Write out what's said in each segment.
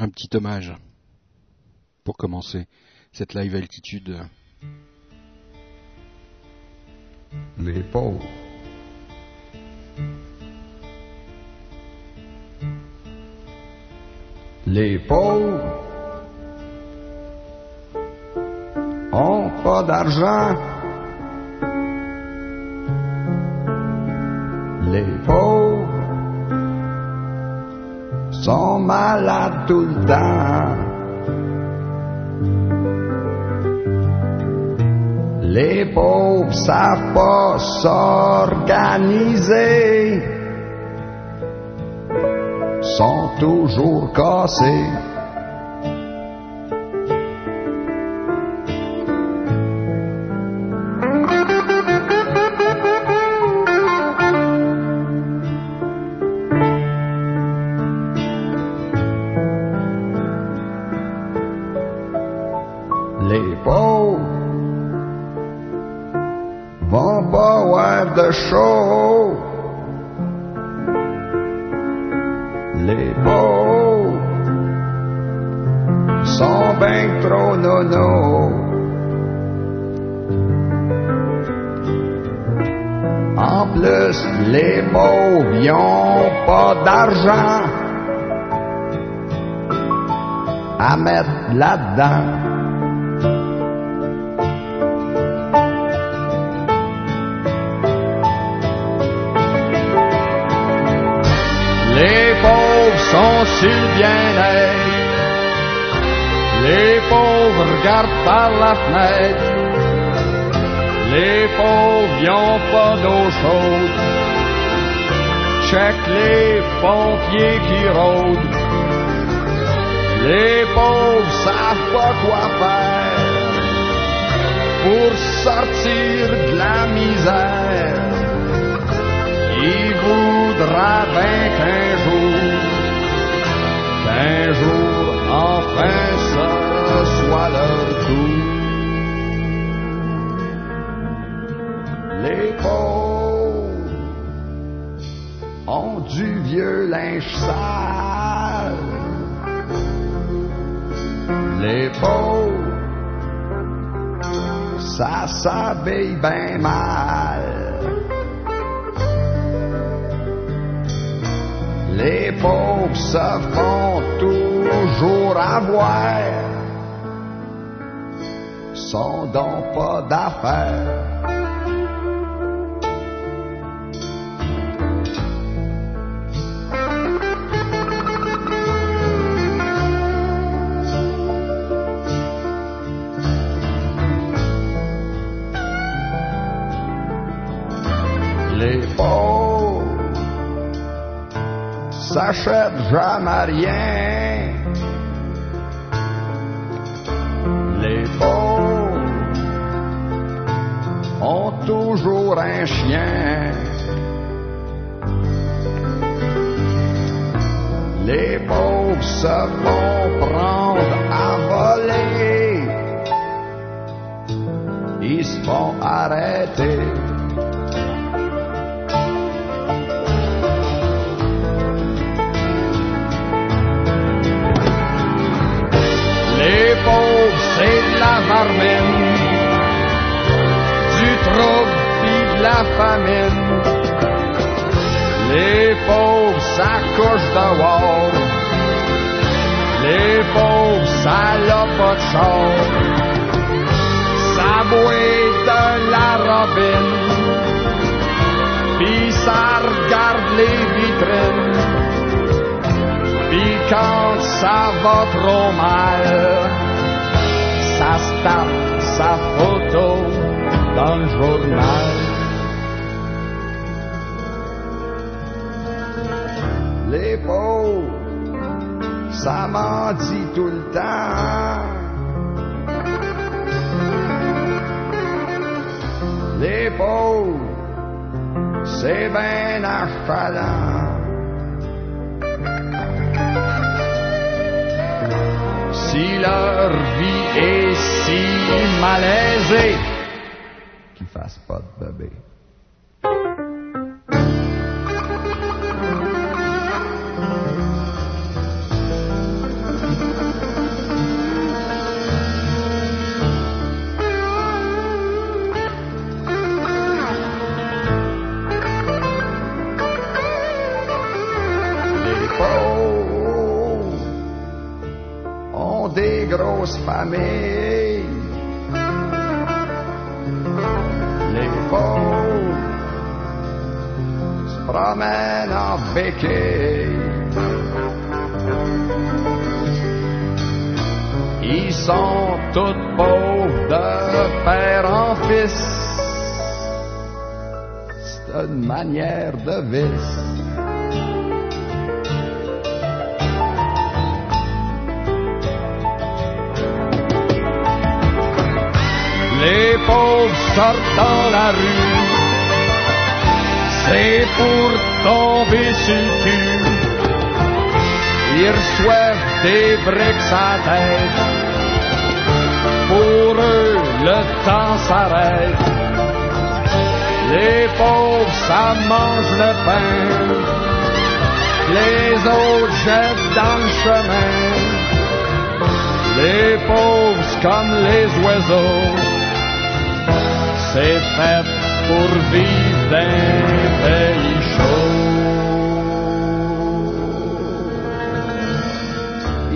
un petit hommage pour commencer cette live altitude. Les pauvres. Les pauvres ont pas d'argent. Les pauvres sont malades tout le temps. Les pauvres savent pas s'organiser, sont toujours cassés. Les pauvres sont sur bien-être. Les pauvres regardent par la fenêtre. Les pauvres y'ont pas d'eau chaude. Check les pompiers qui rôdent. Les pauvres savent pas quoi faire pour sortir de la misère. Il voudra bien qu'un jour, qu'un jour, enfin, ce soit leur tour. Les pauvres ont du vieux linge sale. Ça s'habille bien mal. Les pauvres se font toujours avoir, sont donc pas d'affaires. Les pauvres ont toujours un chien. Les pauvres se les vitrines. Pis quand ça va trop mal, ça se sa photo dans le journal. Les pauvres, ça m'en dit tout le temps. Les pauvres, c'est ben achalant. Si leur vie est si malaisée, Qu'ils fassent pas de bébé. Familles. Les pauvres se promènent en béquille. Ils sont tous pauvres de père en fils. C'est une manière de vice. Pauvres sortent dans la rue. C'est pour tomber sur le. Ils reçoivent des briques à tête. Pour eux, le temps s'arrête. Les pauvres, ça mange le pain. Les autres jettent dans le chemin. Les pauvres, comme les oiseaux. C'est fait pour vivre d'un pays chaud.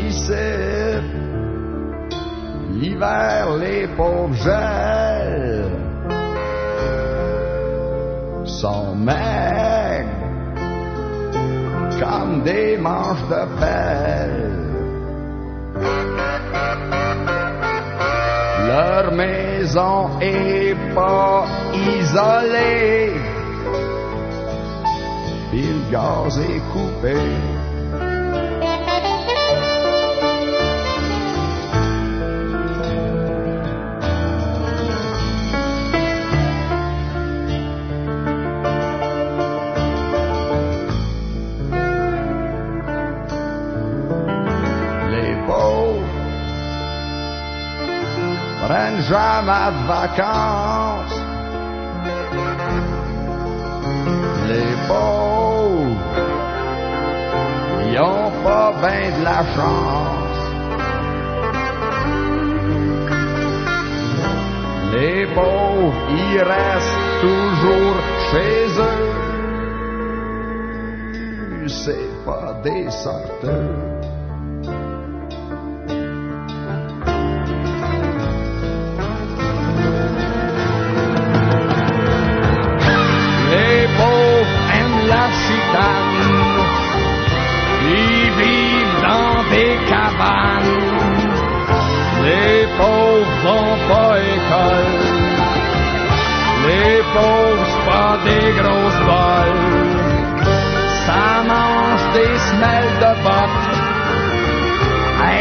Ici, l'hiver, les pauvres gèlent. Sont maigres comme des manches de pelle. Leur maison est pas isolée. Puis le gaz coupé. Vacances. Les pauvres, ils ont pas bien de la chance. Les pauvres, ils restent toujours chez eux. C'est pas des sorteurs.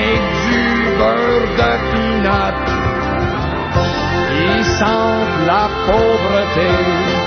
Avec du beurre de pinot. Ils sentent la pauvreté.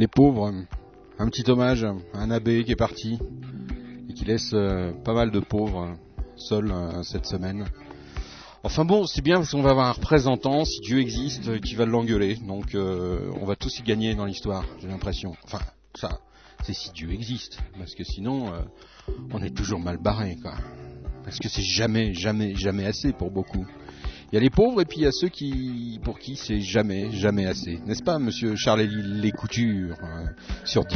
Les pauvres, un petit hommage à un abbé qui est parti et qui laisse euh, pas mal de pauvres seuls euh, cette semaine. Enfin bon, c'est bien parce qu'on va avoir un représentant, si Dieu existe, qui va l'engueuler. Donc euh, on va tous y gagner dans l'histoire, j'ai l'impression. Enfin, ça, c'est si Dieu existe. Parce que sinon, on est toujours mal barré, quoi. Parce que c'est jamais, jamais, jamais assez pour beaucoup. Il y a les pauvres et puis il y a ceux qui, pour qui c'est jamais, jamais assez. N'est-ce pas, monsieur Charles Les Coutures, euh, sur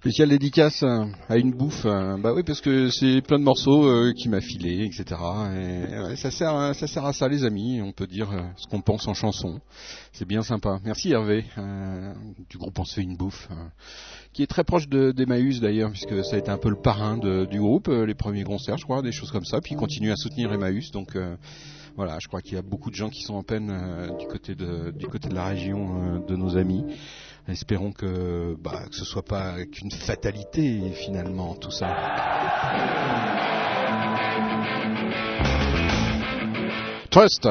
Spécial dédicace euh, à une bouffe, euh, bah oui parce que c'est plein de morceaux euh, qui m'a filé, etc. Ça sert, à- ça sert à ça les amis. On peut dire euh, ce qu'on pense en chanson. C'est bien sympa. Merci Hervé euh, du groupe On se fait une bouffe, euh, qui est très proche de- d'Emmaüs d'ailleurs puisque ça a été un peu le parrain du groupe, euh, les premiers concerts, je crois, des choses comme ça. Puis il continue à soutenir Emmaüs, donc. euh, voilà, je crois qu'il y a beaucoup de gens qui sont en peine euh, du côté de du côté de la région euh, de nos amis. Espérons que, bah, que ce soit pas qu'une fatalité finalement tout ça. Trust.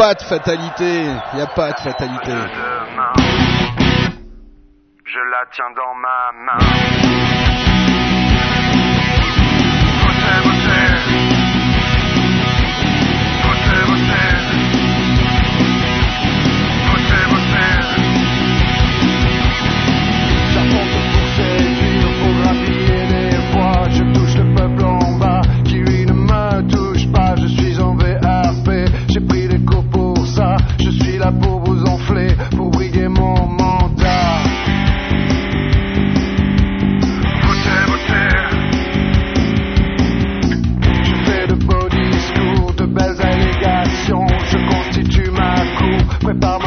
Pas de fatalité. Il n'y a pas de fatalité. Pour vous enfler, pour briguer mon mandat. Votez, votez. Je fais de beaux discours, de belles allégations. Je constitue ma cour, prépare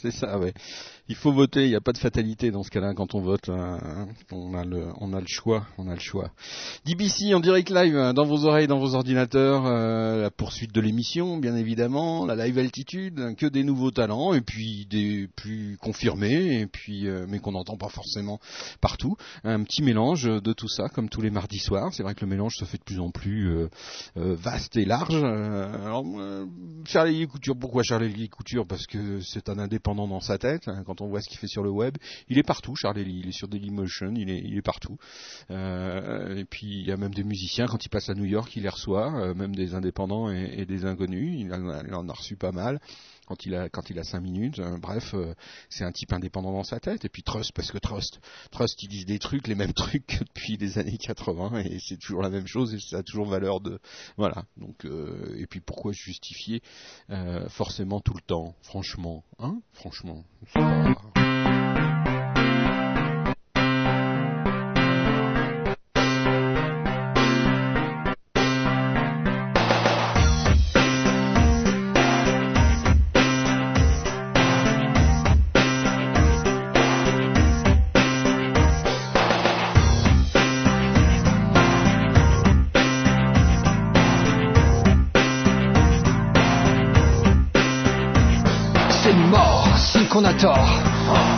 c'est ça, ouais. Il faut voter, il n'y a pas de fatalité dans ce cas-là quand on vote. hein. On a le, on a le choix, on a le choix. DBC en direct live euh, dans vos oreilles, dans vos ordinateurs, euh, la poursuite de l'émission, bien évidemment, la live altitude, que des nouveaux talents et puis des plus confirmés et puis euh, mais qu'on n'entend pas forcément partout. Un petit mélange de tout ça, comme tous les mardis soirs. C'est vrai que le mélange se fait de plus en plus euh, vaste et large. Charlie Couture, pourquoi Charlie Couture? Parce que c'est un indépendant dans sa tête. hein, on voit ce qu'il fait sur le web, il est partout. Charlie, il est sur Dailymotion, il est, partout. Euh, et puis il y a même des musiciens quand il passe à New York, il les reçoit, euh, même des indépendants et, des inconnus. Il en a reçu pas mal quand il a quand il a cinq minutes. Euh, bref, euh, c'est un type indépendant dans sa tête. Et puis Trust, parce que Trust, Trust, ils disent des trucs, les mêmes trucs depuis les années 80, et c'est toujours la même chose et ça a toujours valeur de voilà. Donc euh, et puis pourquoi justifier euh, forcément tout le temps, franchement, hein, franchement.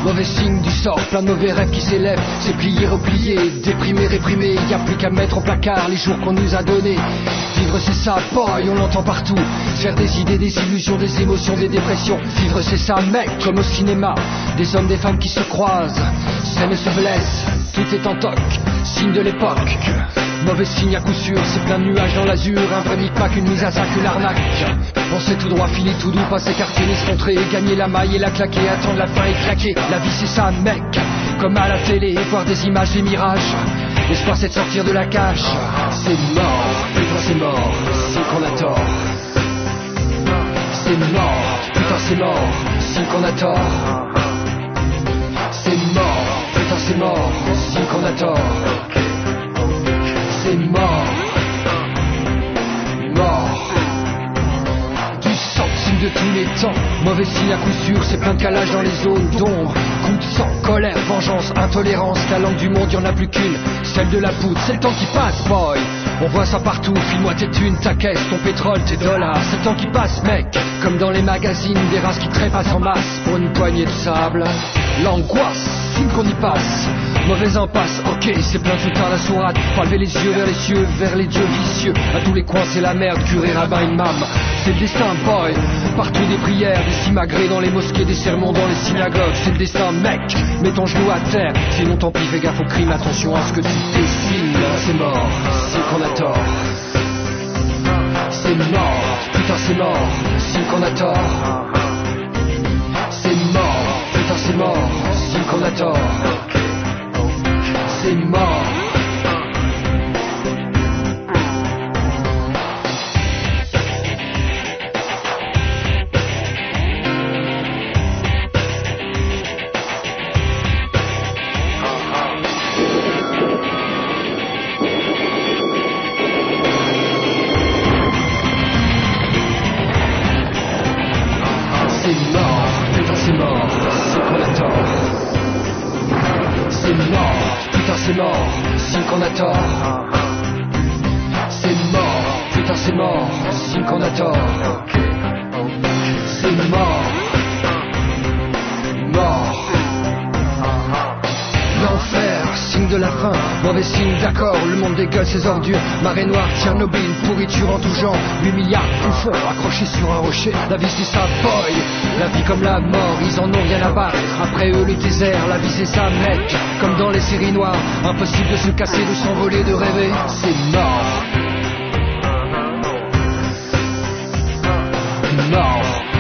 Mauvais signe du sort, plein de mauvais rêves qui s'élèvent. C'est plié, replié, déprimé, réprimé. Y a plus qu'à mettre au placard les jours qu'on nous a donnés. Vivre c'est ça, boy, on l'entend partout. Faire des idées, des illusions, des émotions, des dépressions. Vivre c'est ça, mec, comme au cinéma. Des hommes, des femmes qui se croisent. Scène se blesse, tout est en toc. Signe de l'époque. Mauvais signe à coup sûr, c'est plein de nuages dans l'azur. Un vrai pas qu'une mise à sac, une arnaque. Penser tout droit, filer tout doux, pas s'écarter, ni se contrer. Gagner la maille et la claquer, attendre la fin et claquer. La vie c'est ça, mec. Comme à la télé, voir des images, des mirages. L'espoir c'est de sortir de la cage. C'est mort, putain c'est mort, c'est qu'on a tort. C'est mort, putain c'est mort, c'est qu'on a tort. C'est mort, putain c'est mort, c'est qu'on a tort. De tous les temps. Mauvais signe à coup sûr, c'est plein de calage dans les zones d'ombre. Coup de sang, colère, vengeance, intolérance. La langue du monde, y en a plus qu'une. Celle de la poudre, c'est le temps qui passe, boy. On voit ça partout, file-moi tes thunes, ta caisse, ton pétrole, tes dollars. C'est le temps qui passe, mec. Comme dans les magazines, des races qui trépassent en masse pour une poignée de sable. L'angoisse, signe qu'on y passe. Mauvaise impasse, ok, c'est plein tout à la sourate. Lever les yeux vers les cieux, vers les dieux vicieux. À tous les coins, c'est la merde, curé, rabbin, imam. C'est le destin, boy. Partout des prières, des simagrées dans les mosquées, des sermons dans les synagogues. C'est le destin, mec. Mets ton genou à terre. Sinon, tant pis, fais gaffe au crime, attention à ce que tu dessines. C'est mort, c'est qu'on a tort. C'est mort, putain, c'est mort, c'est qu'on a tort. C'est mort, putain, c'est mort, c'est qu'on a tort. C'est mort. Qu'on a tort. C'est mort, putain c'est mort, signe qu'on a tort. D'accord, le monde dégueule ses ordures, marée noire, Tchernobyl, pourriture en tout genre, 8 milliards bouffons accrochés sur un rocher, la vie c'est ça, boy, la vie comme la mort, ils en ont rien à battre, après eux le désert, la vie c'est ça, mec, comme dans les séries noires, impossible de se casser, de s'envoler, de rêver, c'est mort. Mort.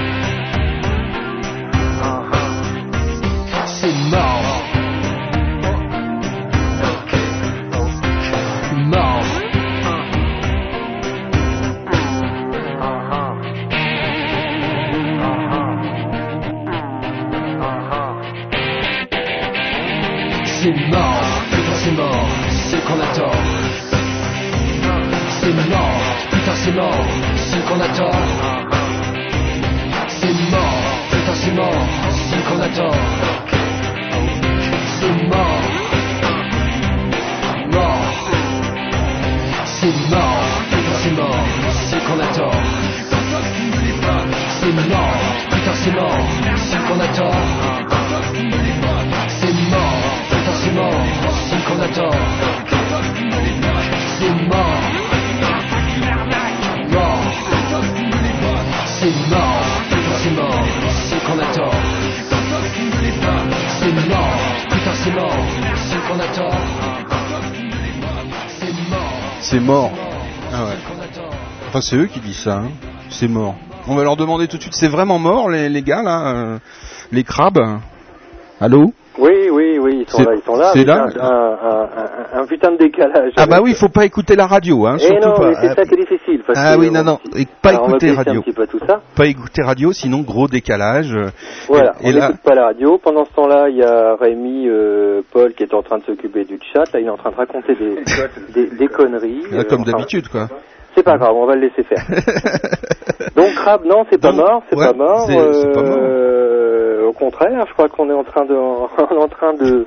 C'est eux qui disent ça. hein. C'est mort. On va leur demander tout de suite. C'est vraiment mort, les, les gars là, euh, les crabes? Allô? Oui, oui, oui, ils sont C'est- là, ils sont là. c'est là? Un, un- un- un putain de décalage. Ah bah oui, il faut pas écouter la radio, hein. Eh Surtout non, pas. mais c'est ça qui est difficile. parce Ah que, oui, non, euh, non. Et pas alors, on va écouter baisser radio. un petit peu tout ça. Pas écouter radio, sinon gros décalage. euh, Voilà, Et, et on là, n'écoute pas la radio. Pendant ce temps-là, il y a Rémi, euh, Paul qui est en train de s'occuper du chat. Là, il est en train de raconter des, des, des conneries. euh, Euh, comme enfin, d'habitude, quoi. C'est pas grave, on va le laisser faire. Donc crabe, non, c'est pas mort, c'est ouais, pas mort. c'est pas mort. Euh, Au contraire, je crois qu'on est en train de, en train de,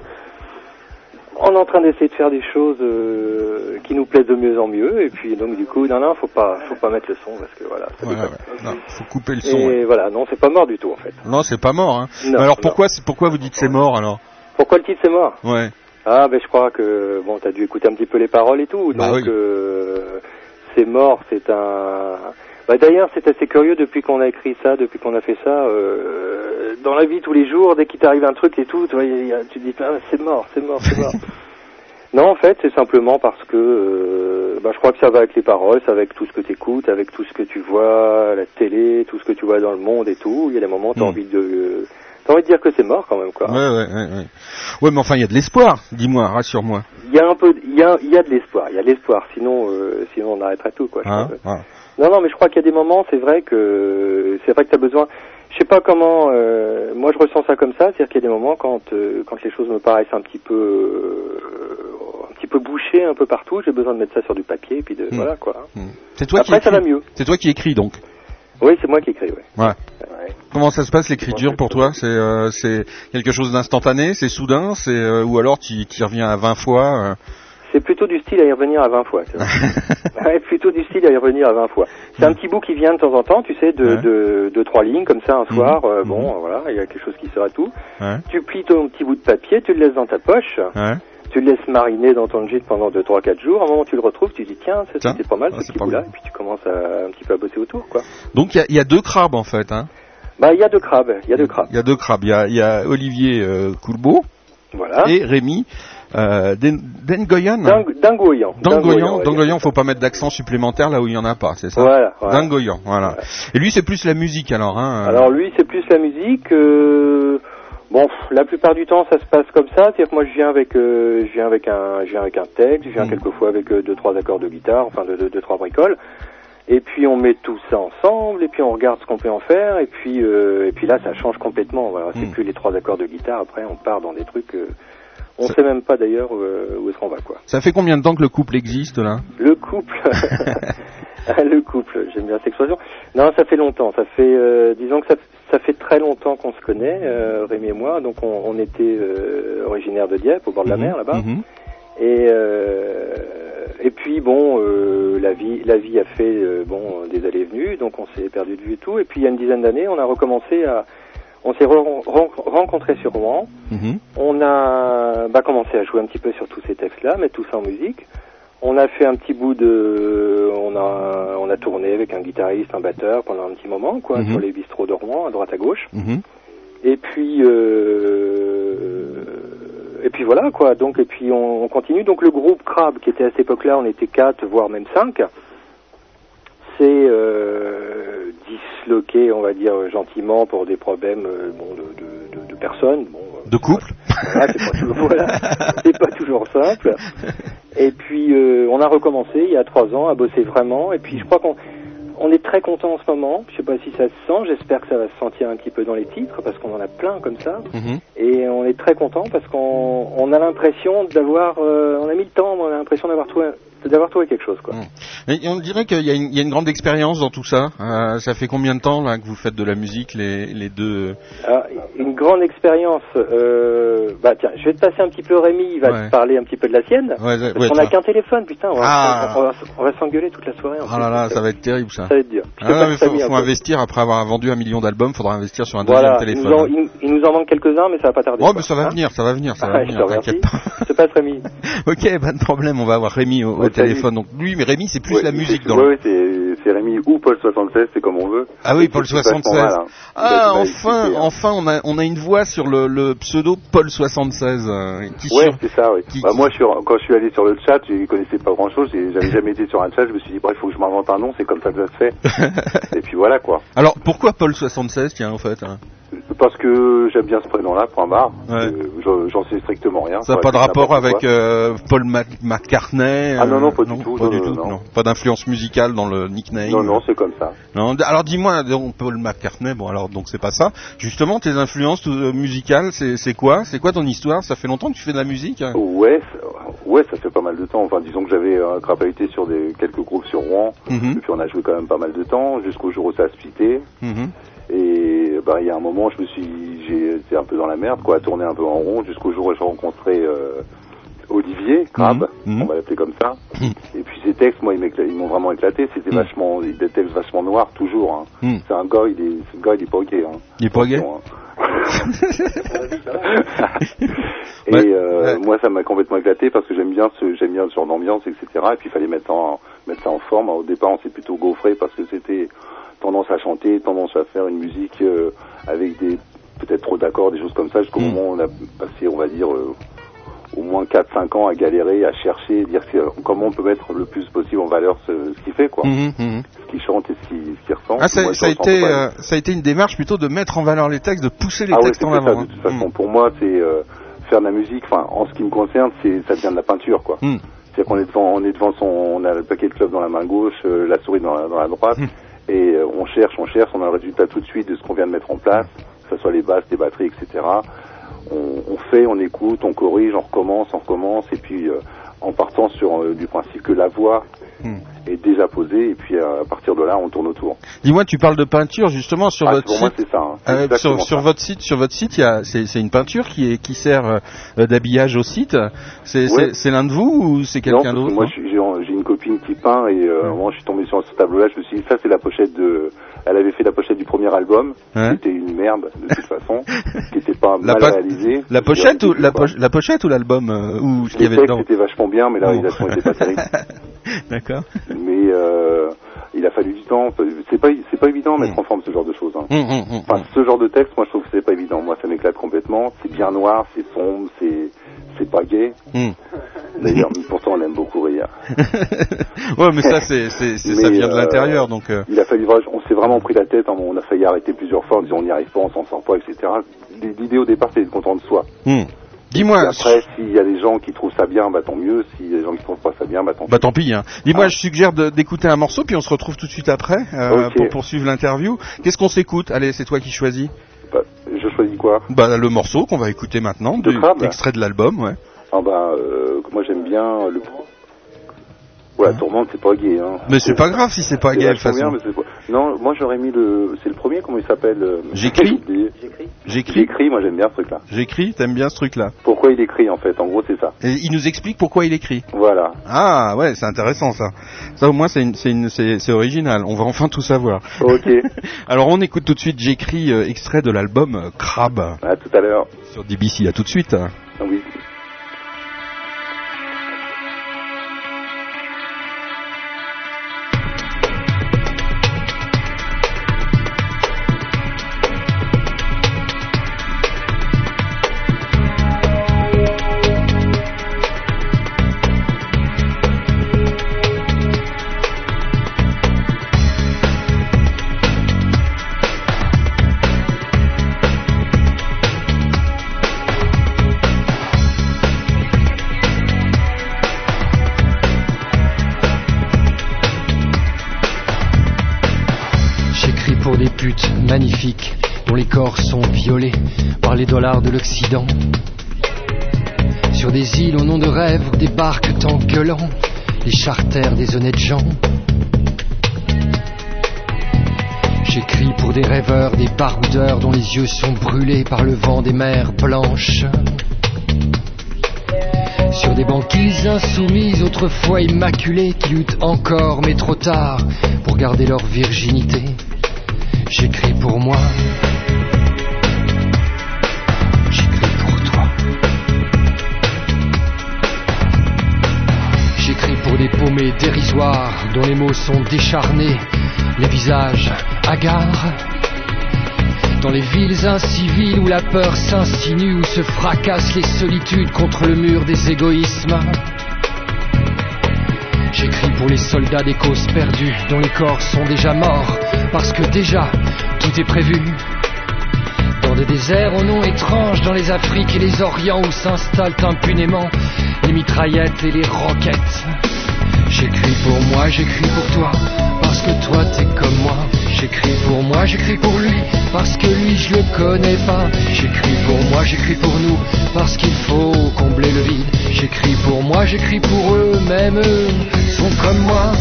on est en train d'essayer de faire des choses euh, qui nous plaisent de mieux en mieux. Et puis donc du coup, non, non, faut pas, faut pas mettre le son parce que voilà. ça Voilà, déconne. ouais. Non, faut couper le son. Et ouais. voilà, non, c'est pas mort du tout en fait. Non, c'est pas mort. Hein. Non, alors pourquoi, pourquoi vous dites c'est mort alors? Pourquoi le titre c'est mort? Ouais. Ah ben je crois que bon, t'as dû écouter un petit peu les paroles et tout. Bah donc oui. euh, c'est mort, c'est un. Bah d'ailleurs, c'est assez curieux depuis qu'on a écrit ça, depuis qu'on a fait ça. euh, dans la vie tous les jours, dès qu'il t'arrive un truc et tout, tu, vois, il y a- tu te dis ah, c'est mort, c'est mort, c'est mort. non, en fait, c'est simplement parce que euh, bah, je crois que ça va avec les paroles, ça va avec tout ce que tu écoutes, avec tout ce que tu vois à la télé, tout ce que tu vois dans le monde et tout. Il y a des moments où t'as Mm. envie de euh, t'as envie de dire que c'est mort quand même quoi. Ouais, ouais, ouais, ouais. Ouais, mais enfin, il y a de l'espoir. Dis-moi, rassure-moi. Il y a un peu, il y a, il y a de l'espoir, il y a de l'espoir. Sinon, euh, sinon on arrêterait tout, quoi. Hein. Voilà. Non, non, mais je crois qu'il y a des moments, c'est vrai que c'est vrai que t'as besoin. Je sais pas comment. euh, moi, je ressens ça comme ça, c'est-à-dire qu'il y a des moments quand euh, quand les choses me paraissent un petit peu un petit peu bouchées un peu partout, j'ai besoin de mettre ça sur du papier et puis de Mm. voilà quoi. Hmm. C'est toi Après, qui ça va mieux. C'est toi qui écris donc. Oui, c'est moi qui écris. Ouais. Ouais. Ouais. Comment ça se passe l'écriture pour toi? C'est euh, c'est quelque chose d'instantané, c'est soudain, c'est euh, ou alors tu y reviens à 20 fois. euh? C'est plutôt du style à y revenir à 20 fois. ouais, plutôt du style à y revenir à 20 fois. C'est un petit bout qui vient de temps en temps, tu sais, de, Ouais. de, de trois lignes comme ça un Mhm. soir. euh, Mhm. Bon, voilà, il y a quelque chose qui sert à tout. Ouais. Tu plies ton petit bout de papier, tu le laisses dans ta poche. Tu le laisses mariner dans ton gîte pendant 2, 3, 4 jours. À un moment, tu le retrouves, tu dis tiens, ça c'était pas mal Ah, ce petit bout-là. Et puis tu commences à, un petit peu à bosser autour, quoi. Donc il y a, il y a deux crabes en fait. Hein. Bah, il y a deux crabes, il y a deux crabes. Il y a deux crabes. Il y a, il y a Olivier euh, Coulbeau Voilà. et Rémi euh, Den- Dengoyan. Dangoyan, ouais, Dangoyan, faut pas mettre d'accent supplémentaire là où il y en a pas, c'est ça Voilà, voilà. Et lui, c'est plus la musique alors, hein euh, Alors lui, c'est plus la musique. euh, bon, la plupart du temps, ça se passe comme ça. C'est-à-dire que moi, je viens avec, euh, je viens avec un, je viens avec un texte. Je viens Mm. quelquefois avec euh, deux, trois accords de guitare, enfin deux, deux, deux, trois bricoles. Et puis on met tout ça ensemble, et puis on regarde ce qu'on peut en faire, et puis, euh, et puis là, ça change complètement. Voilà, c'est Mm. plus les trois accords de guitare. Après, on part dans des trucs. euh, on Ça- sait même pas d'ailleurs où est-ce qu'on va, quoi. Ça fait combien de temps que le couple existe là? Le couple. le couple, j'aime bien cette expression. Non, ça fait longtemps. Ça fait, euh, disons que ça, ça fait très longtemps qu'on se connaît, euh, Rémi et moi. Donc on, on était euh, originaires de Dieppe, au bord de la Mhm, mer là-bas. mhm. Et euh, et puis bon, euh, la vie, la vie a fait euh, bon des allées et venues, donc on s'est perdu de vue et tout. Et puis il y a une dizaine d'années, on a recommencé à, on s'est re- ren- rencontrés sur Rouen. Mhm. On a bah, commencé à jouer un petit peu sur tous ces textes-là, mettre tout ça en musique. On a fait un petit bout de, on a, on a tourné avec un guitariste, un batteur pendant un petit moment, quoi, Mhm. sur les bistrots de Rouen, à droite à gauche. Mhm. Et puis, euh, et puis voilà, quoi. Donc, et puis on, on continue. Donc le groupe Crab, qui était à cette époque-là, on était quatre, voire même cinq, s'est euh, disloqué, on va dire gentiment, pour des problèmes euh, bon, de, de, de, de personnes. Bon, De couple voilà, c'est pas toujours, voilà, c'est pas toujours simple. Et puis euh, on a recommencé il y a trois ans à bosser vraiment. Et puis je crois qu'on on est très content en ce moment. Je sais pas si ça se sent. J'espère que ça va se sentir un petit peu dans les titres parce qu'on en a plein comme ça. Mhm. Et on est très content parce qu'on on a l'impression d'avoir, euh, on a mis le temps, mais on a l'impression d'avoir trouvé, d'avoir trouvé quelque chose quoi. Et on dirait qu'il y, a une- il y a une grande expérience dans tout ça. Euh, ça fait combien de temps là que vous faites de la musique, les, les deux Alors, une grande expérience. Euh, bah tiens, je vais te passer un petit peu Rémi. Il va Ouais. te parler un petit peu de la sienne. Ouais, ouais, Parce ouais, qu'on a ça- qu'un téléphone, putain. On va, Ah. on va, on s'engueuler toute la soirée. en Oh plus. là là, ça va être terrible ça. Ça va être dur. Ah, mais faut, investir après avoir vendu un million d'albums, faudra investir sur un Voilà, deuxième il nous, téléphone. en, il, il nous en manque quelques-uns, mais ça va pas tarder. Oh, mais ça va Hein venir, ça va venir, ça va Ah, venir, t'inquiète pas. Je te passe Rémi. ok, pas de problème, on va avoir Rémi au. Téléphone. Donc lui, mais Rémi, c'est plus Ouais, la musique dans ouais, le... Rémi ou Paul 76, c'est comme on veut. Ah oui, Paul c'est vachement 76. mal, hein. Ah, enfin, expliqué, hein. enfin, on a, on a une voix sur le, le pseudo Paul 76 euh, qui Ouais, sur- c'est ça, oui. qui- Bah, qui- moi, je suis, quand je suis allé sur le chat, je connaissais pas grand chose, j'avais jamais été sur un chat, je me suis dit, bref, il faut que je m'invente un nom, c'est comme ça que ça se fait. Et puis voilà, quoi. Alors, pourquoi Paul 76, tiens, en fait hein? Parce que j'aime bien ce prénom-là, point barre. Ouais. Euh, j'en- sais strictement rien. Ça n'a pas de rapport avec euh, Paul Mac- McCartney Ah non, non, euh, pas du tout, Pas non, du non, tout. Pas d'influence musicale dans le Non, non, c'est comme ça. Non, alors dis-moi, Paul McCartney, bon alors donc c'est pas ça. Justement, tes influences euh, musicales, c'est quoi? C'est quoi ton histoire? Ça fait longtemps que tu fais de la musique hein? Ouais, ça- ouais, ça fait pas mal de temps. Enfin, disons que j'avais euh, crapahuté sur des, quelques groupes sur Rouen. Mhm, Et puis on a joué quand même pas mal de temps, jusqu'au jour où ça a splitté. mhm. Et bah, il y a un moment, je me suis, été un peu dans la merde, quoi, à tourner un peu en rond, jusqu'au jour où j'ai rencontré euh, Olivier Crabe, Mhm. on va l'appeler comme ça. Mhm. Et puis ses textes, moi, ils m'ont vraiment éclaté. C'était Mhm. vachement, des textes vachement noirs toujours. Hein. Mhm. C'est un gars, il est, ce gars, il est pas gay. Hein. Il est pas gay hein. Et Ouais. euh, Ouais. moi, ça m'a complètement éclaté parce que j'aime bien ce, j'aime bien ce genre d'ambiance, etc. Et puis il fallait mettre, en, mettre ça en forme. Au départ, on s'est plutôt gaufré parce que c'était tendance à chanter, tendance à faire une musique euh, avec des peut-être trop d'accords, des choses comme ça. Jusqu'au moment où on a passé, on va dire, euh, au moins 4-5 ans à galérer, à chercher, dire que- comment on peut mettre le plus possible en valeur ce, ce qu'il fait, quoi, Mhm, mhm. ce qu'il chante et ce qu'il qu'il ressent. Ah, ça, Moi, je ça a été, euh, ça a été une démarche plutôt de mettre en valeur les textes, de pousser les ah ouais, textes c'est en ça, avant. de toute façon. Pour moi, c'est euh, faire de la musique. Enfin, en ce qui me concerne, c'est ça devient de la peinture, quoi. C'est-à-dire qu'on est devant, on est devant son, on a le paquet de clubs dans la main gauche, euh, la souris dans la, dans la droite, et on cherche, on cherche, on a le résultat tout de suite de ce qu'on vient de mettre en place, que ce soit les basses, les batteries, etc. On, on fait, on écoute, on corrige, on recommence, on recommence, et puis euh, en partant sur euh, du principe que la voix Mm. est déjà posée, et puis euh, à partir de là, on tourne autour. Dis-moi, tu parles de peinture justement sur Ah, votre pour moi, site. c'est ça. hein. Sur, sur ça. votre site, sur votre site, c'est, une peinture qui est, qui sert euh, d'habillage au site. C'est, Ouais. l'un de vous ou c'est quelqu'un parce que d'autre moi j'ai une copine qui peint et euh, moi je suis tombé sur ce tableau-là, je me suis dit ça c'est la pochette de... Elle avait fait la pochette du premier album, Ouais. qui était une merde de toute façon, qui était pas La mal pa- réalisé. La pochette ou la, pochette poche- la pochette ou l'album euh, ou ce qu'il y avait dedans étaient vachement bien, mais la Bon. réalisation était pas terrible. D'accord. Mais euh, il a fallu du temps. C'est pas, c'est pas évident de mettre Mm. en forme ce genre de choses. hein. Hum, hum, Enfin, ce genre de texte, moi je trouve que c'est pas évident. Moi ça m'éclate complètement. C'est bien noir, c'est sombre, c'est c'est pas gay. D'ailleurs, pourtant on aime beaucoup rire. ouais, mais ça, c'est, c'est, c'est- ça vient de euh, l'intérieur, donc. euh, Il a fallu, on s'est vraiment pris la tête, hein, on a failli arrêter plusieurs fois en disant on n'y arrive pas, on s'en sort pas, etc. L'idée au départ c'était de content de soi. Dis-moi. après, s'il y a des gens qui trouvent ça bien, bah tant mieux. S'il y a des gens qui trouvent pas ça bien, bah tant pis. Bah tant pis. Hein. Dis-moi, Ah. je suggère d'écouter un morceau, puis on se retrouve tout de suite après euh, pour poursuivre l'interview. Qu'est-ce qu'on s'écoute? Allez, c'est toi qui choisis. Bah, je choisis quoi? Bah le morceau qu'on va écouter maintenant, De du- extrait de l'album, ouais. Ah bah, euh, moi j'aime bien le. Ouais, la tourmente c'est pas gay. Hein. Mais c'est pas grave si c'est pas gay de toute vachement bien, façon. mais c'est pas- Non, moi j'aurais mis le. C'est le premier, comment il s'appelle euh, J'écris. J'écris. J'écris, moi j'aime bien ce truc-là. J'écris, t'aimes bien ce truc-là. Pourquoi il écrit en fait? En gros, c'est ça. Et il nous explique pourquoi il écrit. Voilà. Ah ouais, c'est intéressant ça. Ça au moins c'est une- c'est une- c'est c'est original. On va enfin tout savoir. Ok. Alors on écoute tout de suite. J'écris euh, extrait de l'album euh, Crabe à tout à l'heure. sur DBC. À tout de suite. Magnifiques dont les corps sont violés par les dollars de l'Occident. Sur des îles au nom de rêves débarquent en gueulant les charters des honnêtes gens. J'écris pour des rêveurs, des baroudeurs dont les yeux sont brûlés par le vent des mers blanches. Sur des banquises insoumises, autrefois immaculées, qui luttent encore, mais trop tard, pour garder leur virginité. J'écris pour moi. J'écris pour toi. J'écris pour des paumés dérisoires dont les mots sont décharnés, les visages hagards. Dans les villes inciviles où la peur s'insinue, où se fracassent les solitudes contre le mur des égoïsmes. J'écris pour les soldats des causes perdues, dont les corps sont déjà morts, parce que déjà tout est prévu. Dans des déserts aux noms étranges, dans les Afriques et les Orients où s'installent impunément les mitraillettes et les roquettes. J'écris pour moi, j'écris pour toi, parce que toi t'es comme moi. J'écris pour moi, j'écris pour lui, parce que lui je le connais pas. J'écris pour moi, j'écris pour nous, parce qu'il faut combler le vide. Moi j'écris pour eux, même eux sont comme moi.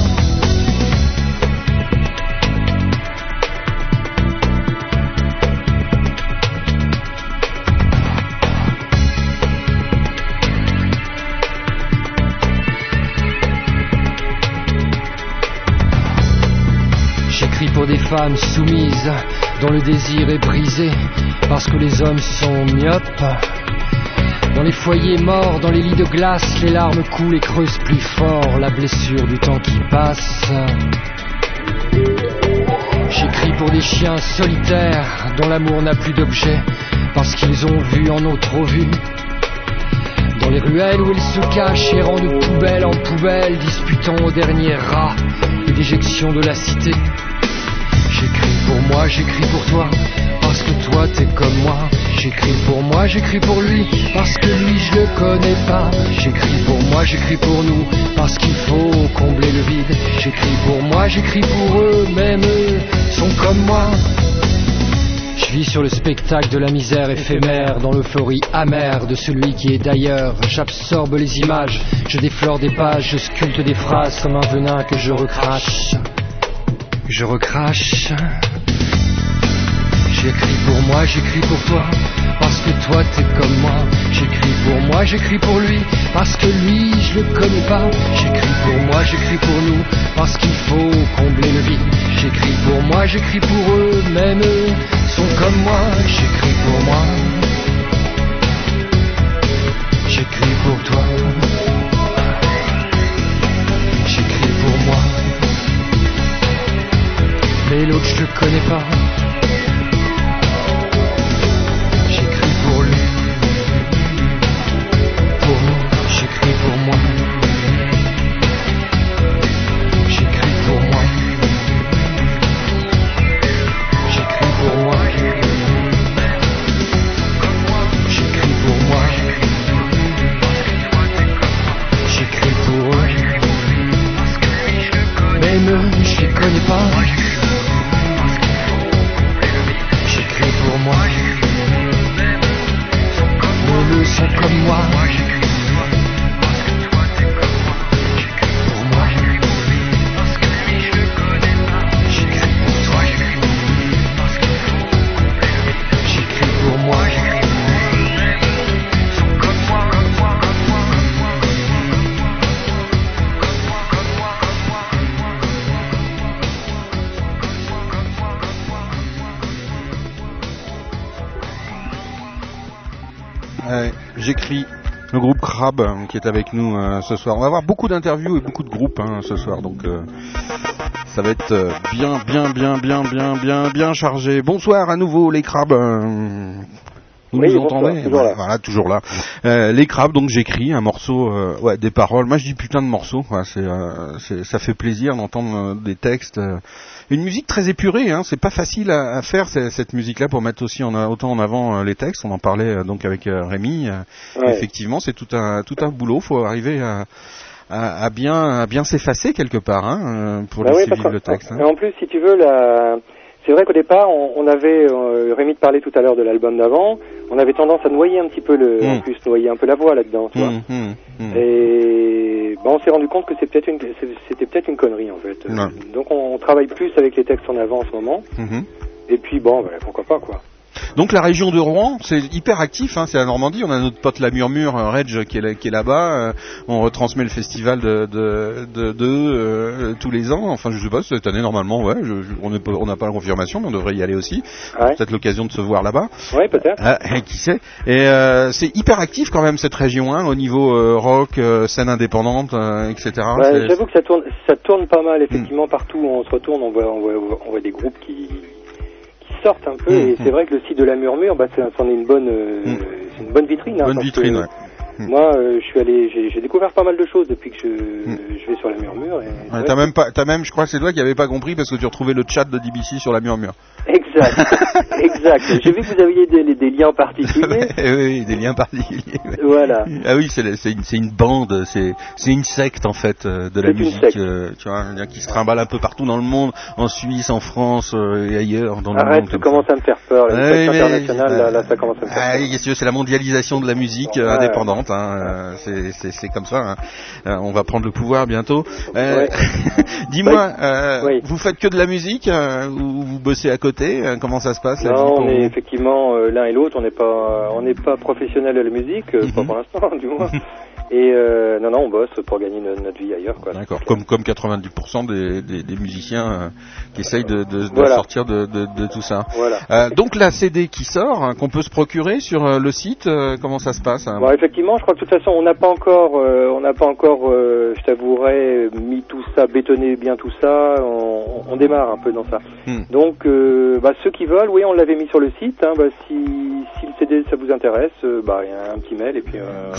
J'écris pour des femmes soumises dont le désir est brisé parce que les hommes sont myopes. Dans les foyers morts, dans les lits de glace, les larmes coulent et creusent plus fort la blessure du temps qui passe. J'écris pour des chiens solitaires dont l'amour n'a plus d'objet parce qu'ils ont vu en ont trop vu. Dans les ruelles où ils se cachent, errant de poubelle en poubelle, disputant au dernier rat les déjections de la cité. J'écris pour moi, j'écris pour toi, parce que toi t'es comme moi. J'écris pour moi, j'écris pour lui, parce que lui je le connais pas. J'écris pour moi, j'écris pour nous, parce qu'il faut combler le vide. J'écris pour moi, j'écris pour eux, même eux sont comme moi. Je vis sur le spectacle de la misère éphémère, dans l'euphorie amère de celui qui est d'ailleurs. J'absorbe les images, je déflore des pages, je sculpte des phrases comme un venin que je recrache. Je recrache. J'écris pour moi, j'écris pour toi, parce que toi t'es comme moi. J'écris pour moi, j'écris pour lui, parce que lui je le connais pas. J'écris pour moi, j'écris pour nous, parce qu'il faut combler le vide. J'écris pour moi, j'écris pour eux, même eux sont comme moi. J'écris pour moi. J'écris pour toi. J'écris pour moi. Mais l'autre je le connais pas. Groupe Crab euh, qui est avec nous euh, ce soir. On va avoir beaucoup d'interviews et beaucoup de groupes hein, ce soir, donc euh, ça va être bien, bien, bien, bien, bien, bien, bien chargé. Bonsoir à nouveau les crabes. euh, Vous Oui, nous bonsoir, entendez toujours. Voilà, toujours là. Les crabes, donc j'écris un morceau, ouais, des paroles. Moi, je dis putain de morceau. quoi. C'est, ça fait plaisir d'entendre des textes. Une musique très épurée, hein. c'est pas facile à, à faire cette musique-là pour mettre aussi en, autant en avant euh, les textes. On en parlait euh, donc avec euh, Rémi. Ouais. Effectivement, c'est tout un tout un boulot. Faut arriver à, à, à bien à bien s'effacer quelque part hein, pour Bah oui, civils parce le texte. hein. Et en plus, si tu veux, la... c'est vrai qu'au départ, on, on avait, euh, Rémi te parlait tout à l'heure de l'album d'avant, on avait tendance à noyer un petit peu le, en plus noyer un peu la voix là-dedans, tu vois. Hum, hum. Et bah, on s'est rendu compte que c'est peut-être une, c'était peut-être une connerie en fait. Donc on, on travaille plus avec les textes en avant en ce moment. Et puis bon, bah, pourquoi pas quoi. Donc la région de Rouen, c'est hyper actif, hein, c'est la Normandie. On a notre pote la Murmure, euh, Reg, qui est, là- qui est là-bas. euh, on retransmet le festival de, de, de, de, euh, tous les ans. Enfin, je sais pas, cette année normalement, ouais. je- je- on n'a pas la confirmation, mais on devrait y aller aussi. Ouais, Peut-être l'occasion de se voir là-bas. ouais peut-être. Ah, qui sait Et euh, c'est hyper actif quand même cette région, hein, au niveau euh, rock, euh, scène indépendante, euh, etc. Ouais, J'avoue que ça tourne, ça tourne pas mal effectivement partout où on se retourne, on voit, on voit, on voit des groupes qui sortent un peu. Et mm. c'est vrai que le site de la Murmure, bah, c'est- c'en est une bonne, euh, Mm. c'est une bonne vitrine. hein, Bonne parce vitrine, que ouais. Mm. Moi, euh, je suis allé, j'ai découvert pas mal de choses depuis que je, Mm. je vais sur la Murmure. Et Ouais, t'as même pas, t'as même, je crois que c'est toi qui avais pas compris parce que tu retrouvais le chat de DBC sur la Murmure. Exact, exact. J'ai vu que vous aviez des, des liens particuliers. Oui, des liens particuliers. ouais. Voilà. Ah oui, c'est une, bande, c'est une secte en fait euh, de la musique, euh, tu vois, qui se trimballe un peu partout dans le monde, en Suisse, en France euh, et ailleurs dans le Arrête, monde. tu comme commences à me faire peur. La musique internationale, là, là, ça commence à me faire Ah, peur. c'est la mondialisation de la musique euh, Hein, euh, c'est- comme ça. hein. Euh, on va prendre le pouvoir bientôt. Euh, Ouais. Dis-moi, Oui. vous faites que de la musique ou vous bossez à côté Comment ça se passe Non, on est vous? effectivement l'un et l'autre. On n'est pas, on n'est pas professionnel de la musique, pas Mhm. pour l'instant, du moins. Et euh, non, non, on bosse pour gagner no- notre vie ailleurs, quoi. D'accord. Comme comme 90% des, des, des musiciens euh, qui essayent de, de, de Voilà. sortir de, de, de tout ça. Voilà. Euh, donc la CD qui sort, hein, qu'on peut se procurer sur euh, le site, euh, comment ça se passe hein? Bon, effectivement, je crois que de toute façon, on n'a pas encore, euh, on n'a pas encore, euh, je t'avouerai, mis tout ça, bétonné bien tout ça. On, on démarre un peu dans ça. Hmm. Donc, euh, bah, ceux qui veulent, oui, on l'avait mis sur le site. Hein, bah, si, si le CD ça vous intéresse, bah, il y a un petit mail et puis. Euh,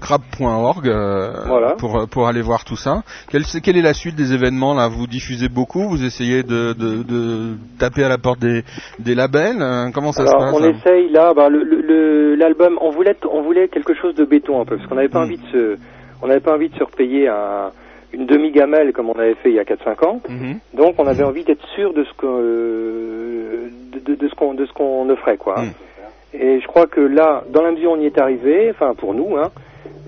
Crab, ça avance, euh, crab.org euh, Voilà. pour pour aller voir tout ça. Quelle, quelle est la suite des événements là? Vous diffusez beaucoup? Vous essayez de, de, de taper à la porte des, des labels? Euh, Comment ça Alors, se passe? on essaye là, bah, le- le- le- l'album, on voulait, on voulait quelque chose de béton un peu, parce qu'on n'avait pas Mm. envie de se, on pas envie de se repayer un, une demi-gamelle comme on avait fait il y a 4-5 ans. Mhm. Donc, on avait envie d'être sûr de ce euh, de, de- de ce qu'on, de ce qu'on offrait, quoi. Mm. Et je crois que là, dans la mesure où on y est arrivé, enfin pour nous, hein,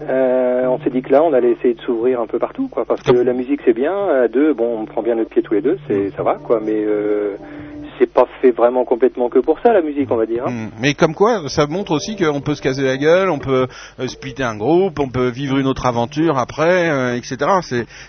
euh, on s'est dit que là, on allait essayer de s'ouvrir un peu partout, quoi, parce que la musique c'est bien, à deux, bon, on prend bien notre pied tous les deux, c'est, ça va, quoi, mais euh, c'est pas fait vraiment complètement que pour ça la musique, on va dire. hein. Hmm. Mais comme quoi, ça montre aussi qu'on peut se caser la gueule, on peut euh, splitter un groupe, on peut vivre une autre aventure après, euh, etc.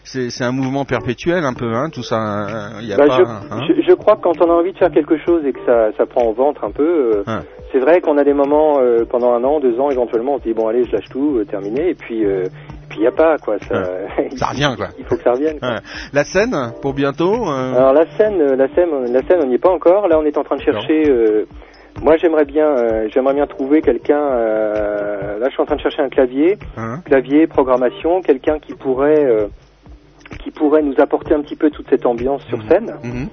C'est un mouvement perpétuel un peu, hein, tout ça. y a Bah, pas. je, hein. je, je crois que quand on a envie de faire quelque chose et que ça, ça prend au ventre un peu, Ouais. C'est vrai qu'on a des moments euh, pendant un an, deux ans, éventuellement, on se dit bon allez, je lâche tout, euh, terminé, et puis euh, et puis il y a pas quoi, ça, Ça revient quoi. il faut que ça revienne. quoi. Ouais. La scène pour bientôt. euh, Alors la scène, euh, la scène, la scène, on n'y est pas encore. Là, on est en train de chercher. euh, moi, j'aimerais bien, euh, j'aimerais bien trouver quelqu'un. euh, là, je suis en train de chercher un clavier, hein. clavier, programmation, quelqu'un qui pourrait, euh, qui pourrait nous apporter un petit peu toute cette ambiance sur scène Mhm.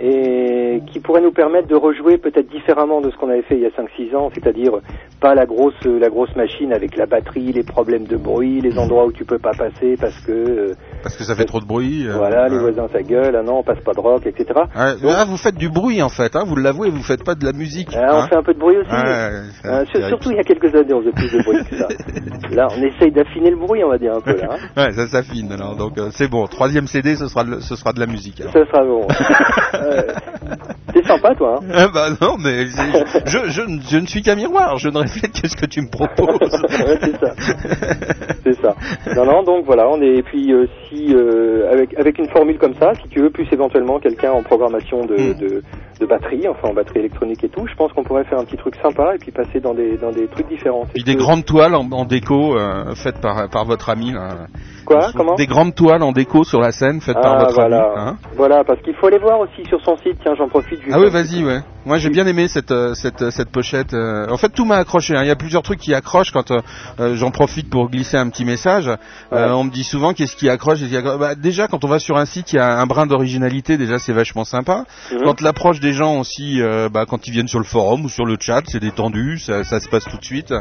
Et qui pourrait nous permettre de rejouer peut-être différemment de ce qu'on avait fait il y a 5-6 ans, c'est-à-dire pas la grosse la grosse machine avec la batterie, les problèmes de bruit, les endroits où tu peux pas passer parce que euh, Parce que ça fait trop de bruit. euh, voilà les ouais. voisins ça gueule, ah non on passe pas de rock, etc. Ouais, ah, vous faites du bruit en fait, hein, vous l'avouez, vous faites pas de la musique. Ah, on hein. fait un peu de bruit aussi. Euh, sur- ça- surtout il y a quelques années on faisait plus de bruit que ça. Là on essaye d'affiner le bruit on va dire un peu là. hein. Ouais, ça s'affine alors, donc euh, c'est bon. Troisième CD, ce sera de, ce sera de la musique. alors. Ça sera bon. T'es sympa toi. Hein Ah bah non, mais je, je, je, je ne suis qu'un miroir, je ne reflète que ce que tu me proposes. Ouais, c'est ça. C'est ça. Non, non, donc voilà, on est. Et puis euh, si euh, avec avec une formule comme ça, si tu veux, plus éventuellement quelqu'un en programmation de, Mm. de de batterie, enfin en batterie électronique et tout, je pense qu'on pourrait faire un petit truc sympa et puis passer dans des dans des trucs différents. Puis des que- grandes toiles en, en déco euh, faites par, par votre ami. Là. Quoi Comment Des grandes toiles en déco sur la scène faites par Ah votre voilà, ami. hein. voilà, parce qu'il faut aller voir aussi sur son site. Tiens, j'en profite. ah oui, vas-y, ouais. Moi, j'ai bien aimé cette euh, cette cette pochette. euh. En fait, tout m'a accroché. hein. Il y a plusieurs trucs qui accrochent quand euh, euh, j'en profite pour glisser un petit message. Euh, on me dit souvent qu'est-ce qui accroche, qu'est-ce qui accroche. Bah, déjà, quand on va sur un site, il y a un brin d'originalité. Déjà, c'est vachement sympa. Mhm. Quand l'approche des gens aussi, euh, bah, quand ils viennent sur le forum ou sur le chat, c'est détendu, ça, ça se passe tout de suite.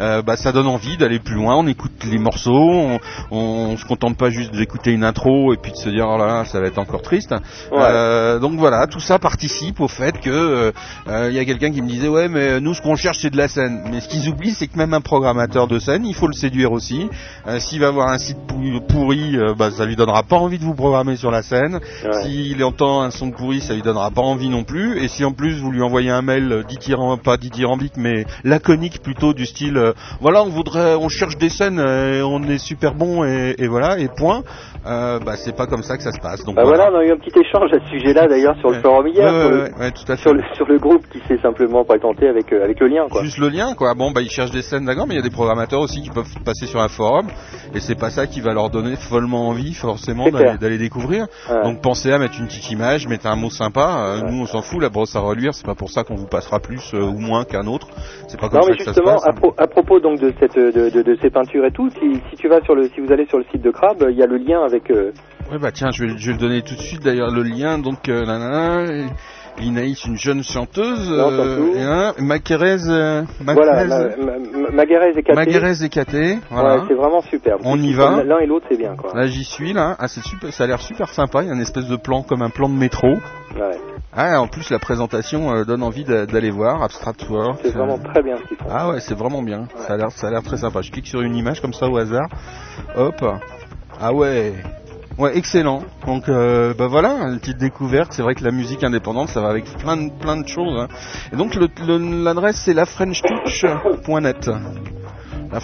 Euh, bah, ça donne envie d'aller plus loin. On écoute les morceaux, on, on se contente pas juste d'écouter une intro et puis de se dire oh là là, ça va être encore triste. Euh, donc voilà, tout ça participe au fait que euh, euh, il y a quelqu'un qui me disait ouais mais nous ce qu'on cherche c'est de la scène. Mais ce qu'ils oublient c'est que même un programmateur de scène, il faut le séduire aussi. Euh, S'il va avoir un site pou- pourri, euh, bah, ça lui donnera pas envie de vous programmer sur la scène. Ouais. S'il entend un son pourri, ça lui donnera pas envie non plus. Et si en plus vous lui envoyez un mail euh, dithyram- pas dithyrambique mais laconique plutôt du style euh, voilà on voudrait, on cherche des scènes, euh, on est super bon et, et voilà et point. Euh, bah c'est pas comme ça que ça se passe. Donc Bah voilà, on a eu un petit échange à ce sujet-là d'ailleurs sur le forum hier, Ouais, ouais, le, tout à fait. sur le sur le groupe qui s'est simplement présenté avec euh, avec le lien quoi. Juste le lien, quoi. Bon, bah, ils cherchent des scènes, d'accord, mais il y a des programmateurs aussi qui peuvent passer sur un forum, et c'est pas ça qui va leur donner follement envie, forcément, d'aller découvrir. Ouais. Donc, pensez à mettre une petite image, mettre un mot sympa. Euh, Nous, on s'en fout, la brosse à reluire, c'est pas pour ça qu'on vous passera plus euh, ou moins qu'un autre. C'est pas comme Non ça mais que ça se justement passe. à, pro- à propos donc de cette de, de, de ces peintures et tout, si, si tu vas sur le si vous allez sur le site de Crab, il y a le lien avec Ouais, bah, tiens, je vais, je vais le donner tout de suite, d'ailleurs, le lien, donc, nanana, Linaïs, une jeune chanteuse, Non, et un, euh, voilà Macarez- ma, ma, Magarez et Caté. Et Caté, voilà. Ouais, c'est vraiment super. On y va. L'un et l'autre c'est bien quoi. Là j'y suis là, ah, c'est super, ça a l'air super sympa, il y a une espèce de plan comme un plan de métro. Ouais. Ah en plus la présentation euh, donne envie d'a- d'aller voir, Abstract World. C'est vraiment très bien ce qu'ils font. Ah ouais c'est vraiment bien, ça a l'air ça a l'air très sympa. Je clique sur une image comme ça au hasard, hop, ah ouais, ouais excellent. Donc euh, bah voilà, une petite découverte. C'est vrai que la musique indépendante ça va avec plein de plein de choses. hein. Et donc l'adresse c'est lafrenchtouch.net. La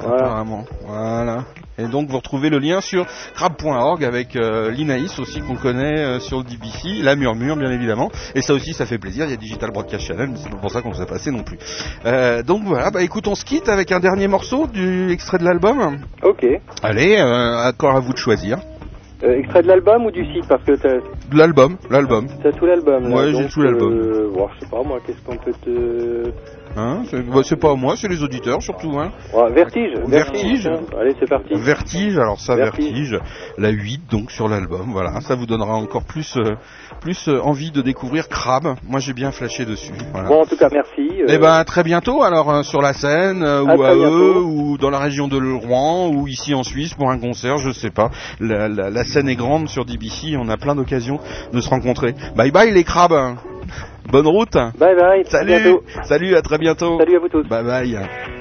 apparemment. Voilà. Et donc vous retrouvez le lien sur crab.org avec euh, l'Inaïs aussi qu'on connaît euh, sur le DBC, la Murmure bien évidemment. Et ça aussi ça fait plaisir, il y a Digital Broadcast Channel, mais c'est pas pour ça qu'on a passé non plus. Euh, donc voilà, bah écoute, on se quitte avec un dernier morceau du extrait de l'album. Ok. Allez, encore à vous de choisir. Euh, extrait de l'album ou du site? Parce que t'as De l'album, l'album. t'as tout l'album. là. Ouais, j'ai tout l'album. Euh, bon, je sais pas moi, qu'est-ce qu'on peut te. Hein c'est bah, pas moi, c'est les auditeurs surtout. Hein. Ouais, vertige. Vertige. hein. Allez, c'est parti. Vertige, alors ça, Vertige. Vertige, la 8 donc sur l'album, voilà, ça vous donnera encore plus, euh, plus euh, envie de découvrir Crab. Moi j'ai bien flashé dessus. Voilà. Bon, en tout cas, merci. euh, Eh ben très bientôt alors euh, sur la scène euh, À ou à eux ou dans la région de Rouen ou ici en Suisse pour un concert, je sais pas. La, la, la scène est grande sur DBC, on a plein d'occasions de se rencontrer. Bye bye les crabes. Bonne route. Bye bye. à Salut. bientôt. Salut, à très bientôt. Salut à vous tous. Bye bye.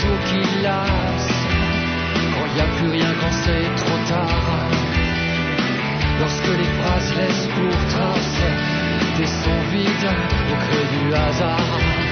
Jours qui lassent, quand il n'y a plus rien, quand c'est trop tard. Lorsque les phrases laissent pour trace des sons vides au gré du hasard.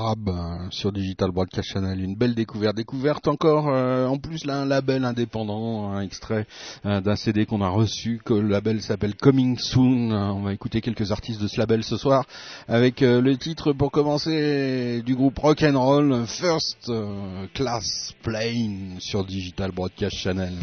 Hein, sur Digital Broadcast Channel, une belle découverte. Découverte encore, euh, en plus là un label indépendant, un extrait euh, d'un CD qu'on a reçu, que le label s'appelle Coming Soon. Hein, On va écouter quelques artistes de ce label ce soir avec euh, le titre pour commencer du groupe Rock and Roll First euh, Class Plane sur Digital Broadcast Channel.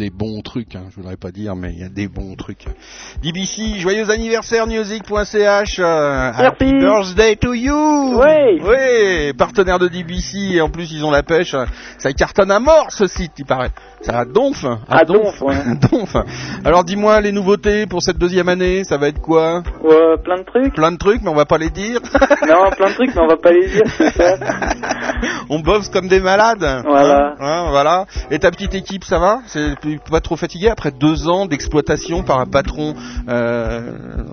Des bons trucs, hein, je voudrais pas dire, mais il y a des bons trucs. DBC, joyeux anniversaire music.ch. euh, happy birthday to you. Ouais. Oui, partenaire de DBC et en plus ils ont la pêche. Ça cartonne à mort ce site, il paraît. Ça donf. À donf, ouais. donf. Alors dis-moi les nouveautés pour cette deuxième année, ça va être quoi? Ouais, plein de trucs. Plein de trucs, mais on va pas les dire. Non, plein de trucs, mais on va pas les dire, ça. on bosse comme des malades. Voilà. Hein, hein, voilà. Et ta petite équipe, ça va? C'est pas trop fatigué après deux ans d'exploitation par un patron, euh,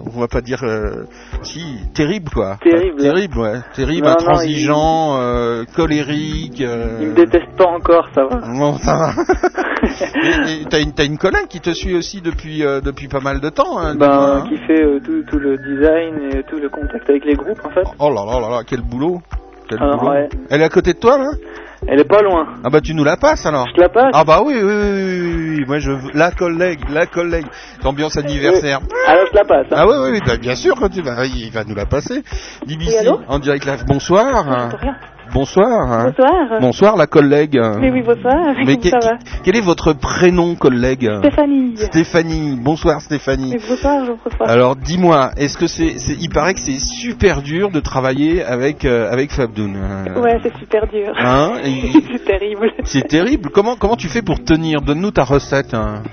on va pas dire, euh, si, terrible quoi. Terrible. Terrible, ouais. Terrible, Non, non, intransigeant, euh, colérique. euh, Il me déteste pas encore, ça va. Bon, ça va. T'as une, une collègue qui te suit aussi depuis, euh, depuis pas mal de temps. hein, Ben, hein. qui fait tout, tout le design et tout le contact avec les groupes, en fait. Oh là là là là, quel boulot. Quel Ah, boulot. ouais. Elle est à côté de toi là? Elle est pas loin. Ah bah tu nous la passes alors. Je te la passe. Ah bah oui, oui, oui, oui, oui, oui. moi je la collègue, la collègue, ambiance anniversaire. Alors je te la passe. hein. Ah oui, oui, oui, bah, bien sûr, quand tu vas, il va nous la passer. Oui, allô en direct live. Bonsoir. Bonsoir. Bonsoir. Bonsoir, la collègue. Mais oui, bonsoir. Mais Comment que- ça va quel est votre prénom, collègue Stéphanie. Stéphanie. Bonsoir, Stéphanie. Mais bonsoir, Jean-François. Alors, dis-moi, est-ce que c'est, c'est- il paraît que c'est super dur de travailler avec euh, avec Fabdoun. euh, Ouais, c'est super dur. Hein Et- c'est terrible. C'est terrible. Comment comment tu fais pour tenir? Donne-nous ta recette. hein.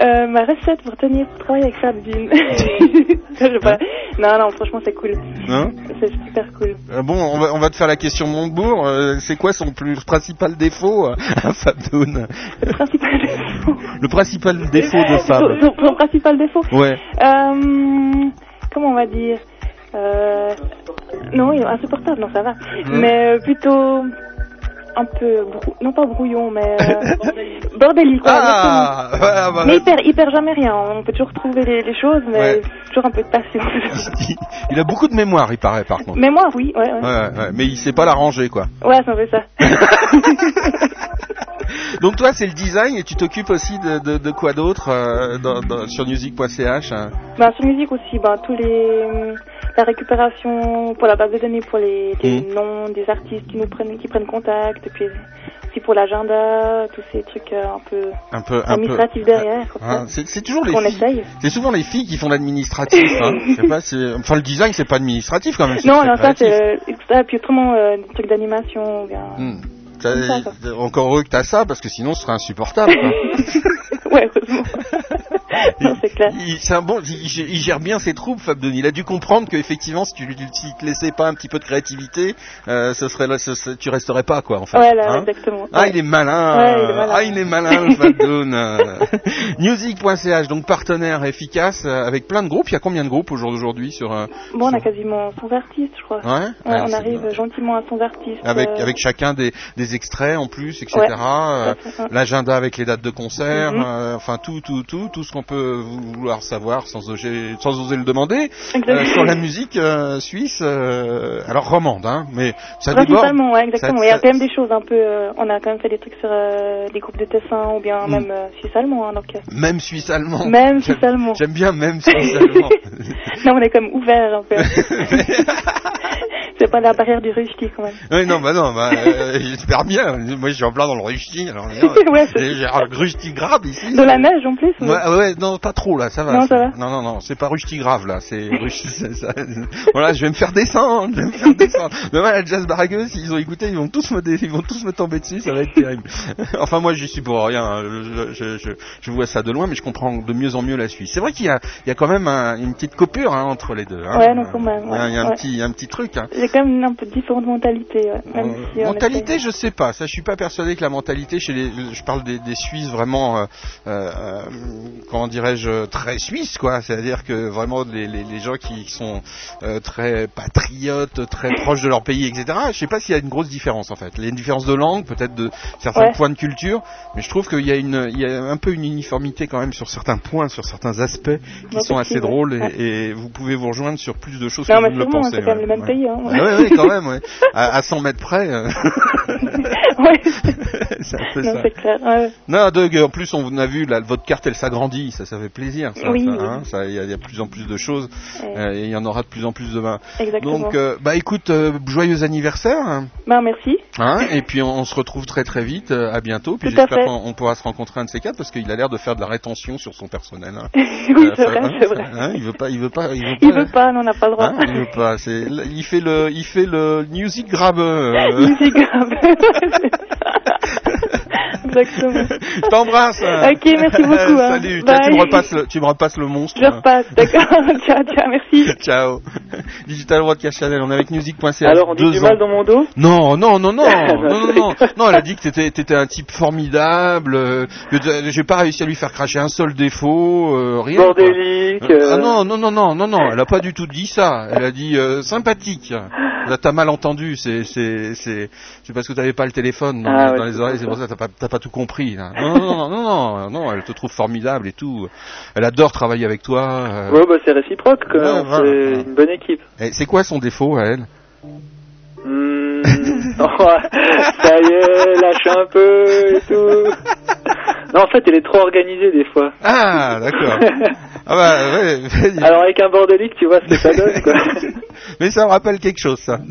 Euh, ma recette pour tenir pour travailler avec pas. Non, non, franchement, c'est cool. Hein C'est super cool. Euh, Bon, on va, on va te faire la question Montebourg. Euh, c'est quoi son plus principal défaut euh, à Fabdoun Le principal défaut. Le principal défaut de Fab. Son, son- son principal défaut Ouais. Euh, comment on va dire euh, Non, insupportable, non, ça va. Mmh. Mais euh, plutôt un peu, brou- non pas brouillon, mais euh, bordélique. Ah, voilà, bah, mais il perd, il perd jamais rien. On peut toujours trouver les, les choses, mais Ouais. toujours un peu de patience. Il a beaucoup de mémoire, il paraît, par contre. moi, oui, ouais, ouais. Mais il sait pas l'arranger, quoi. Ouais, un peu ça. Donc toi, c'est le design et tu t'occupes aussi de, de, de quoi d'autre euh, sur music.ch hein? Ben, sur musique aussi, ben, tous les, la récupération pour la base de données, pour les, les Mhm. noms des artistes qui nous prennent, qui prennent contact, et puis aussi pour l'agenda, tous ces trucs euh, un peu un peu, un peu. administratifs derrière. Hein, ça. c'est toujours les filles. C'est souvent les filles qui font l'administratif. Hein. Enfin le design c'est pas administratif quand même. Non, non, ça c'est, euh, ça, puis autrement euh, des trucs d'animation. Hmm. Ça- ça, encore heureux que t'as ça parce que sinon ce serait insupportable. ouais, heureusement. clair. Il, c'est un bon, il, il gère bien ses troupes, Fab Denis. Il a dû comprendre qu'effectivement, si tu si te laissais pas un petit peu de créativité, euh, ce serait là, ce- ce- tu resterais pas quoi en fait. Ouais, là, Hein exactement. Ah, Ouais. il est malin. Ouais, il est malin. Ah, il est malin, le Fab Doon. Music.ch, donc partenaire efficace euh, avec plein de groupes. Il y a combien de groupes au jour d'aujourd'hui sur euh, Bon, on a quasiment 100 artistes, je crois. Ouais, Ouais, ouais, on arrive bien. gentiment à 100 artistes. avec euh, avec chacun des, des extraits en plus, etc. Euh. L'agenda avec les dates de concert, Mhm. euh, enfin tout tout tout tout ce qu'on peut vouloir savoir sans oser sans oser le demander euh, sur la musique euh, suisse. euh, alors romande, hein, mais ça déborde. Principalement, ouais, exactement. Ça- Il y a quand même des choses un peu. on a quand même fait des trucs sur des groupes de Tessin ou bien Mm. même suisse-allemand. Hein, donc, Même suisse allemand. Même suisse-allemand. J'aime bien même suisse allemand. non, on est même ouvert un peu. C'est pas la barrière du rusty quand même. Oui, non, bah non, bah, euh, j'espère bien. Moi, je suis en plein dans le rusty. Alors, Ouais, j'ai un rusty grave ici. De la neige en plus. ou- Ouais, ouais, non, pas trop là, ça va. Non, ça va. Non, non, non, c'est pas rusty grave là, c'est. Voilà, je vais me faire descendre, je vais me faire descendre. Demain, la jazz baragueuse, s'ils ont écouté, ils vont tous me, dé- ils vont tous me tomber dessus, ça va être terrible. enfin, moi, j'y suis pour rien. hein. Je, je, je, je vois ça de loin, mais je comprends de mieux en mieux la Suisse. C'est vrai qu'il y y a quand même un- une petite coupure hein, entre les deux. Hein. Ouais, non, quand même, Il y a, il y a un petit, un petit truc. Hein. Il y a quand même un peu différentes mentalités. Ouais, même si on mentalité, essaye. je sais pas. Ça, je suis pas persuadé que la mentalité chez les, je parle des, des Suisses vraiment, euh, euh, euh, comment dirais-je, très suisses, quoi. C'est-à-dire que vraiment les, les, les gens qui sont euh, très patriotes, très proches de leur pays, etc. Je sais pas s'il y a une grosse différence en fait. Il y a une différence de langue, peut-être de certains Ouais. points de culture, mais je trouve qu'il y a une, il y a un peu une uniformité quand même sur certains points, sur certains aspects qui sont assez drôles et, Ouais. et vous pouvez vous rejoindre sur plus de choses Non, que vous ne le pensez. c'est quand même le même pays. Hein, Ouais, quand même, ouais. À, à 100 mètres près. euh, ouais. c'est un peu non, ça. clair. Ouais. Non, Doug, en plus, on a vu, là, votre carte, elle s'agrandit, ça, ça fait plaisir. Ça, Oui, ça, oui. hein, ça, il y, a- de plus en plus de choses, Ouais. euh, et il y en aura de plus en plus demain. Exactement. Donc, euh, bah, écoute, euh, joyeux anniversaire, Ben, merci. hein, et puis on, on se retrouve très très vite, euh, à bientôt, puis j'espère qu'on on pourra se rencontrer un de ces quatre, parce qu'il a l'air de faire de la rétention sur son personnel. hein. oui, c'est vrai, c'est vrai. il veut pas, il veut pas, il veut pas. Il veut pas, non, on n'a pas le droit. Il veut pas. Il fait le, il fait le music grab. euh, Musique grave. Exactement. Je t'embrasse. Ok, merci beaucoup, hein. Salut. Tiens, tu me repasses le, tu me repasses le monstre. Je repasse, d'accord. ciao, ciao, merci. Ciao. Digital Broadcast Channel, on est avec music.ca. Alors, on dit deux du ans. mal dans mon dos? Non, non, non, non, non, non, non, non. elle a dit que t'étais, t'étais un type formidable. euh, que j'ai pas réussi à lui faire cracher un seul défaut, euh, rien. Bordélique. Ah euh, non, non, non, non, non, non, elle a pas du tout dit ça. Elle a dit euh, sympathique. Là, t'as mal entendu, c'est, c'est, c'est, c'est parce que t'avais pas le téléphone dans, Ah les- ouais, oreilles, c'est pour ça que t'as pas, t'as pas tout compris. là. Non, non, non, non, non, non, elle te trouve formidable et tout. Elle adore travailler avec toi. euh. Ouais, bah c'est réciproque quand Ouais. C'est une bonne équipe. Et c'est quoi son défaut à elle? Hmm, ça y est, lâche un peu et tout. Non, en fait, elle est trop organisée des fois. Ah, d'accord. Ah bah, ouais. Alors avec un bordélique, tu vois ce que ça donne, quoi. Mais ça me rappelle quelque chose, ça.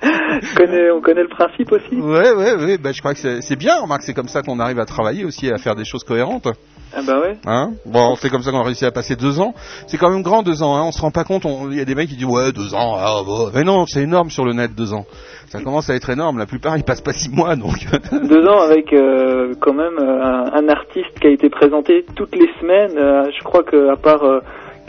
on, connaît, on connaît le principe aussi. Ouais, ouais, ouais. Bah, je crois que c'est- bien. Remarque, c'est comme ça qu'on arrive à travailler aussi, et à faire des choses cohérentes. Ah bah ouais. Hein? Bon, c'est comme ça qu'on a réussi à passer deux ans. C'est quand même grand deux ans. Hein. On se rend pas compte. Il y a des mecs qui disent ouais deux ans. Ah, bon. Mais non, c'est énorme sur le net deux ans. Ça commence à être énorme. La plupart ils passent pas six mois donc. Deux ans avec euh, quand même euh, un, un artiste qui a été présenté toutes les semaines. euh, je crois que à part euh,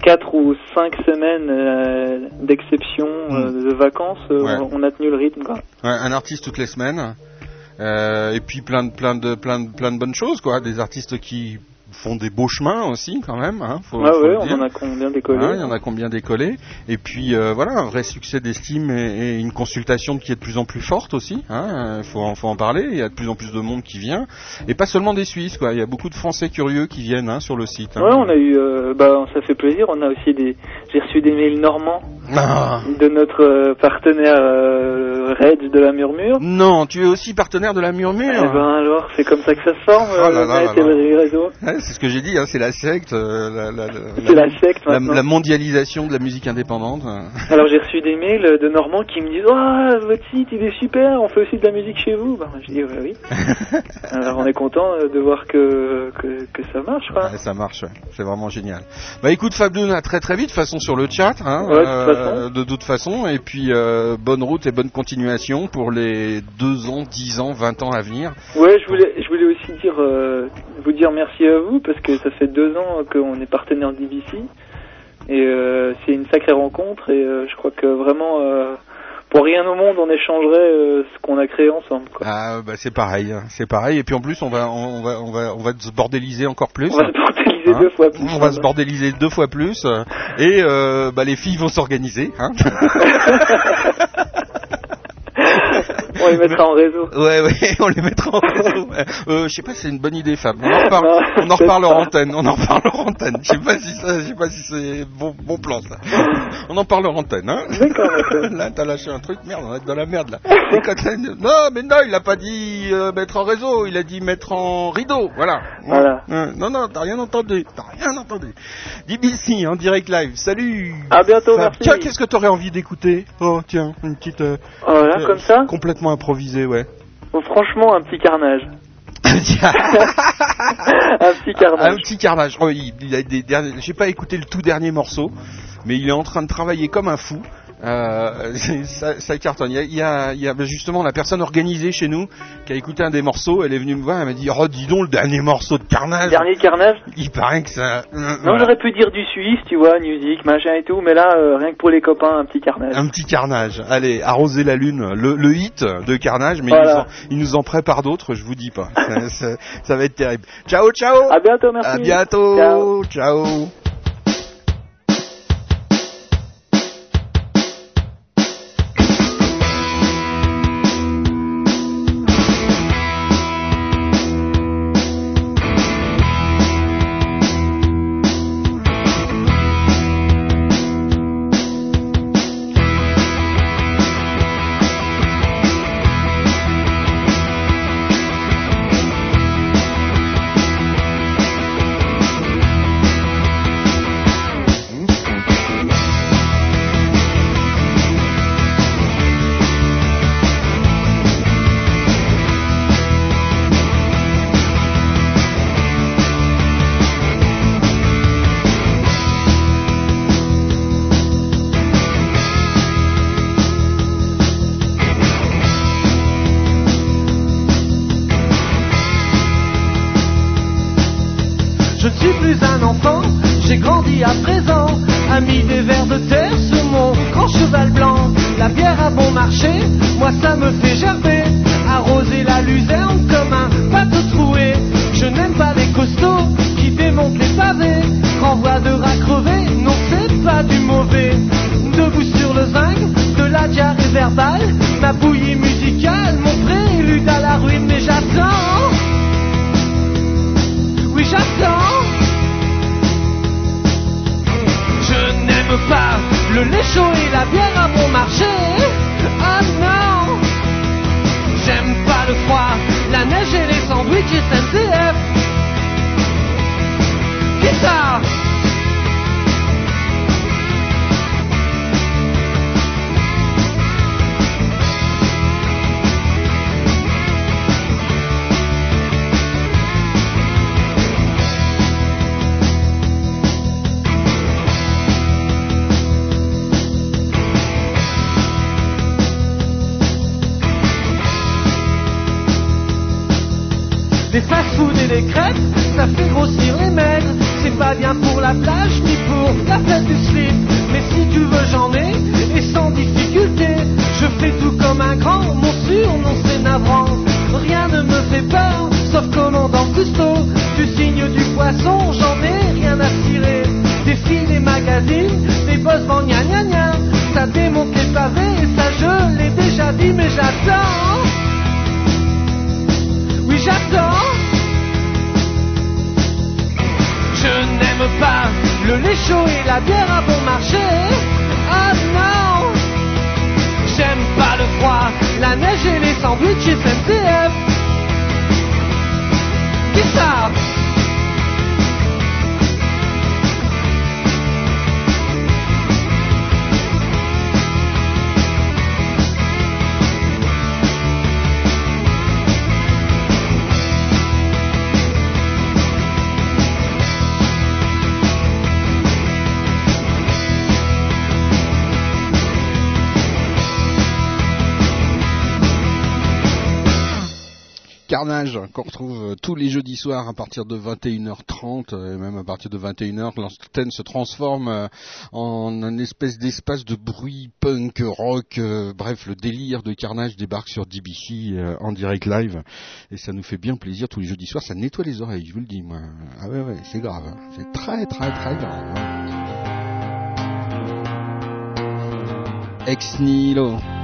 quatre ou cinq semaines euh, d'exception euh, de vacances, euh, Hmm. Ouais. on a tenu le rythme. Quoi. Ouais, un artiste toutes les semaines. Et puis plein de plein de plein de plein de bonnes choses quoi. Des artistes qui font des beaux chemins aussi quand même. Hein, faut, ah faut ouais, le on en a combien décollé Hein, il y en a combien décollé Et puis euh, voilà, un vrai succès d'estime et, et une consultation qui est de plus en plus forte aussi. Hein, il faut, en- faut en parler. Il y a de plus en plus de monde qui vient et pas seulement des Suisses. Quoi. Il y a beaucoup de Français curieux qui viennent hein, sur le site. hein. Ouais, on a eu, euh, bah, ça fait plaisir. On a aussi des, j'ai reçu des mails normands Ah. de notre euh, partenaire euh, Reg de la Murmure. Non, tu es aussi partenaire de la Murmure. Eh ben alors, c'est comme ça que ça se forme, euh, là le là là et là. C'est ce que j'ai dit, hein, c'est la secte, euh, la, la, la- C'est la secte la, maintenant. la mondialisation de la musique indépendante. Alors j'ai reçu des mails de Normands qui me disent oh, votre site il est super, on fait aussi de la musique chez vous. Ben, je dis ouais, oui. Alors on est content euh, de voir que, que, que ça marche quoi. Ouais, ça marche, ouais. c'est vraiment génial. Bah écoute Fabdoun, à très très vite, de toute façon sur le chat, hein, Ouais, de toute façon. de toute façon, et puis euh, bonne route et bonne continuation pour les deux ans, dix ans, 20 ans à venir. Ouais, je voulais, je voulais aussi dire, euh, vous dire merci à vous parce que ça fait deux ans qu'on est partenaire d'IBC et euh, c'est une sacrée rencontre et euh, je crois que vraiment euh, pour rien au monde on échangerait ce qu'on a créé ensemble. Quoi. Ah bah c'est pareil, hein, c'est pareil, et puis en plus on va on va on va on va se bordéliser encore plus. On va se bordéliser Hein deux fois plus. On va se bordéliser deux fois plus, et bah les filles vont s'organiser. Hein On les mettra en réseau. Ouais, ouais, on les mettra en réseau. Euh, je sais pas si c'est une bonne idée, Fab. On en reparle, on en reparle en antenne. On en reparle en antenne. Je sais pas si ça, je sais pas si c'est bon, bon plan, ça. On en parle en antenne, hein. D'accord, Là, t'as lâché un truc, merde, on va être dans la merde, là. Et quand t'as- non, mais non, il a pas dit euh, mettre en réseau, il a dit mettre en rideau, voilà. Voilà. Ouais. Non, non, t'as rien entendu, t'as rien entendu. DBC, en direct live, salut À bientôt, Fab. merci. Tiens, qu'est-ce que t'aurais envie d'écouter? Oh, tiens, une petite... euh, Oh euh, comme ça? Complètement improvisée, ouais. Bon, Franchement, un petit carnage. un petit carnage. Un petit carnage. Oh, il, il a des derniers. J'ai pas écouté le tout dernier morceau, mais il est en train de travailler comme un fou. Euh, ça, ça cartonne. Il y, a, il, y a, justement la personne organisée chez nous qui a écouté un des morceaux. Elle est venue me voir. Elle m'a dit "Oh, dis donc le dernier morceau de carnage." Dernier carnage? Il paraît que ça. euh, Non, voilà. j'aurais pu dire du Suisse, tu vois, musique, machin et tout, mais là, euh, rien que pour les copains, un petit carnage. Un petit carnage. Allez, arroser la lune, le, le hit de carnage, mais Voilà. il, nous en, il nous en prépare d'autres, je vous dis pas. ça, ça- ça va être terrible. Ciao, ciao. À bientôt, merci. À bientôt. Ciao. ciao. la à bon qu'on retrouve euh, tous les jeudis soirs à partir de 21h30 euh, et même à partir de 21h, l'antenne se transforme euh, en un espèce d'espace de bruit punk rock. Bref, le délire de Carnage débarque sur DBC en direct live et ça nous fait bien plaisir tous les jeudis soirs. Ça nettoie les oreilles, je vous le dis moi. Ah ouais ouais, c'est grave, hein. c'est très très très grave. Hein. Ex nihilo.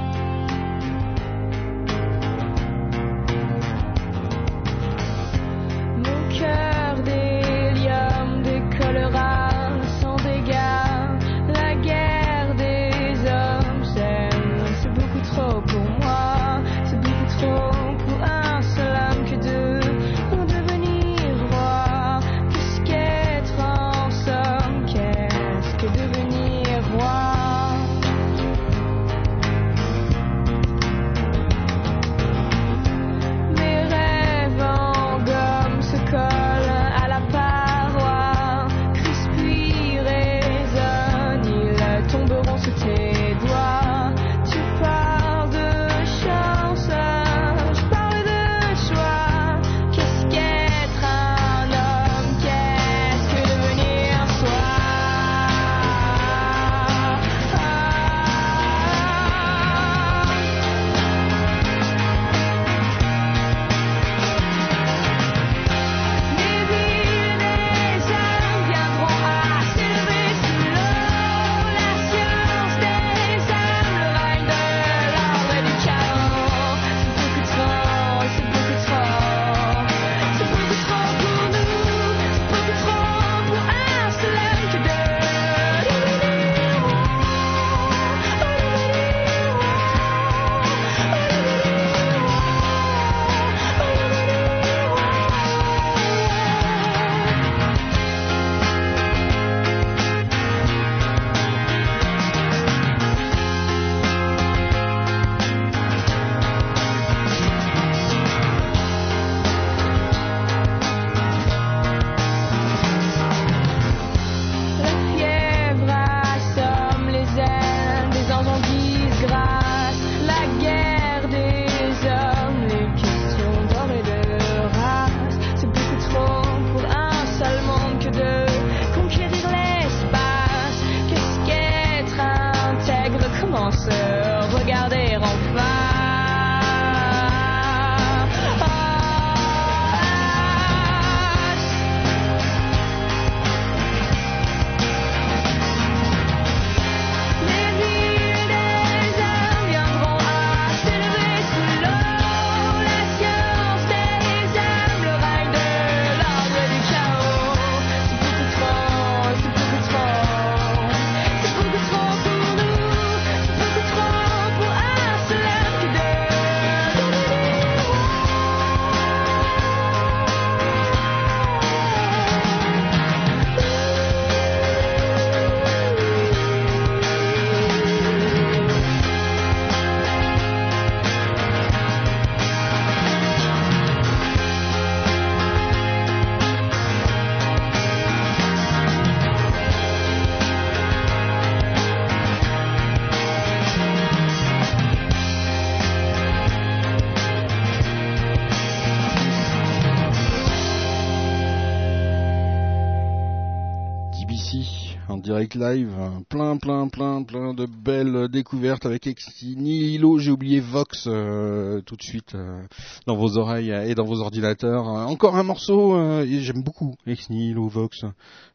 Live, hein. plein, plein, plein, plein de belles découvertes avec Nihilo, j'ai oublié Vox euh, tout de suite euh, dans vos oreilles et dans vos ordinateurs. Euh, Encore un morceau, j'aime beaucoup Ex Nihilo, Vox,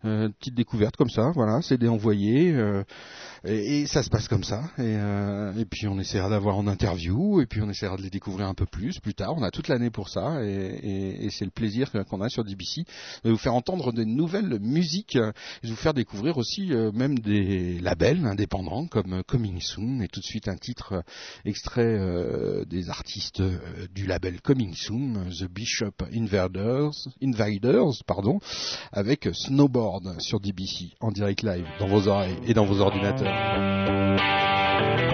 petite découverte comme ça, voilà, CD envoyé, et, ça se passe comme ça. Et, euh, et puis on essaiera d'avoir en interview, et puis on essaiera de les découvrir un peu plus plus tard. On a toute l'année pour ça, et, c'est le plaisir qu'on a sur DBC de vous faire entendre des nouvelles musiques, et de vous faire découvrir aussi euh, même des labels indépendants comme euh, Coming Soon, et tout de suite un titre extrait des artistes du label Coming Soon, The Bishop Invaders, Invaders, pardon, avec Snowboard sur DBC en direct live dans vos oreilles et dans vos ordinateurs. Thank you.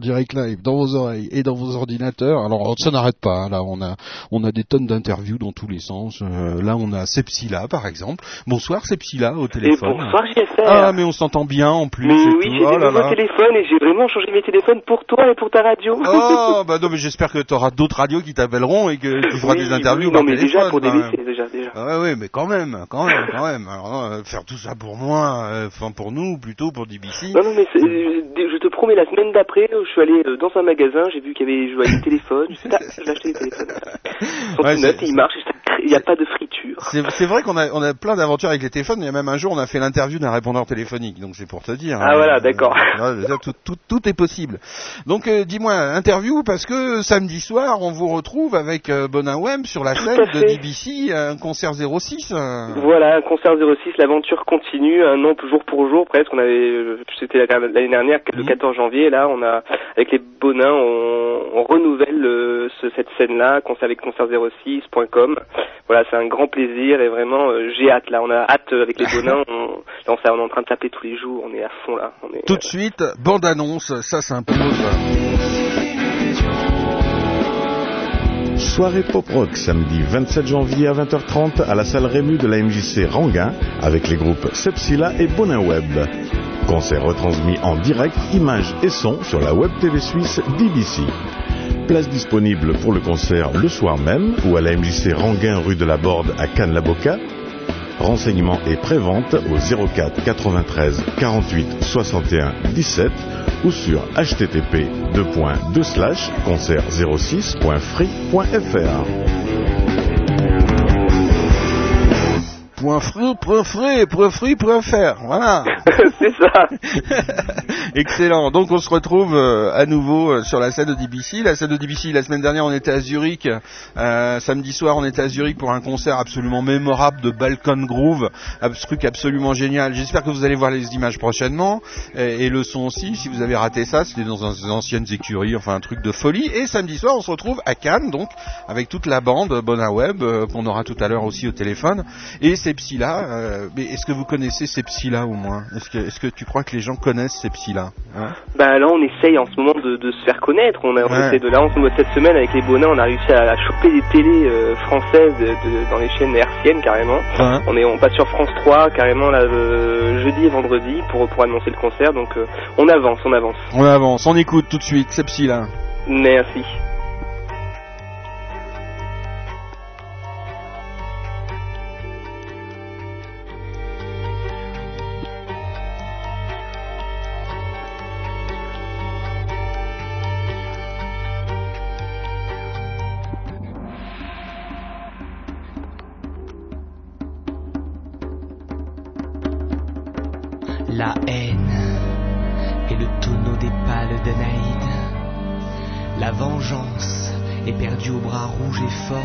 Direct live dans vos oreilles et dans vos ordinateurs. Alors ça n'arrête pas. hein. Là on a on a des tonnes d'interviews dans tous les sens. Euh, là on a Sepsila par exemple. Bonsoir Sepsila au téléphone. bonsoir, JFR. Ah mais on s'entend bien en plus. Mais et oui, j'ai Oh des nouveaux téléphones et j'ai vraiment changé mes téléphones pour toi et pour ta radio. Oh bah non mais j'espère que tu auras d'autres radios qui t'appelleront et que tu feras Oui, des interviews oui, non, mais déjà pour DBC, même. déjà, déjà. Ah ouais, ouais, mais quand même, quand même, quand même. Alors euh, faire tout ça pour moi, euh, enfin pour nous plutôt pour DBC. Non, non, mais euh, promets, la semaine d'après, je suis allé euh, dans un magasin, j'ai vu qu'il y avait je voyais des téléphones, je dit, ah, acheter des téléphones. Sont Ouais, tout neufs c'est- et il n'y a pas de friture. C'est c'est vrai qu'on a, on a plein d'aventures avec les téléphones. Il y a même un jour, on a fait l'interview d'un répondeur téléphonique. Donc c'est pour te dire. Ah, hein. voilà, d'accord. Euh, tout, tout, tout est possible. Donc euh, dis-moi, interview parce que samedi soir, on vous retrouve avec euh, Bonin Web sur la scène de. DBC, un concert 06. euh. Voilà, concert 06, l'aventure continue, un an jour pour jour presque. On avait, euh, c'était la- l'année dernière, le 14 janvier. Là, on a avec les Bonins, on, on renouvelle euh, ce- cette scène-là, concert avec concert06.com. Voilà, c'est un grand plaisir et vraiment, euh, j'ai hâte. Là, on a hâte euh, avec les Bonins. On, on, est en train de taper tous les jours. On est à fond là. On est, Tout de suite, bande annonce, ça s'impose. Soirée pop rock samedi 27 janvier à 20h30 à la salle Rému de la MJC Ranguin avec les groupes Sepsila et Bonin Web. Concert retransmis en direct, images et son sur la web TV suisse DBC. Place disponible pour le concert le soir même ou à la MJC Ranguin rue de la Borde à Cannes-la-Boca. Renseignements et prévente au 04 93 48 61 17 ou sur http concert06.free.fr. Point free, point free, point free, point faire. Voilà. c'est ça. Excellent. Donc on se retrouve euh, à nouveau euh, sur la scène de DBC. La scène de DBC, la semaine dernière, on était à Zurich. Euh, samedi soir, on était à Zurich pour un concert absolument mémorable de Balkan Groove. Un truc absolument génial. J'espère que vous allez voir les images prochainement. Et, et le son aussi, si vous avez raté ça, c'était dans des anciennes écuries, enfin un truc de folie. Et samedi soir, on se retrouve à Cannes, donc, avec toute la bande Bona Web, euh, qu'on aura tout à l'heure aussi au téléphone. Et Sepsila, euh, mais est-ce que vous connaissez Sepsila au moins? Est-ce que, tu crois que les gens connaissent Sepsila hein? Bah là on essaye en ce moment de, de se faire connaître. On, a, on Ouais. essaie de là moment, cette semaine avec les Bonins, on a réussi à, à choper des télés euh, françaises de- de- dans les chaînes hertziennes carrément. Ouais. On est on passe sur France 3 carrément là euh, jeudi et vendredi pour pour annoncer le concert. Donc on avance, on avance. On avance, on écoute tout de suite Sepsila. Merci. La vengeance est perdue au bras rouge et fort,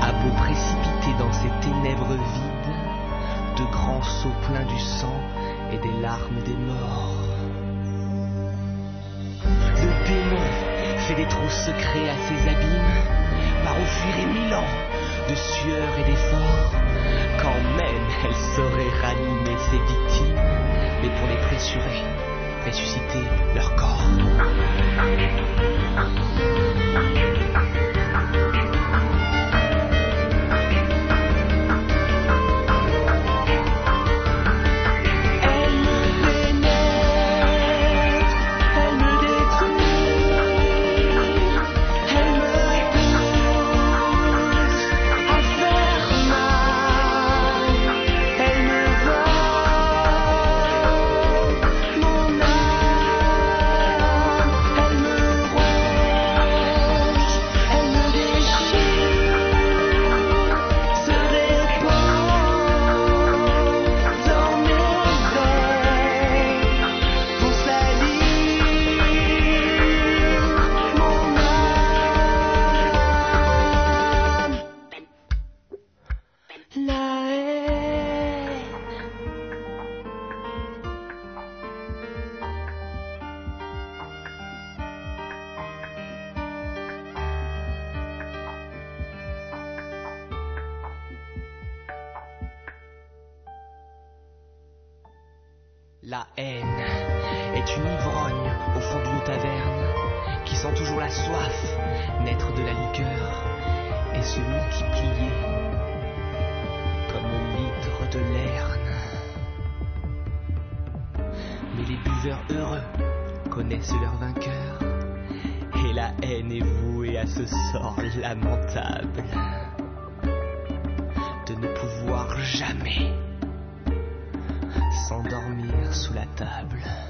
à beau précipiter dans ces ténèbres vides de grands seaux pleins du sang et des larmes des morts. Le démon fait des trous secrets à ses abîmes, par fuiraient mille ans de sueur et d'efforts, quand même elle saurait ranimer ses victimes, mais pour les pressurer, ressusciter leur corps. 啊。La haine est une ivrogne au fond d'une taverne qui sent toujours la soif naître de la liqueur et se multiplier comme l'hydre de lerne. Mais les buveurs heureux connaissent leur vainqueur et la haine est vouée à ce sort lamentable de ne pouvoir jamais s'endormir sous la table.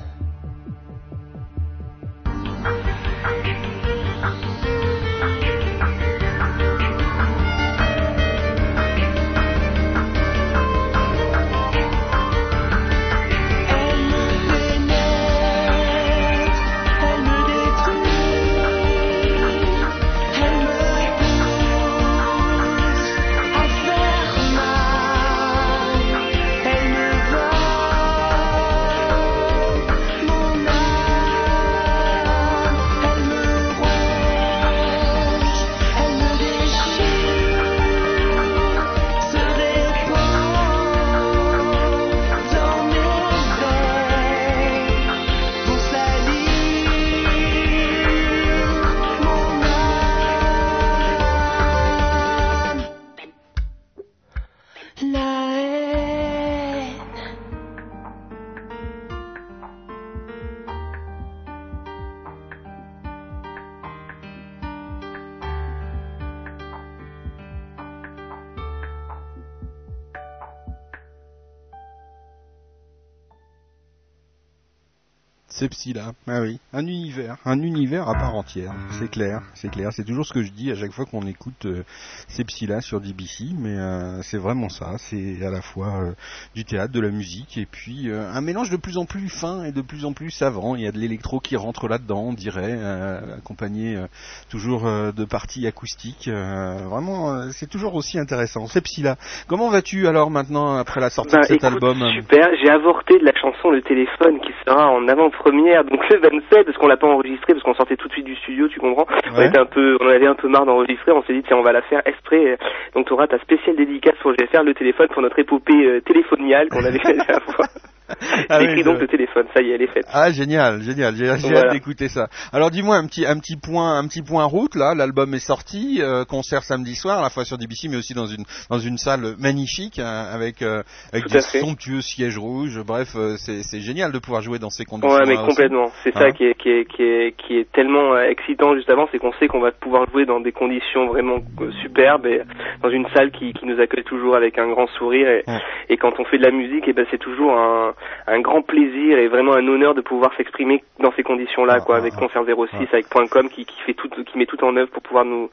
Psy là, ah oui, un univers, un univers à part entière, c'est clair, c'est clair, c'est toujours ce que je dis à chaque fois qu'on écoute euh, ces psy là sur DBC, mais euh, c'est vraiment ça, c'est à la fois euh, du théâtre, de la musique, et puis euh, un mélange de plus en plus fin et de plus en plus savant, il y a de l'électro qui rentre là-dedans, on dirait, euh, accompagné euh, toujours euh, de parties acoustiques, euh, vraiment, euh, c'est toujours aussi intéressant, ces là. Comment vas-tu alors maintenant, après la sortie Bah, de cet écoute, album Super, j'ai avorté de la chanson Le téléphone qui sera en avant-première, donc le 27, parce qu'on l'a pas enregistré, parce qu'on sortait tout de suite du studio, tu comprends. On était un peu, on en avait un peu marre d'enregistrer, on s'est dit tiens on va la faire exprès, donc tu auras ta spéciale dédicace vais faire le téléphone pour notre épopée euh, téléphoniale qu'on avait fait la dernière fois. Ah oui, écrit donc le téléphone, ça y est, elle est faite. Ah génial, génial, j'ai Voilà. hâte d'écouter ça. Alors dis-moi un petit un petit point un petit point route là, l'album est sorti, euh, concert samedi soir à la fois sur DBC mais aussi dans une dans une salle magnifique hein, avec euh, avec Tout des somptueux sièges rouges. Bref, euh, c'est c'est génial de pouvoir jouer dans ces conditions. Ouais, mais complètement. C'est ça Hein qui est, qui est, qui est, qui est tellement euh, excitant juste avant, c'est qu'on sait qu'on va pouvoir jouer dans des conditions vraiment euh, superbes et dans une salle qui, qui nous accueille toujours avec un grand sourire. Et, et quand on fait de la musique, et ben c'est toujours un, un grand plaisir et vraiment un honneur de pouvoir s'exprimer dans ces conditions-là, quoi, avec Concert 06, avec Point .com qui, qui fait tout, qui met tout en œuvre pour pouvoir nous,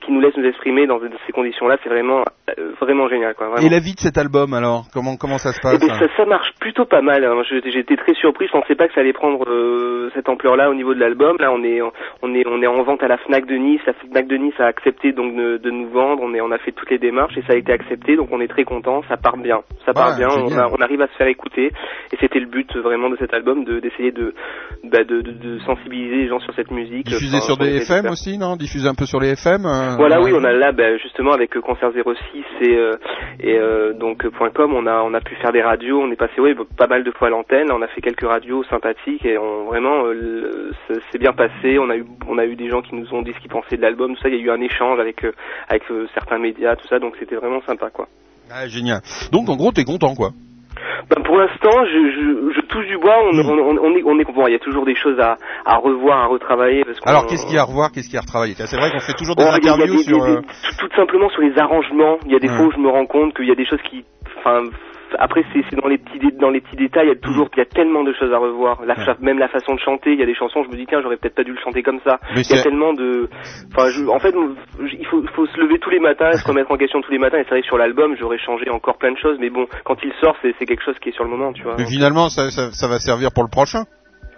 qui nous laisse nous exprimer dans ces conditions-là. C'est vraiment, euh, vraiment génial, quoi. Vraiment. Et la vie de cet album alors, comment comment ça se Eh passe ben, hein ça, ça marche plutôt pas mal. hein. Je- J'étais très surpris. Je pensais pas que ça allait prendre euh, cette ampleur-là au niveau de l'album. Là, on est, on est, on est en vente à la Fnac de Nice. La Fnac de Nice a accepté donc de, de nous vendre. On est, on a fait toutes les démarches et ça a été accepté. Donc on est très content. Ça part bien. Ça part Ouais, bien. On, génial. a- on arrive à se faire écouter. Et c'était le but vraiment de cet album, de d'essayer de, bah, de, de, de sensibiliser les gens sur cette musique. Diffusé Enfin, sur on des FM aussi, non? Diffusé un peu sur les FM euh, Voilà, oui, ouais. on a là, ben, justement, avec euh, Concert 06 et, euh, et euh, donc .com, on a, on a pu faire des radios, on est passé, oui, pas mal de fois à l'antenne, on a fait quelques radios sympathiques et on, vraiment, c'est- bien passé, on a eu, on a eu des gens qui nous ont dit ce qu'ils pensaient de l'album, tout ça, il y a eu un échange avec, avec certains médias, tout ça, donc c'était vraiment sympa, quoi. Ah, génial. Donc en gros, t'es content quoi Ben, pour l'instant, je, je, je touche du bois. On, on, on, on est, on est bon. Il y a toujours des choses à, à revoir, à retravailler. Parce qu'on- Alors qu'est-ce qu'il y a à revoir, qu'est-ce qu'il y a à retravailler? C'est vrai qu'on fait toujours des y a- a interviews des- sur. des- euh, des- tout, tout simplement sur les arrangements. Il y a des Ouais. fois où je me rends compte qu'il y a des choses qui, enfin, après c'est dans les petits dans les petits détails. Il y a Mm. toujours, il y a tellement de choses à revoir. La même la façon de chanter. Il y a des chansons, je me dis tiens, j'aurais peut-être pas dû le chanter comme ça. Il y a tellement de, enfin, je- en fait, il faut, se lever tous les matins, se remettre en question tous les matins. Et c'est vrai que sur l'album, j'aurais changé encore plein de choses. Mais bon, quand il sort, c'est quelque chose qui est sur le moment, tu vois. Mais finalement, ça, ça, ça va servir pour le prochain.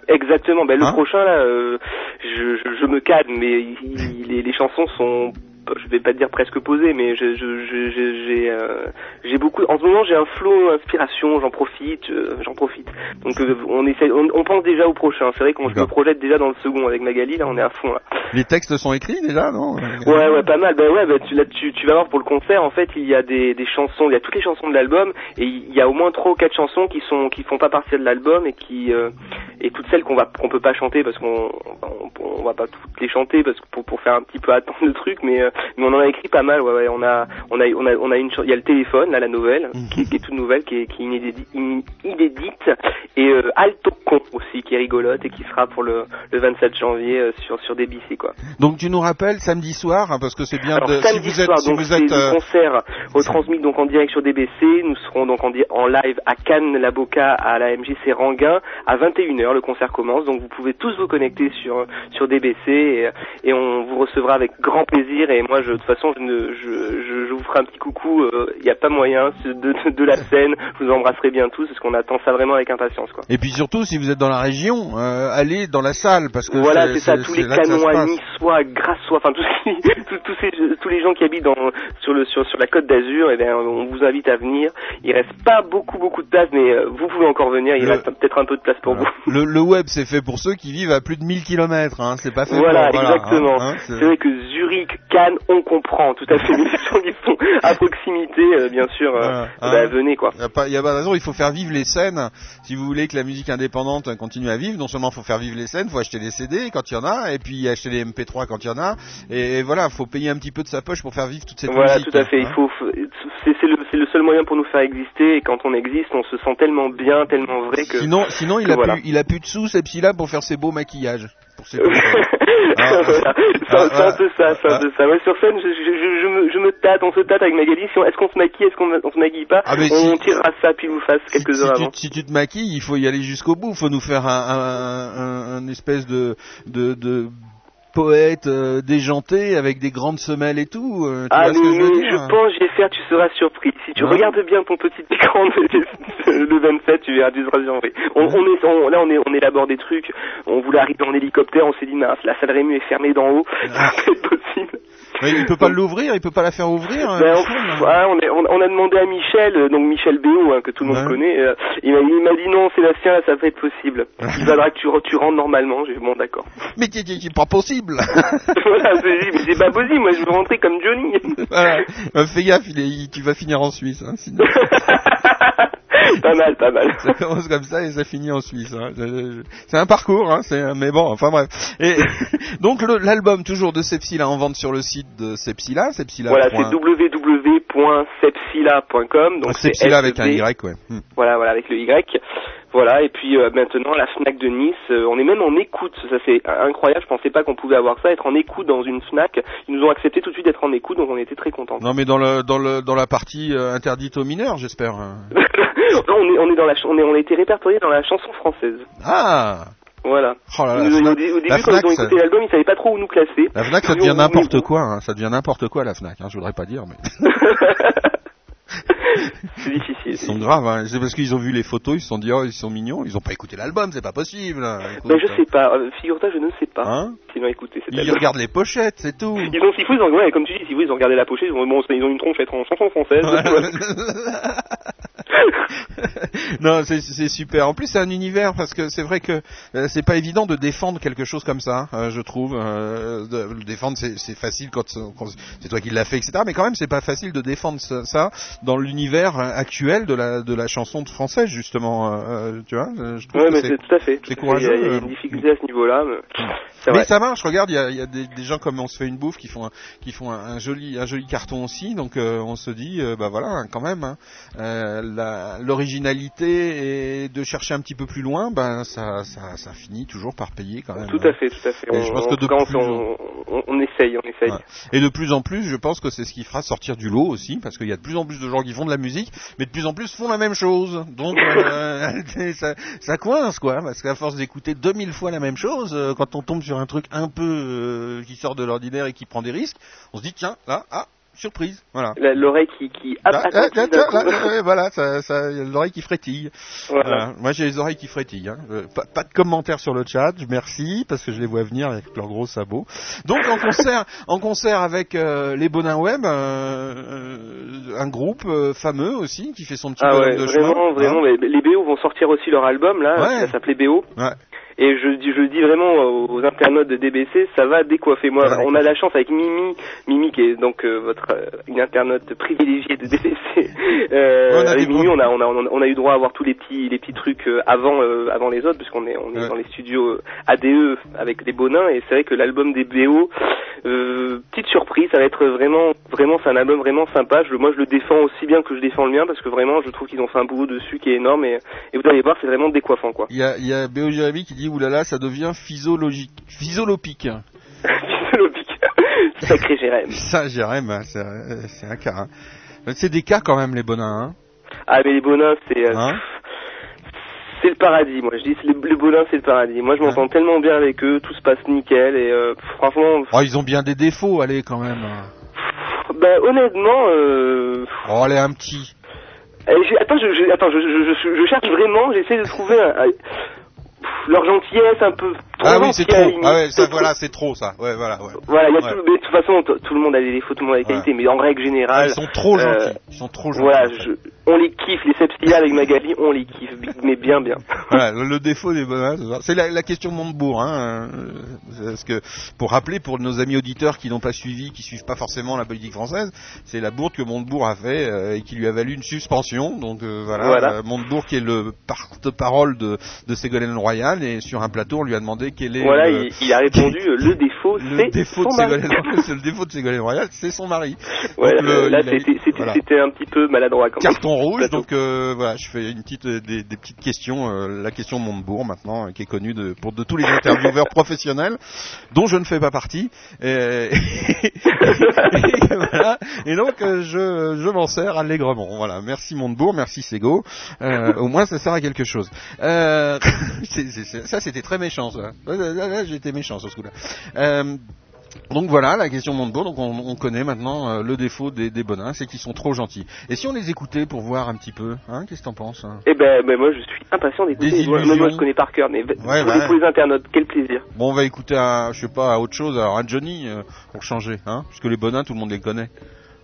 Exactement. Ben, le Hein prochain là, euh, je, je, je me calme, mais il- il- les, les chansons sont, je vais pas dire presque posées, mais je- je- je- je- j'ai euh, j'ai beaucoup. En ce moment, j'ai un flot inspiration. J'en profite, euh, j'en profite. Donc euh, on essaie, on, on pense déjà au prochain. C'est vrai qu'on je me projette déjà dans le second avec Magali. Là, on est à fond là. Les textes sont écrits déjà, non? Ouais, ouais, pas mal. Ben ouais, ben tu, là, tu, tu vas voir pour le concert. En fait, il y a des, des chansons, il y a toutes les chansons de l'album, et il y a au moins trois ou quatre chansons qui sont qui font pas partie de l'album et qui euh, et toutes celles qu'on va qu'on peut pas chanter parce qu'on on, on va pas toutes les chanter parce que pour pour faire un petit peu attendre le truc, mais euh, mais on en a écrit pas mal. Ouais, ouais. On a on a on a on a une, chan- il y a le téléphone, là, la nouvelle, qui, qui est toute nouvelle, qui est qui est inédite, in- inédite, et euh, Alto Con aussi, qui est rigolote et qui sera pour le le 27 janvier euh, sur sur DBC quoi. Donc tu nous rappelles samedi soir, hein, parce que c'est bien Alors, de. samedi si vous êtes, soir, si donc vous êtes, le euh, concert retransmis donc en direct sur DBC. Nous serons donc en, en live à Cannes, la Boca, à la MJC Ranguin à 21h. Le concert commence, donc vous pouvez tous vous connecter sur sur DBC et, et on vous recevra avec grand plaisir. Et moi, je, de toute façon, je, ne, je, je, je vous ferai un petit coucou. euh, Il n'y a pas moyen de, de, de la scène. Je vous embrasserai bien tous parce qu'on attend ça vraiment avec impatience, quoi. Et puis surtout, si vous êtes dans la région, euh, allez dans la salle, parce que Voilà, c'est ça, tous les canois, niçois, grassois, enfin tous, tous, tous, ces, tous les gens qui habitent dans, sur, le, sur, sur la côte d'Azur, eh bien, on vous invite à venir. Il reste pas beaucoup, beaucoup de place, mais euh, vous pouvez encore venir. Il Le- reste peut-être un peu de place pour vous. Le, le web, c'est fait pour ceux qui vivent à plus de 1000 km, hein. c'est pas fait Voilà, pour... exactement. hein, hein, c'est- c'est vrai que Zurich, Cannes, on comprend tout à fait. Les gens qui sont à proximité, euh, bien sûr, euh, Voilà, bah, hein. venez quoi. Il n'y a, pas- y a pas raison, il faut faire vivre les scènes. Si vous voulez que la musique indépendante continue à vivre, non seulement il faut faire vivre les scènes, il faut acheter des CD quand il y en a, et puis acheter des MP3 quand il y en a, et voilà, il faut payer un petit peu de sa poche pour faire vivre toute cette Voilà, musique. tout à fait. Il hein. faut, faut- c'est le, seul moyen pour nous faire exister. Et quand on existe, on se sent tellement bien, tellement vrai que. Sinon, sinon il, que a voilà. plus, il a plus de sous, ces petits-là, pour faire ses beaux maquillages. Pour voilà. Un- c'est un peu ça, c'est un peu ça. Ouais, sur scène, je, je, je, me, je me tâte, on se tâte avec Magali. Si Est-ce qu'on se maquille, est-ce qu'on on se maquille pas Ah, On si- tirera ça pile ou face quelques si heures tu, avant. si tu te maquilles, il faut y aller jusqu'au bout. Il faut nous faire un, un, un- un espèce de, de, de poète euh, déjanté avec des grandes semelles et tout. euh, tu Ah vois ce que mais, je veux dire je pense faire, tu seras surpris. Si tu Ouais. regardes bien ton petit écran de- le 27, tu verras, tu seras surpris. On, on est, on- là on est, on élabore des trucs. On voulait arriver en hélicoptère, on s'est dit mince, la salle Rému est fermée d'en haut, pas être possible. Mais il peut pas l'ouvrir, il peut pas la faire ouvrir. euh, Ben, le on, film. ah, on, est- on- on a demandé à Michel, euh, donc Michel Béo, hein, que tout le monde connaît, euh, il m'a dit non Sébastien, là ça va être possible. Il faudra que tu, re- tu rentres normalement. J'ai bon d'accord. Mais c'est- c'est c'est pas possible. voilà, c'est pas possible, moi je veux rentrer comme Johnny. Voilà. Fais gaffe, il est- il- tu vas finir en Suisse. Hein, sinon. pas mal, pas mal. Ça commence comme ça et ça finit en Suisse. hein. C'est un parcours, hein, c'est mais bon, enfin bref. Et donc l'album toujours de Sepsila en vente sur le site de Sepsila, Sepsila. Voilà, c'est www.sepsila.com. Donc c'est Sepsila avec un. Y, ouais. Hmm. Voilà, voilà, avec le Y. Voilà, et puis euh, maintenant la Fnac de Nice, euh, on est même en écoute. Ça c'est incroyable. Je pensais pas qu'on pouvait avoir ça, être en écoute dans une Fnac. Ils nous ont accepté tout de suite d'être en écoute, donc on était très contents. Non mais dans le dans le dans la partie euh, interdite aux mineurs, j'espère. Non, on est on est dans la on est on a été répertorié dans la chanson française. Ah. Voilà. Oh là là, nous- Fnac- au, dé- au début, la quand Fnac, ils ont ça- écouté l'album, ils savaient pas trop où nous classer. La Fnac, ça devient n'importe quoi. Hein. Ça devient n'importe quoi la Fnac. Hein. Je voudrais pas dire, mais C'est difficile. ils sont graves. Hein. C'est parce qu'ils ont vu les photos, ils se sont dit oh ils sont mignons. Ils ont pas écouté l'album, c'est pas possible. Écoute, Ben, je sais pas. Euh, Figure-toi, je ne sais pas. Hein S'ils ont écouté cet Ils album. regardent les pochettes, c'est tout. Ils ont, faut, ils ont, ouais, comme tu dis, s'il faut, ils ont regardé la pochette, ils ont, bon, ils ont une tronche à être en chanson française. non, c'est super. En plus, c'est un univers parce que c'est vrai que euh, c'est pas évident de défendre quelque chose comme ça, euh, je trouve. Euh, de, le défendre, c'est c'est facile quand, quand c'est toi qui l'as fait, etc. Mais quand même, c'est pas facile de défendre ça, ça dans l'univers euh, actuel de la de la chanson de française, justement. euh, tu vois, euh, je trouve Ouais, que c'est tout à fait. c'est courageux. Il y a euh. une difficulté à ce niveau-là. Mais, c'est Mais ça marche, regarde, il y a, il y a des, des gens comme on se fait une bouffe qui font un, qui font un, un joli un joli carton aussi, donc euh, on se dit euh, bah voilà quand même hein, euh, l'originalité et de chercher un petit peu plus loin, ben ça, ça ça finit toujours par payer quand même. Tout hein. à fait, tout à fait. Et On, je pense en que de cas, plus on, on- on essaye, on essaye. Ouais. Et de plus en plus, je pense que c'est ce qui fera sortir du lot aussi, parce qu'il y a de plus en plus de gens qui font de la musique, mais de plus en plus font la même chose. Donc euh, ça, ça coince quoi, parce qu'à force d'écouter 2000 fois la même chose, euh, quand on tombe sur un truc un peu euh, qui sort de l'ordinaire et qui prend des risques, on se dit tiens là, ah surprise, voilà. L'oreille qui, qui Là, là, là, là, ouais, voilà, ça, ça, l'oreille qui frétille. Voilà. Moi, j'ai les oreilles qui frétillent. Hein. Euh, Pas, pas de commentaires sur le chat, je merci parce que je les vois venir avec leurs gros sabots. Donc en concert, en concert avec euh, les Bonins Web, euh, un groupe fameux aussi qui fait son petit Ah ouais, de vraiment, chemin. vraiment. hein. mais les BO vont sortir aussi leur album là, Ouais. ça s'appelait BO. Ouais. Et je dis, je dis vraiment aux internautes de DBC, ça va décoiffer. Moi, on a la chance avec Mimi, Mimi qui est donc euh, votre euh, une internaute privilégiée de DBC. Euh, On a avec Mimi, on a, on a on a eu droit à avoir tous les petits les petits trucs euh, avant euh, avant les autres, puisqu'on est on est Ouais. dans les studios euh, ADE avec des bonins. Et c'est vrai que l'album des BO, euh, petite surprise, ça va être vraiment vraiment c'est un album vraiment sympa. Je, moi, je le défends aussi bien que je défends le mien, parce que vraiment, je trouve qu'ils ont fait un boulot dessus qui est énorme. Et, et vous allez voir, c'est vraiment décoiffant quoi. Il y a, il y a Béo Jérémy qui dit oulala, ça devient physiologique, physiolopique. Sacré Jérém. Ça, Jérémy, hein, c'est euh, c'est un cas. hein. C'est des cas quand même les bonins. Hein. Ah mais les bonins c'est euh, Hein c'est le paradis moi je dis les, les bonins c'est le paradis moi je m'entends tellement bien avec eux tout se passe nickel et euh, franchement Oh, ils ont bien des défauts, allez quand même. bah honnêtement euh, Oh, allez un petit. eh, attends je, je- attends je, cherche vraiment j'essaie de trouver un- leur gentillesse un peu trop Ah oui, c'est trop. Ah ouais, ça voilà, c'est trop ça. Ouais, voilà, ouais. Voilà, il y a Ouais. tout, mais de toute façon, tout le monde a des défauts, tout le monde a des qualités, mais en règle générale. Ah, ils sont trop euh, gentils. Ils sont trop gentils. Voilà, je- on les kiffe, les Sepsilia avec Magali, on les kiffe, mais bien, bien. Voilà, le, défaut des c'est ça. c'est la, la question Montebourg. Hein, euh, parce que pour rappeler pour nos amis auditeurs qui n'ont pas suivi, qui suivent pas forcément la politique française, c'est la bourde que Montebourg a fait euh, et qui lui a valu une suspension. Donc euh, voilà, Voilà. euh, Montebourg qui est le porte-parole de, de Ségolène Royal et sur un plateau on lui a demandé quel est Voilà, le, il, il a répondu euh, le défaut, le c'est défaut son de mari. Ségolène Royal. Le défaut de Ségolène Royal, c'est son mari. Ouais, Donc, le- euh, là, c'était voilà. un petit peu maladroit quand même. Carton rouge, donc euh, voilà, je fais une petite, euh, des, des petites questions, euh, la question Montebourg maintenant, qui est connue de, pour de tous les intervieweurs professionnels, dont je ne fais pas partie. Et, et voilà. Et donc je, je m'en sers allègrement. Voilà, merci Montebourg, merci Sego. Au moins ça sert à quelque chose. Ça c'était très méchant. Ça. Là, là, là, j'étais méchant sur ce coup-là. Donc voilà, la question Montebourg, donc on, on connaît maintenant euh, le défaut des, des bonins, c'est qu'ils sont trop gentils. Et si on les écoutait pour voir un petit peu, hein, qu'est-ce que t'en penses hein? Eh ben, ben, moi je suis impatient d'écouter. Des Moi, moi je connais par cœur, mais Ouais, les- bah. pour les internautes, quel plaisir. Bon, on va écouter un, je sais pas, à autre chose, alors un Johnny, euh, pour changer, hein, puisque les bonins, tout le monde les connaît.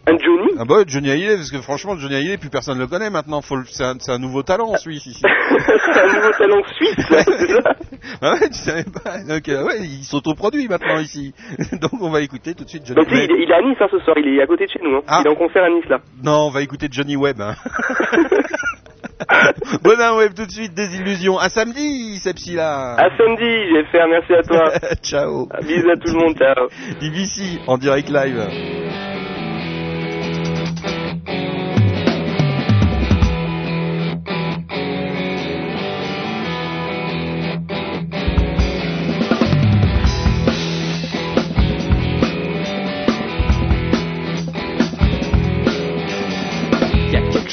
Un Johnny Ah bah Johnny Hallyday, parce que franchement, Johnny Hallyday, plus personne le connaît maintenant, faut le- c'est un, c'est un nouveau talent en Suisse ici. C'est un nouveau talent suisse, là, c'est ça Ah ouais, tu savais pas Donc, euh, ouais, il s'autoproduit maintenant ici. Donc on va écouter tout de suite Johnny Donc il, est- il est à Nice hein, ce soir, il est à côté de chez nous. Hein. Ah. Il est en concert à Nice là. Non, on va écouter Johnny Webb. Hein. Bonin Webb tout de suite, des illusions. À samedi, Sepsila. À samedi, JFR, merci à toi. ciao. Bisous à tout le monde, ciao. BBC en direct live.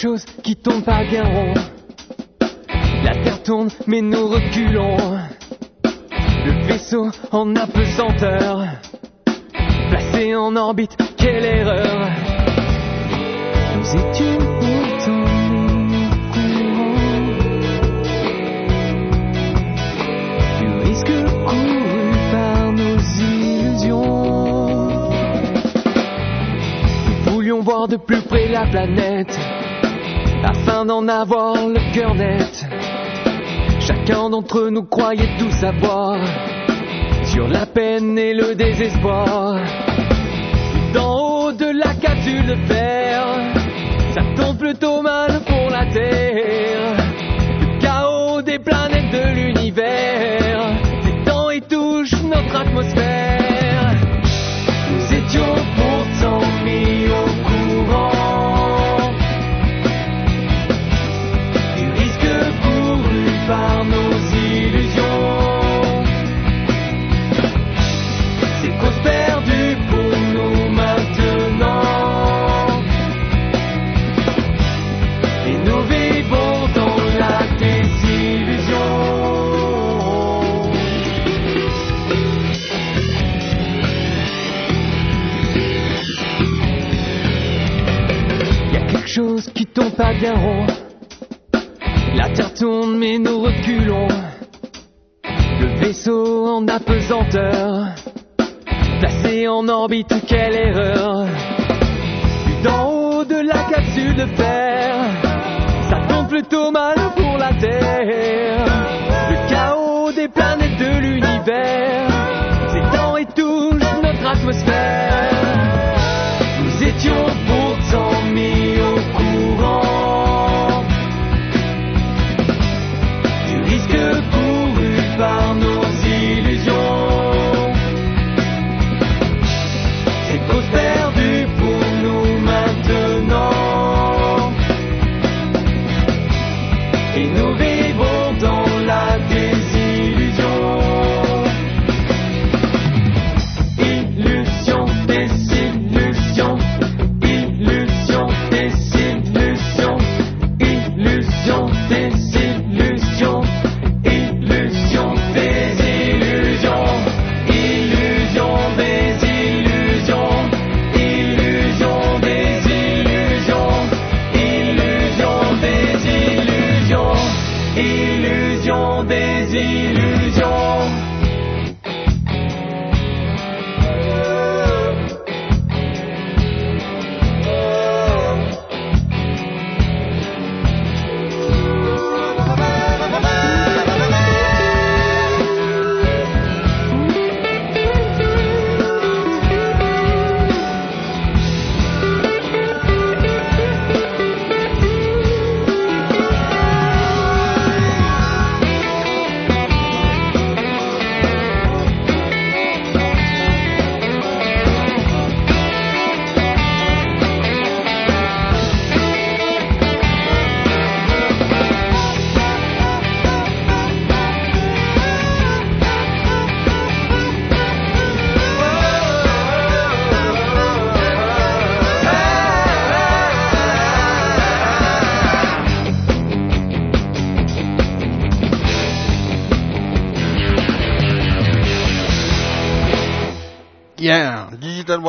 Chose qui tourne pas bien rond. La terre tourne, mais nous reculons. Le vaisseau en apesanteur, placé en orbite, quelle erreur. Nous étions pourtant du risque couru par nos illusions. Nous voulions voir de plus près la planète afin d'en avoir le cœur net. Chacun d'entre nous croyait tout savoir sur la peine et le désespoir. D'en haut de la capsule de fer, ça tombe plutôt mal pour la Terre. Tombe pas bien rond. La terre tourne mais nous reculons. Le vaisseau en apesanteur, placé en orbite, quelle erreur. D'en haut de la capsule de fer, ça tombe plutôt mal pour la Terre. Le chaos des planètes de l'univers s'étend et touche notre atmosphère. Nous étions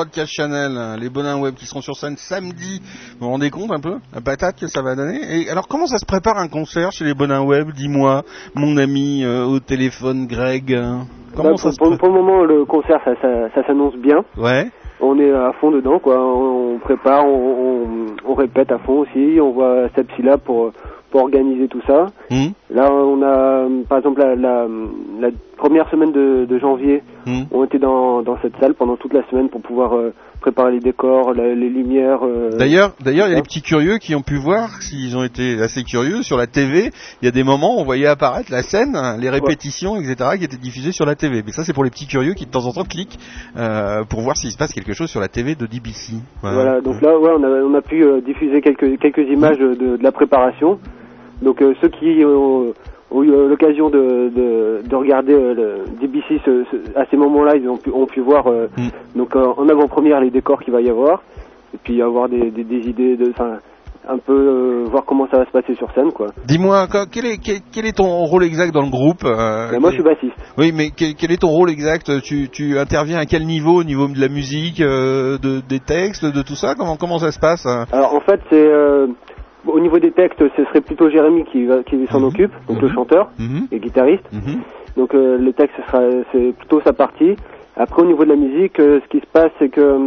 Broadcast Channel, hein, les Bonins Web qui seront sur scène samedi. Vous vous rendez compte un peu la patate que ça va donner? Et alors comment ça se prépare un concert chez les Bonins Web? Dis-moi, mon ami euh, au téléphone Greg. hein. Comment Bah, ça pour, se pour- prépare pour le moment, le concert, ça, ça, ça s'annonce bien. Ouais. On est à fond dedans, quoi. On, on prépare, on, on, on répète à fond aussi. On voit Sepsila pour pour organiser tout ça. Hmm. Là, on a, par exemple, la, la, la première semaine de, de janvier, Hmm. on était dans, dans cette salle pendant toute la semaine pour pouvoir euh, préparer les décors, la- les lumières. euh, D'ailleurs, d'ailleurs, il y a les petits curieux qui ont pu voir, s'ils ont été assez curieux, sur la TV, il y a des moments où on voyait apparaître la scène, les répétitions, etc., qui étaient diffusées sur la TV. Mais ça, c'est pour les petits curieux qui de temps en temps cliquent euh, pour voir s'il se passe quelque chose sur la TV de DBC. Voilà, donc là, ouais, on a, on a pu euh, diffuser quelques, quelques images de, de la préparation. Donc euh, ceux qui ont, ont eu euh, l'occasion de, de, de regarder euh, le DBC ce- ce- à ces moments-là, ils ont pu, ont pu voir euh, donc euh, en avant-première les décors qu'il va y avoir, et puis avoir des, des, des idées, de, un peu euh, voir comment ça va se passer sur scène, quoi. Dis-moi, quel est, quel, quel est ton rôle exact dans le groupe euh, Ben, moi, je suis bassiste. Oui, mais quel, quel est ton rôle exact? Tu, tu interviens à quel niveau Au niveau de la musique, euh, de, des textes, de tout ça? Comment, comment ça se passe hein? Alors en fait, c'est au niveau des textes, ce serait plutôt Jérémy qui, qui s'en occupe, donc le chanteur Mhm. et guitariste. Mhm. Donc euh, les textes, c'est plutôt sa partie. Après au niveau de la musique, euh, ce qui se passe, c'est que euh,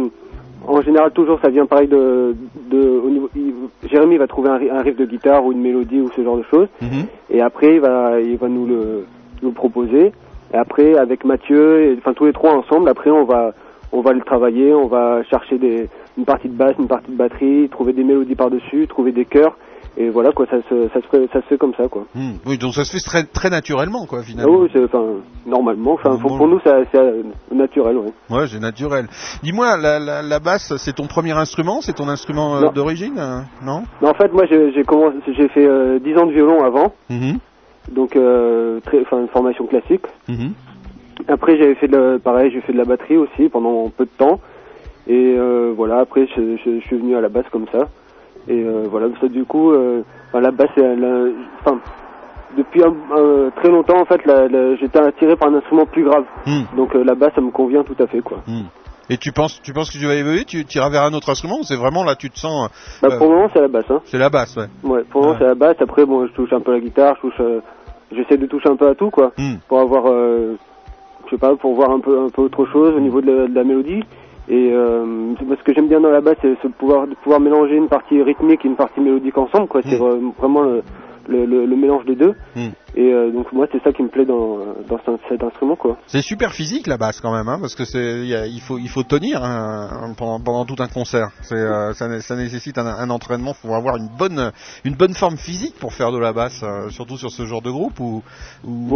en général toujours ça vient pareil de, de au niveau, il- Jérémy va trouver un, un riff de guitare ou une mélodie ou ce genre de choses. Mhm. Et après il va il va nous le nous le proposer. Et après avec Mathieu, et, enfin tous les trois ensemble, après on va on va le travailler, on va chercher des une partie de basse, une partie de batterie, trouver des mélodies par dessus, trouver des chœurs. Et voilà quoi, ça se ça se fait, ça se fait comme ça quoi. Hmm, Oui, donc ça se fait très, très naturellement, quoi, Ah finalement. oui, c'est enfin normalement, enfin pour, pour nous c'est euh, naturel, ouais. Ouais, c'est naturel. Dis-moi, la, la, la basse, c'est ton premier instrument C'est ton instrument euh, d'origine euh, Non? En fait, moi, j'ai commencé, j'ai fait euh, 10 ans de violon avant, Mhm. donc très, enfin une formation classique. Mhm. Après, j'avais fait de la, pareil, j'ai fait de la batterie aussi pendant peu de temps, et euh, voilà. Après, je, je- je suis venu à la basse comme ça, et euh, voilà. Ça, du coup, euh, enfin, la basse, euh, enfin, depuis un, un- très longtemps, en fait, la- la- j'étais attiré par un instrument plus grave, Hmm. donc euh, la basse, ça me convient tout à fait, quoi. Et tu penses, tu penses que tu vas évoluer? Tu iras vers un autre instrument c'est vraiment là, tu te sens. Bah, pour le moment, c'est la basse, hein. c'est la basse, ouais. Ouais, pour le moment, c'est la basse. Après, bon, je touche un peu la guitare, je touche, j'essaie de toucher un peu à tout, quoi, Hmm. pour avoir, je sais pas, pour voir un peu, un peu autre chose au niveau de la, de la mélodie. Et euh, ce que j'aime bien dans la basse, c'est ce pouvoir, de pouvoir mélanger une partie rythmique et une partie mélodique ensemble, quoi. C'est vra- vraiment le, le, le- le mélange des deux. Hmm. Et euh, donc moi, c'est ça qui me plaît dans, dans cet- instrument, quoi. C'est super physique la basse quand même, hein, parce que c'est, il faut, il faut tenir hein, pendant, pendant tout un concert. C'est, euh, ça, né- ça nécessite un, un entraînement, faut avoir une bonne, une bonne forme physique pour faire de la basse, euh, surtout sur ce genre de groupe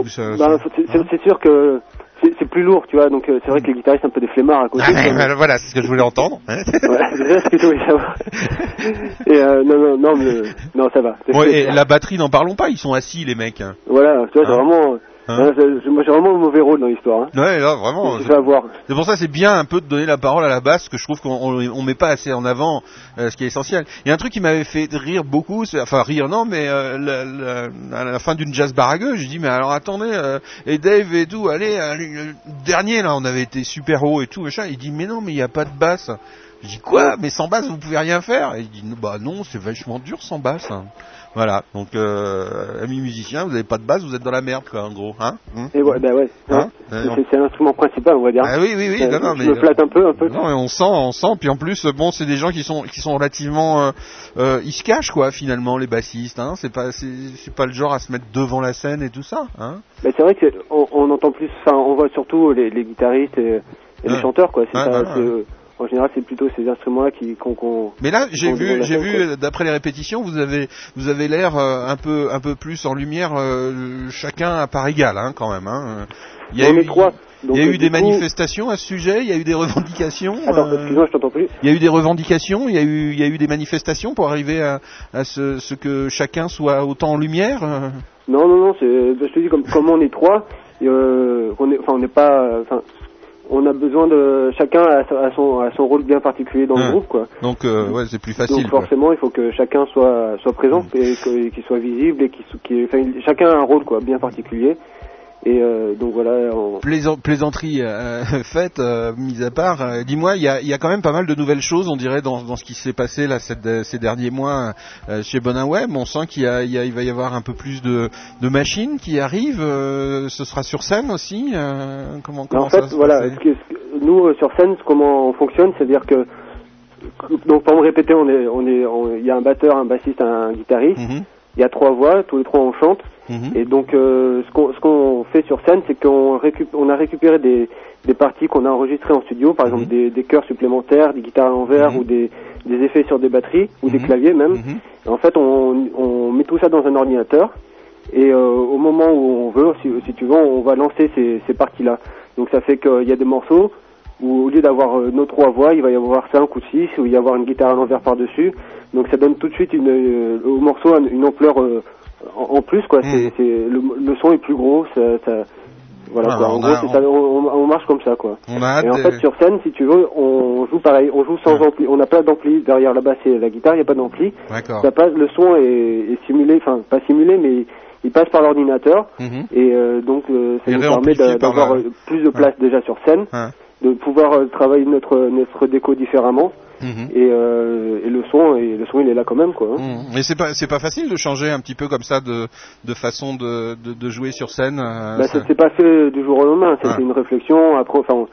ça- Bah, c'est sûr que c'est plus lourd, tu vois. Donc euh, c'est vrai que les guitaristes sont un peu des flemmards à côté. Ah, quoi. voilà, voilà, c'est ce que je voulais entendre. Ouais, c'est ce que je voulais savoir. Et euh, non, non, non, mais, non, ça va. Ouais, et la batterie, n'en parlons pas, ils sont assis les mecs. hein. Voilà, tu vois, c'est Hein vraiment. Hein moi, j'ai vraiment un mauvais rôle dans l'histoire. Hein. Ouais, là, vraiment. Je. C'est pour ça c'est bien un peu de donner la parole à la basse, que je trouve qu'on on, met pas assez en avant euh, ce qui est essentiel. Il y a un truc qui m'avait fait rire beaucoup, enfin rire non, mais euh, à la fin d'une jazz baragueux, j'ai dit mais alors attendez, euh, et Dave et tout, allez, le dernier là, on avait été super haut et tout, machin. Il dit mais non, mais il n'y a pas de basse. Je dis quoi? Mais sans basse vous pouvez rien faire? Et il dit bah non, c'est vachement dur sans basse. Voilà, donc euh, amis musiciens, vous n'avez pas de basse, vous êtes dans la merde quoi, en gros, hein Hum Et ouais, bah ouais. Hein C'est- Euh, l'instrument principal, on va dire. ah oui, oui, oui, Euh, non, non, je mais me flatte un peu, un peu. Non, mais on sent, on sent. Puis en plus, bon, c'est des gens qui sont, qui sont relativement, euh, euh, ils se cachent quoi, finalement, les bassistes. Hein. C'est pas, c'est, c'est pas le genre à se mettre devant la scène et tout ça. Hein. Mais c'est vrai que on, on entend plus, enfin, on voit surtout les, les guitaristes et, et les chanteurs, quoi. C'est c'est- En général, c'est plutôt ces instruments-là qui, qu'on, Mais là, j'ai vu, j'ai vu, euh, d'après les répétitions, vous avez, vous avez l'air euh, un peu, un peu plus en lumière, euh, chacun à part égale, hein, quand même. Hein. Il y a eu, trois, donc, il y a eu des coup- manifestations à ce sujet. Il y a eu des revendications. Attends, euh, excuse-moi, je t'entends plus. Il y a eu des revendications, il y a eu, il y a eu des manifestations pour arriver à, à ce, ce que chacun soit autant en lumière. Non, non, non, je te dis, comme, comme on est trois, euh, on est, enfin, on n'est pas, enfin, on a besoin de, chacun a son, a son rôle bien particulier dans le groupe, quoi. Donc, euh, ouais, c'est plus facile. Donc quoi. forcément, il faut que chacun soit soit présent et que- qu'il soit visible et qu'il, enfin, il- chacun a un rôle quoi bien particulier. Et euh, donc voilà, on... Plaisanterie euh, faite, euh, mise à part. euh, Dis-moi, il y a, il y a quand même pas mal de nouvelles choses, on dirait, dans, dans ce qui s'est passé là cette- ces derniers mois euh, chez Bonin Web. On sent qu'il y a, il y a- il va y avoir un peu plus de, de machines qui arrivent. euh, ce sera sur scène aussi. euh, comment, comment en ça fait, se voilà, passer ce que- ce que- nous euh, sur scène, comment on fonctionne, c'est-à-dire que donc pour me répéter, on est, on est, on- il y a un batteur, un bassiste, un guitariste. Mhm. Il y a trois voix, tous les trois on chante. Et donc euh, ce qu'on ce qu'on fait sur scène, c'est qu'on récup- on a récupéré des, des parties qu'on a enregistrées en studio, par exemple des, des chœurs supplémentaires, des guitares à l'envers ou des, des effets sur des batteries ou des claviers même. Et en fait, on, on met tout ça dans un ordinateur et euh, au moment où on veut, si, si tu veux, on va lancer ces, ces parties-là. Donc ça fait qu'il y a des morceaux où au lieu d'avoir euh, nos trois voix, il va y avoir cinq ou six, où il va y avoir une guitare à l'envers par-dessus. Donc ça donne tout de suite une, euh, au morceau une, ampleur euh, en, plus, quoi. C'est, c'est, le, le son est plus gros, ça, ça- voilà, quoi. En on gros, c'est ça, on, on- on marche comme ça, quoi. On a Et en fait, sur scène, si tu veux, on joue pareil, on joue sans ampli. On n'a pas d'ampli derrière la basse et la guitare, il n'y a pas d'ampli. D'accord. Ça passe, le son est, est simulé, enfin pas simulé, mais il passe par l'ordinateur. Mhm. Et euh, donc, euh, ça Et nous permet d'avoir la- euh, plus de place déjà sur scène, Ouais. De pouvoir euh, travailler notre notre déco différemment. Mhm. Et, euh, et le son, et le son, il est là quand même, quoi. hein. Mhm. Mais c'est pas c'est pas facile de changer un petit peu comme ça de de façon de de, de jouer sur scène. euh, Bah, ça- s'est pas fait du jour au lendemain. C'était Ouais. une réflexion. Après, enfin, on-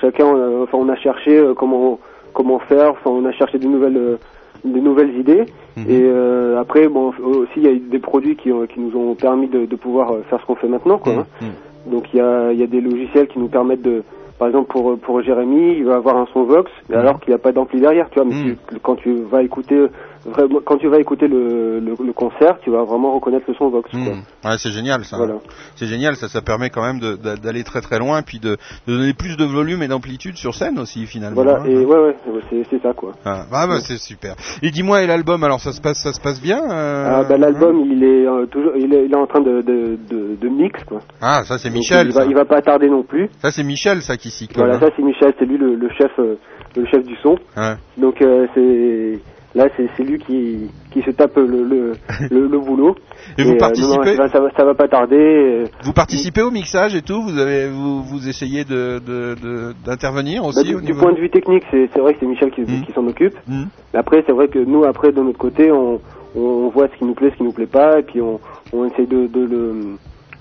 chacun, euh, enfin, on a cherché comment comment faire. Enfin, on a cherché de nouvelles de nouvelles idées. Mhm. Et euh, après, bon, aussi, il y a eu des produits qui, qui nous ont permis de, de pouvoir faire ce qu'on fait maintenant, quoi. hein. Donc, il y a, il y a des logiciels qui nous permettent de, par exemple, pour pour Jérémy, il va avoir un son Vox, Mhm. alors qu'il n'y a pas d'ampli derrière, tu vois. Mais tu- quand tu vas écouter vraiment, quand tu vas écouter le, le, le concert, tu vas vraiment reconnaître le son Vox, quoi. Ouais, c'est génial ça. Voilà. C'est génial, ça, ça permet quand même d'aller très très loin, puis de, de donner plus de volume et d'amplitude sur scène aussi finalement. Voilà, hein. et ouais, ouais, c'est ça, quoi. Ah, ah, bah, c'est super. Et dis-moi, et l'album, alors ça se passe, ça se passe bien euh, Ah, bah, l'album, il est euh, toujours, il est, il est en train de, de, de, de mix, quoi. Ah, ça c'est Donc, Michel. Il va, il va pas tarder non plus. Ça, c'est Michel, ça qui s'y colle. Voilà, hein. ça c'est Michel, c'est lui le, le chef, euh, le chef du son. Ouais. Donc euh, c'est là c'est lui qui qui se tape le le, le, le boulot. Et vous euh, non, non, participez ça, va, ça va pas tarder. euh, Vous participez au mixage et tout Vous avez, vous, vous essayez de de- de- d'intervenir bah, aussi du, au du niveau. point de vue technique, c'est c'est vrai que c'est Michel qui, Mm. qui s'en occupe. Mais Après, c'est vrai que nous, après, de notre côté, on, on voit ce qui nous plaît, ce qui nous plaît pas, et puis on, on essaye de, de, le,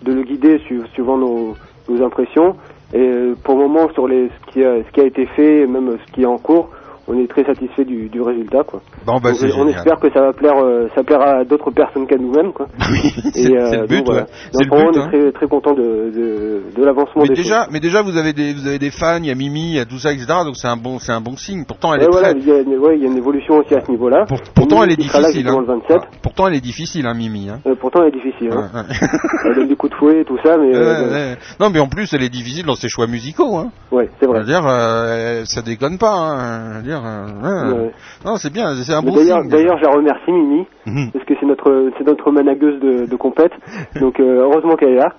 de le guider su- suivant nos, nos impressions. Et euh, pour le moment, sur les, ce, qui a, ce qui a été fait, même ce qui est en cours, on est très satisfait du, du résultat, quoi. Bon, bah, Donc, on génial. espère que ça va plaire, euh, ça plaira à d'autres personnes qu'à nous-mêmes, quoi. c'est- Et, euh, c'est le donc, but, voilà. ouais. C'est Donc, le on est hein. très, très content de, de, de l'avancement Mais des déjà, choses. mais déjà, vous avez des, vous avez des fans. Il y a Mimi, il y a tout ça, etc. Donc c'est un bon, c'est un bon signe. Pourtant, elle est voilà, très, il y, a, une- ouais, il y a une évolution aussi à ce niveau-là. pourtant, Et elle est là difficile. hein. le 27. Ah, Pourtant, elle est difficile, hein, Mimi. Hein. Euh, pourtant, elle est difficile. Hein. Ouais, ouais. Elle donne des coups de fouet et tout ça, mais... Euh. Non, mais en plus, elle est difficile dans ses choix musicaux. Hein. Ouais, c'est vrai. Je veux dire, euh, ça déconne pas. Hein. Dire, euh, ouais. Non, c'est bien, c'est un bon D'ailleurs, signe. d'ailleurs, je la remercie Mimi Mhm. parce que c'est notre c'est notre managueuse de, de compète. Donc euh, heureusement qu'elle est là.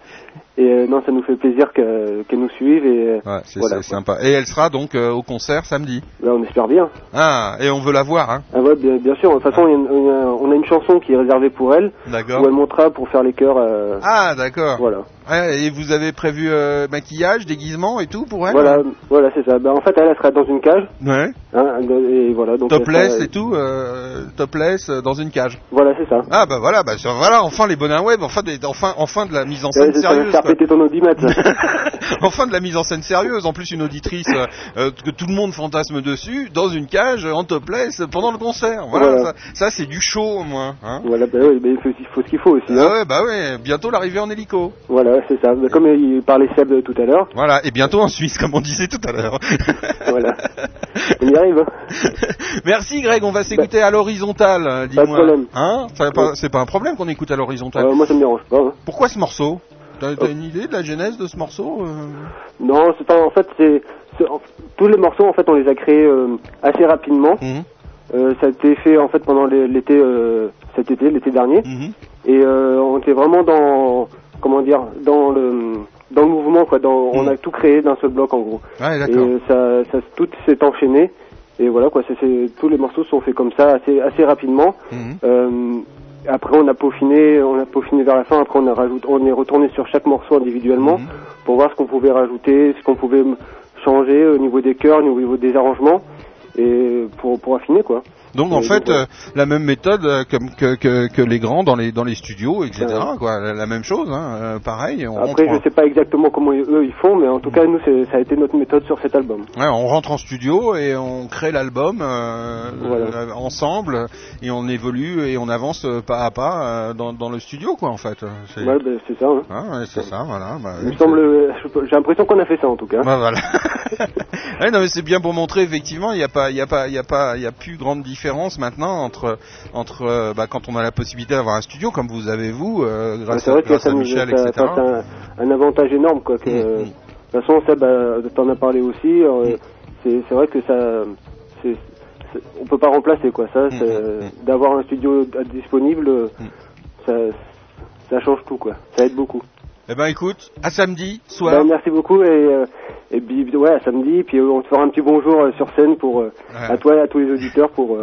Et euh, non, ça nous fait plaisir que- qu'elle nous suive et euh, Ouais, c'est voilà. sympa. Et elle sera donc euh, au concert samedi. Là, on espère bien. Ah, et on veut la voir, hein. Ah ouais, bien, bien sûr. De toute façon, il y a une- il y a- on a une chanson qui est réservée pour elle D'accord. où elle montera pour faire les chœurs. euh, Ah, d'accord. Voilà. Et vous avez prévu maquillage, déguisement et tout pour elle Voilà, voilà, c'est ça. Ben, en fait, elle, elle sera dans une cage. Ouais. Hein, et voilà, donc Topless sera- et tout, topless dans une cage. Voilà, c'est ça. Ah bah voilà, bah voilà, enfin les bonheurs web, enfin, des- enfin, enfin de la mise en scène va sérieuse. quoi. péter ton audimètre. enfin de la mise en scène sérieuse. En plus une auditrice euh, euh, que tout le monde fantasme dessus, dans une cage en topless pendant le concert. Voilà, Voilà. Ça, ça, c'est du show au moins. Hein voilà, ben oui, il faut, ce qu'il faut aussi. ah hein. ouais, bah ouais, bientôt l'arrivée en hélico. Voilà, c'est ça. Ben, Comme il parlait Seb tout à l'heure. Voilà, et bientôt en Suisse, comme on disait tout à l'heure. voilà. On y arrive. hein. Merci Greg, on va s'écouter à l'horizontale, dis-moi. Pas de problème. Hein? Ça pas- C'est pas un problème qu'on écoute à l'horizontale. Euh, moi, ça me dérange pas. hein. Pourquoi ce morceau? T'as une idée de la genèse de ce morceau euh? Non, c'est pas. En fait, c'est tous les morceaux. En fait, on les a créés euh, assez rapidement. Mhm. Euh, ça a été fait en fait pendant l'été, cet été, l'été dernier. Mhm. Et on était vraiment dans, comment dire, dans le dans le mouvement quoi. Dans, On a tout créé d'un seul bloc en gros. Ouais, Et ça, ça, tout s'est enchaîné. Et voilà quoi. tous les morceaux sont faits comme ça, assez assez rapidement. Mhm. Euh, après on a peaufiné, on a peaufiné vers la fin. Après on a rajouté, on est retourné sur chaque morceau individuellement Mhm. pour voir ce qu'on pouvait rajouter, ce qu'on pouvait changer au niveau des chœurs, au niveau des arrangements et pour pour affiner quoi. Donc en fait, euh, la même méthode euh, que, que, que les grands dans les dans les studios, etc. Quoi, la, la même chose, hein, euh, pareil. On Après, je sais pas exactement comment eux ils font, mais en tout cas, nous, ça a été notre méthode sur cet album. ouais, on rentre en studio et on crée l'album euh, Voilà. ensemble et on évolue et on avance pas à pas dans, dans le studio, quoi, en fait. C'est Ouais, ben, ça. hein. Ah, ouais, c'est ça, voilà. bah, Il me semble, j'ai l'impression qu'on a fait ça en tout cas. Bah voilà. Non mais c'est bien pour montrer effectivement il n'y a pas il y a pas il y a pas il y a plus grande différence maintenant entre entre euh, bah, quand on a la possibilité d'avoir un studio comme vous avez vous euh, grâce, c'est à, vrai que grâce ça à Michel ça, etc. c'est un, un avantage énorme quoi. Que, Mm, euh, De toute façon, ça, bah, t'en as parlé aussi. euh, c'est c'est vrai que ça, c'est, c'est- on peut pas remplacer quoi. Ça, Mm, d'avoir un studio disponible, euh, ça, ça change tout quoi. Ça aide beaucoup. Eh ben écoute à samedi soir. Ben, merci beaucoup et, euh, et puis, ouais, à samedi. Puis euh, on te fera un petit bonjour euh, sur scène pour à toi et à tous les auditeurs pour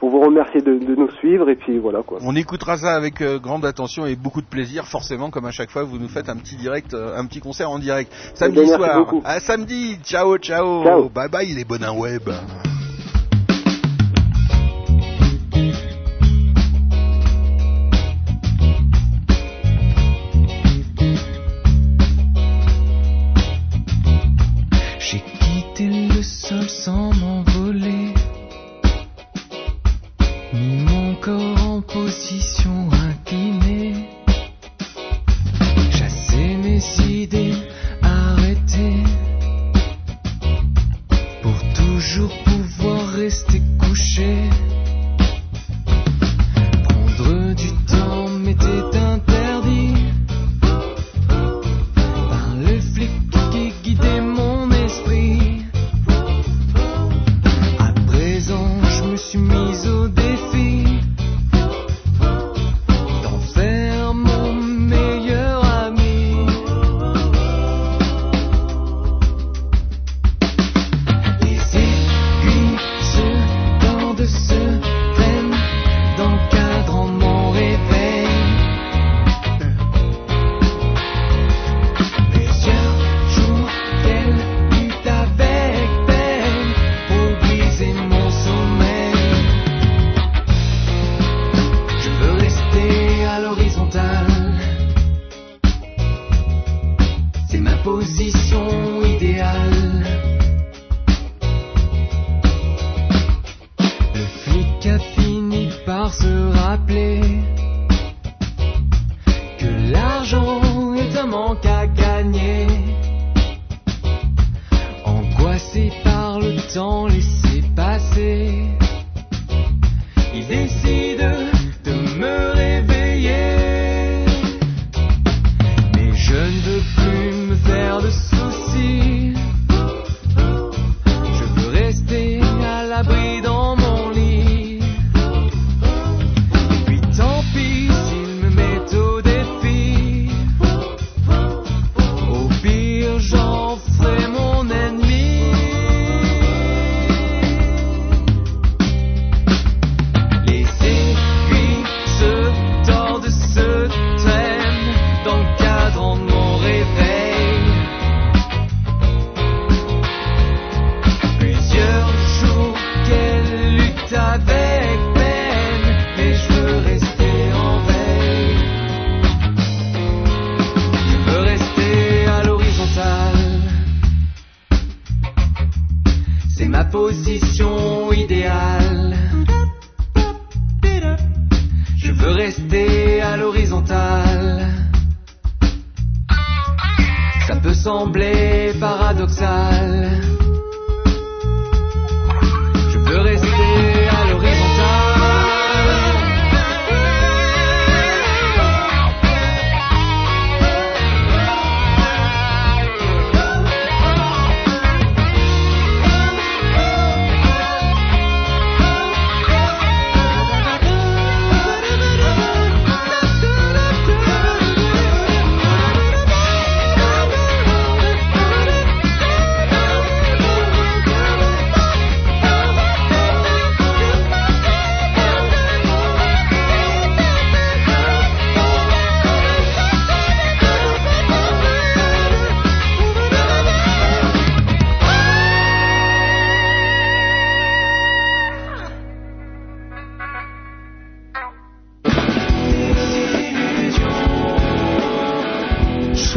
pour vous remercier de, de nous suivre et puis voilà quoi. On écoutera ça avec grande attention et beaucoup de plaisir, forcément, comme à chaque fois, vous nous faites un petit direct, un petit concert en direct. Samedi ben, merci soir. beaucoup. À samedi. Ciao, ciao. Ciao. Bye bye les bonins web. Sans m'envoler, mis mon corps en position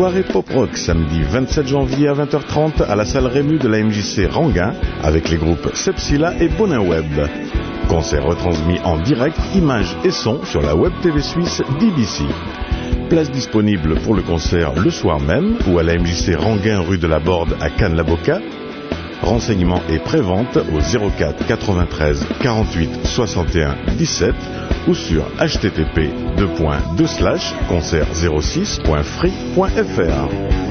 Soirée pop rock samedi 27 janvier à 20h30 à la salle Rému de la MJC Ranguin avec les groupes Sepsila et Bonin Web. Concert retransmis en direct, images et son sur la web TV suisse DBC. Place disponible pour le concert le soir même ou à la MJC Ranguin rue de la Borde à Cannes-la-Boca. Renseignements et prévente au 04 93 48 61 17 ou sur http://concert06.free.fr.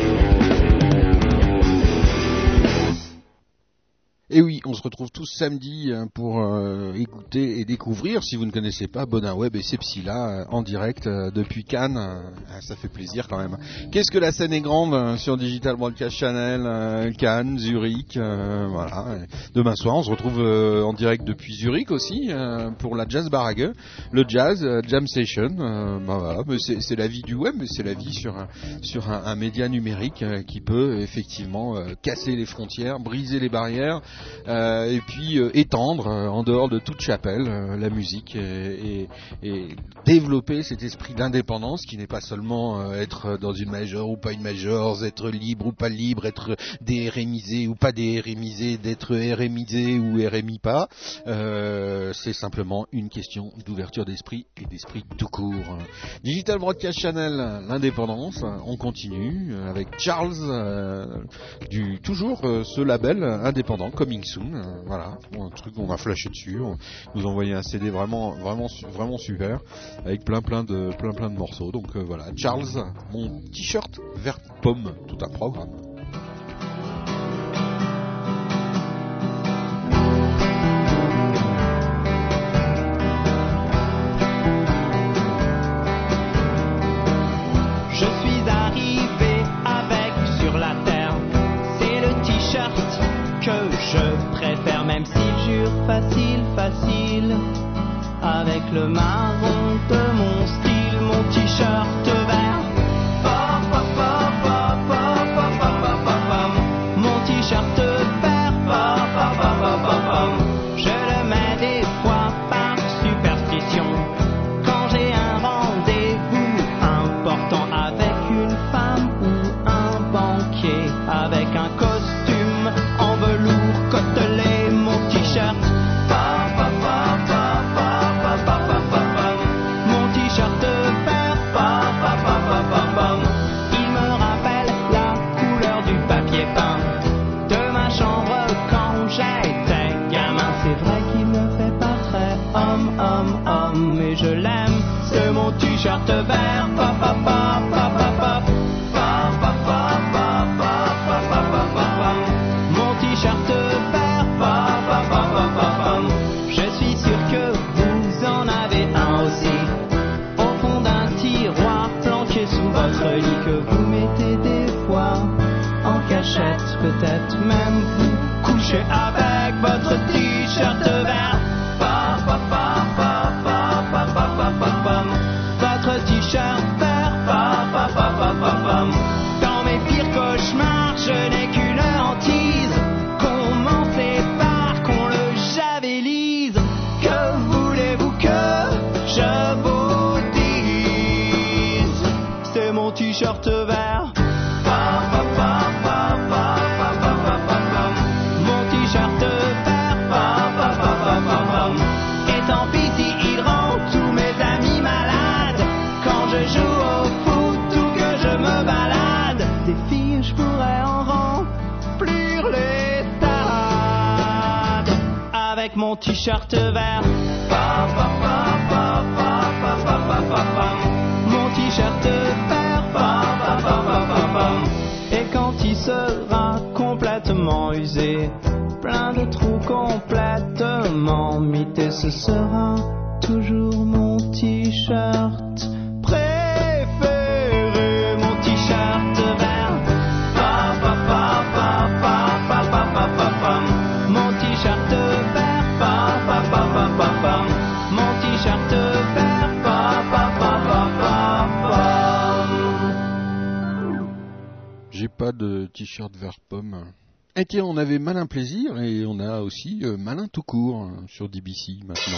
Et oui, on se retrouve tous samedi hein, pour euh, écouter et découvrir, si vous ne connaissez pas, Bonin Web et Sepsila euh, en direct euh, depuis Cannes. Euh, ça fait plaisir quand même. Qu'est-ce que la scène est grande sur Digital Broadcast Channel, Cannes, Zurich, voilà. Demain soir, on se retrouve en direct depuis Zurich aussi pour la Jazz Barrage, le Jazz Jam Session. Mais c'est la vie du web, mais c'est la vie sur un, média numérique qui peut effectivement casser les frontières, briser les barrières euh, et puis euh, étendre euh, en dehors de toute chapelle euh, la musique et, et- et développer cet esprit d'indépendance qui n'est pas seulement euh, être dans une major ou pas une major, être libre ou pas libre, être DRMisé ou pas DRMisé, d'être RMisé ou RMI pas. C'est simplement une question d'ouverture d'esprit et d'esprit tout court. Digital Broadcast Channel, l'indépendance, on continue avec Charles du toujours ce label indépendant Coming Soon, euh, voilà, un truc on a flashé dessus, on nous a envoyé un CD vraiment vraiment vraiment super avec plein plein de plein plein de morceaux. Donc euh, voilà, Charles, mon t-shirt vert pomme, tout un programme. t-shirt vert. Mon t-shirt vert. Et tant pis si ils tous mes amis malades. Quand je joue au foot ou que je me balade, des filles je pourrais en remplir les stades. Avec mon t-shirt vert. Ce sera toujours mon t-shirt préféré, mon t-shirt vert. Mon t-shirt vert. Mon t-shirt vert. J'ai pas de t-shirt vert on avait malin plaisir et on a aussi euh, malin tout court hein, sur DBC maintenant.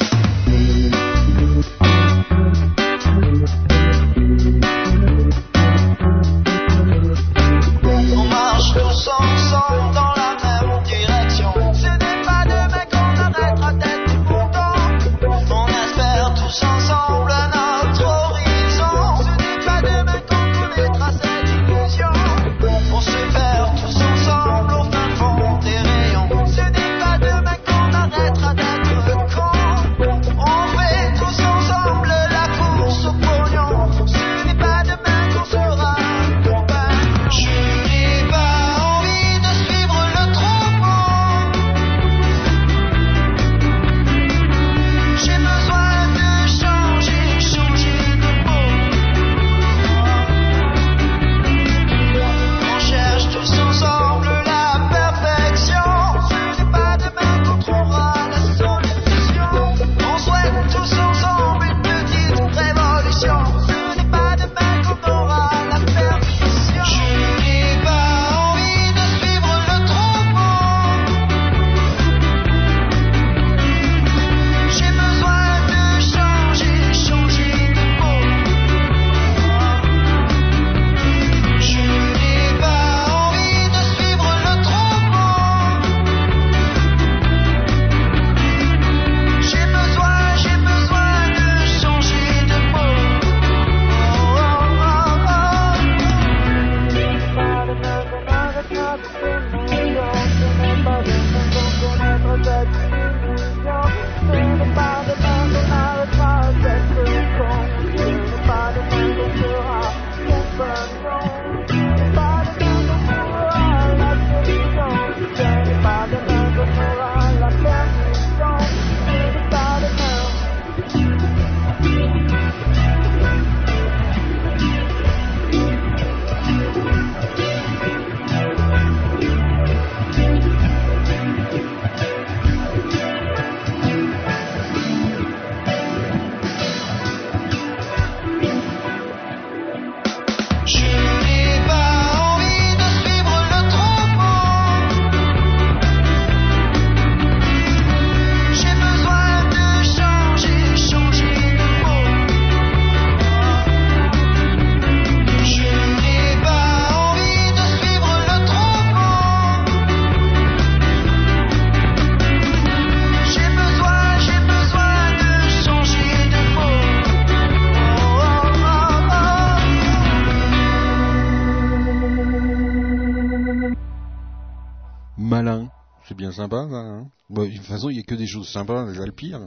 Bon, de toute façon, il y a que des choses sympas, déjà le pire.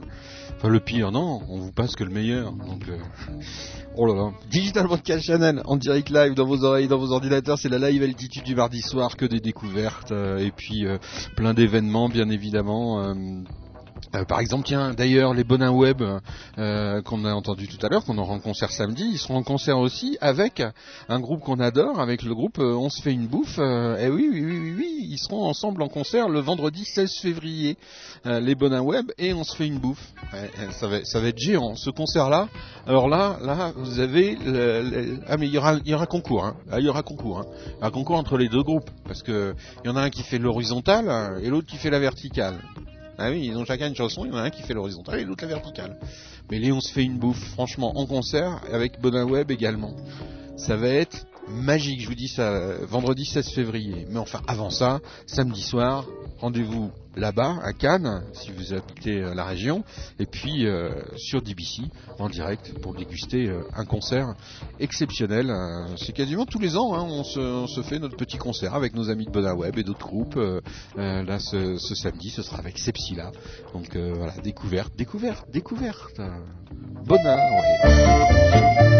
Enfin, le pire, non, on vous passe que le meilleur. Donc, euh, oh là là. Digital Broadcast Channel en direct live dans vos oreilles, dans vos ordinateurs, c'est la live altitude du mardi soir, que des découvertes euh, et puis euh, plein d'événements, bien évidemment. Euh, par exemple, tiens, d'ailleurs, les Bonins Web euh, qu'on a entendu tout à l'heure, qu'on aura en concert samedi, ils seront en concert aussi avec un groupe qu'on adore, avec le groupe euh, On se fait une bouffe. Euh, et oui, oui, oui, oui, oui, ils seront ensemble en concert le vendredi 16 février, les Bonins Web et On se fait une bouffe. Ça, va, être géant, ce concert-là. Alors là, là, vous avez, ah mais il y aura, il y aura concours, hein. Ah, il y aura concours, hein. Aura concours entre les deux groupes, parce que il y en a un qui fait l'horizontale hein, et l'autre qui fait la verticale. Ah oui, ils ont chacun une chanson, il y en a un qui fait l'horizontale et l'autre la verticale. Mais Léon se fait une bouffe, franchement, en concert, avec Bonin Web également. Ça va être magique, je vous dis ça, euh, vendredi 16 février. Mais enfin, avant ça, samedi soir, rendez-vous là-bas, à Cannes, si vous habitez euh, la région, et puis euh, sur DBC, en direct, pour déguster un concert exceptionnel. C'est quasiment tous les ans, hein, on, se, fait notre petit concert avec nos amis de Bonin Web et d'autres groupes. Là, ce, samedi, ce sera avec Sepsila. Donc voilà, découverte, découverte, découverte. Bonin, ouais.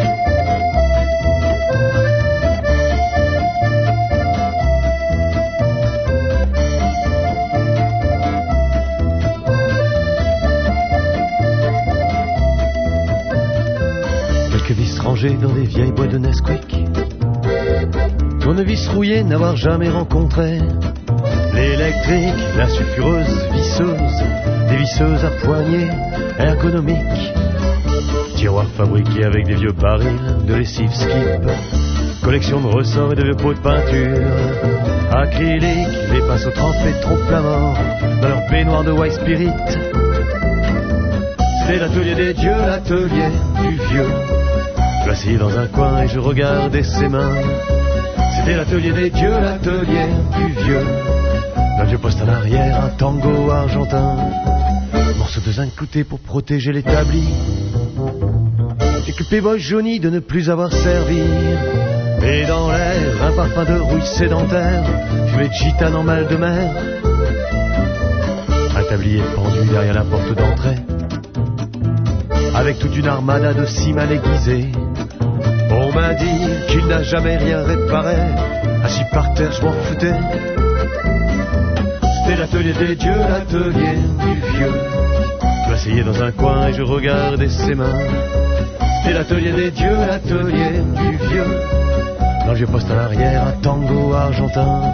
Dans des vieilles boîtes de Nesquik. Tournevis rouillé, n'avoir jamais rencontré. L'électrique, la sulfureuse, visseuse, des visseuses à poignées ergonomiques. Tiroir fabriqué avec des vieux barils de lessive skip. Collection de ressorts et de vieux pots de peinture. Acrylique, les pinceaux trempés trop mort dans leur baignoire de white spirit. C'est l'atelier des dieux, l'atelier du vieux. Je m'assieds dans un coin et je regardais ses mains. C'était l'atelier des dieux, l'atelier du vieux. Un vieux poste en arrière, un tango argentin. Morceau de zinc clouté pour protéger l'établi. Et que Playboy jauni de ne plus avoir servi. Et dans l'air, un parfum de rouille sédentaire. Fumée de gitane en mal de mer. Un tablier pendu derrière la porte d'entrée avec toute une armada de six mal aiguisés. On m'a dit qu'il n'a jamais rien réparé. Assis par terre, je m'en foutais. C'était l'atelier des dieux, l'atelier du vieux. Je m'asseyais dans un coin et je regardais ses mains. C'était l'atelier des dieux, l'atelier du vieux. Dans le vieux poste en arrière, un tango argentin.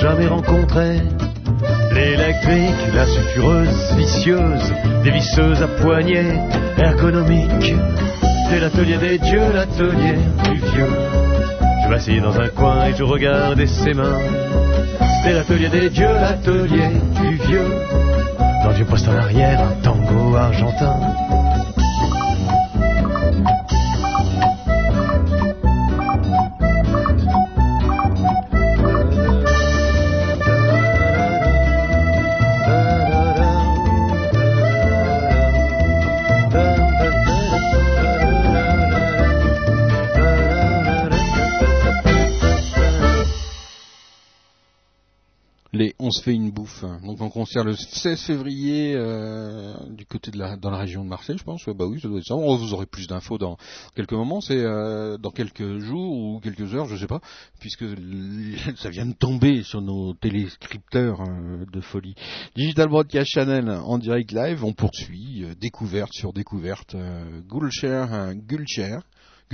Jamais rencontré. L'électrique, la sulfureuse, vicieuse, des visseuses à poignées ergonomiques. C'est l'atelier des dieux, l'atelier du vieux. Je m'assieds dans un coin et je regardais ses mains. C'était l'atelier des dieux, l'atelier du vieux. Dans vieux poste en arrière, un tango argentin. Donc en concert le 16 février euh, du côté de la dans la région de Marseille, je pense. Bah oui, ça doit être ça. Oh, Vous aurez plus d'infos dans quelques moments. C'est euh, dans quelques jours ou quelques heures, je sais pas, puisque ça vient de tomber sur nos téléscripteurs euh, de folie. Digital Broadcast Channel en direct live. On poursuit euh, découverte sur découverte. Gulcher, euh, Gulcher.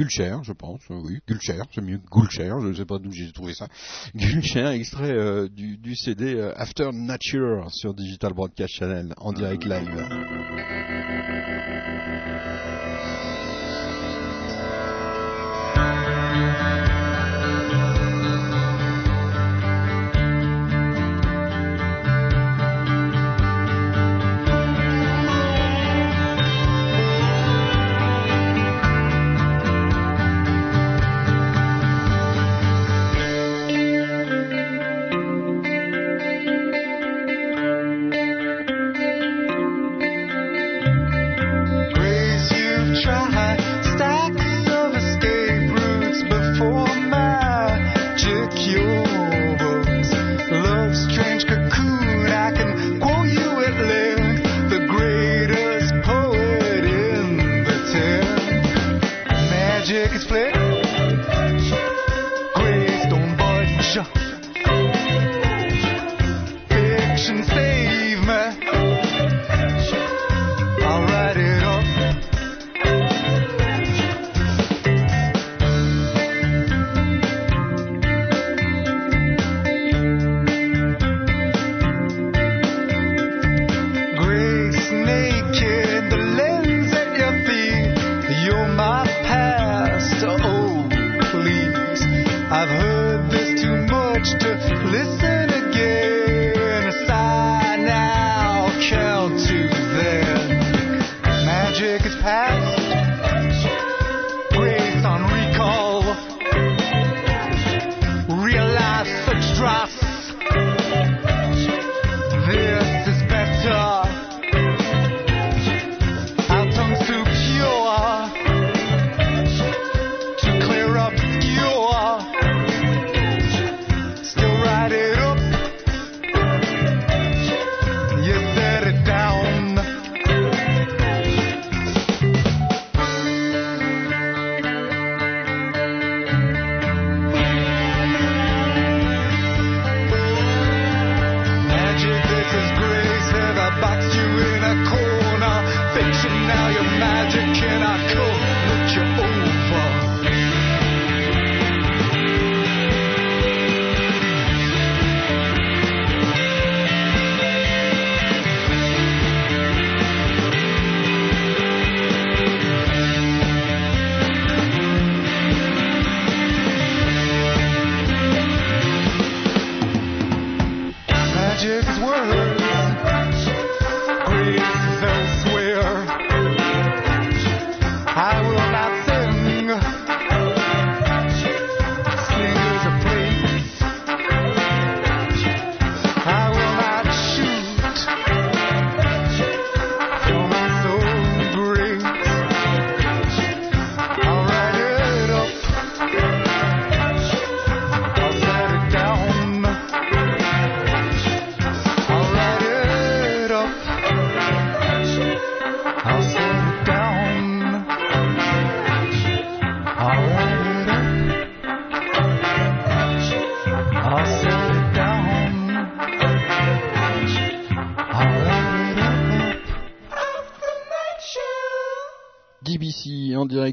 Gulcher, je pense, euh, oui, Gulcher, c'est mieux Gulcher, je ne sais pas d'où j'ai trouvé ça. Gulcher, extrait euh, du, du CD euh, After Nature sur Digital Broadcast Channel en direct live.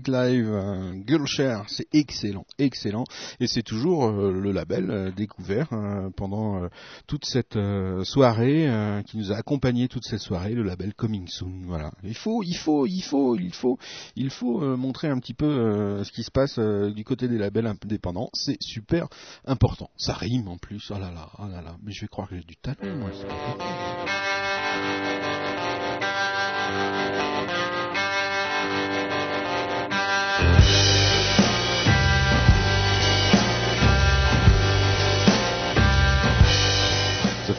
Live, Girlshare, c'est excellent, excellent, et c'est toujours euh, le label euh, découvert euh, pendant euh, toute cette soirée qui nous a accompagné toute cette soirée, le label Coming Soon. Voilà, il faut, il faut, il faut, il faut, il faut montrer un petit peu ce qui se passe du côté des labels indépendants. C'est super important. Ça rime en plus. Oh là là, oh là là, mais je vais croire que j'ai du talent. Moi,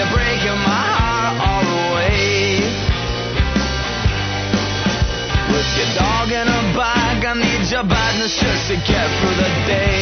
You're breaking my heart all the way. With your dog I need your badness just to get through the day.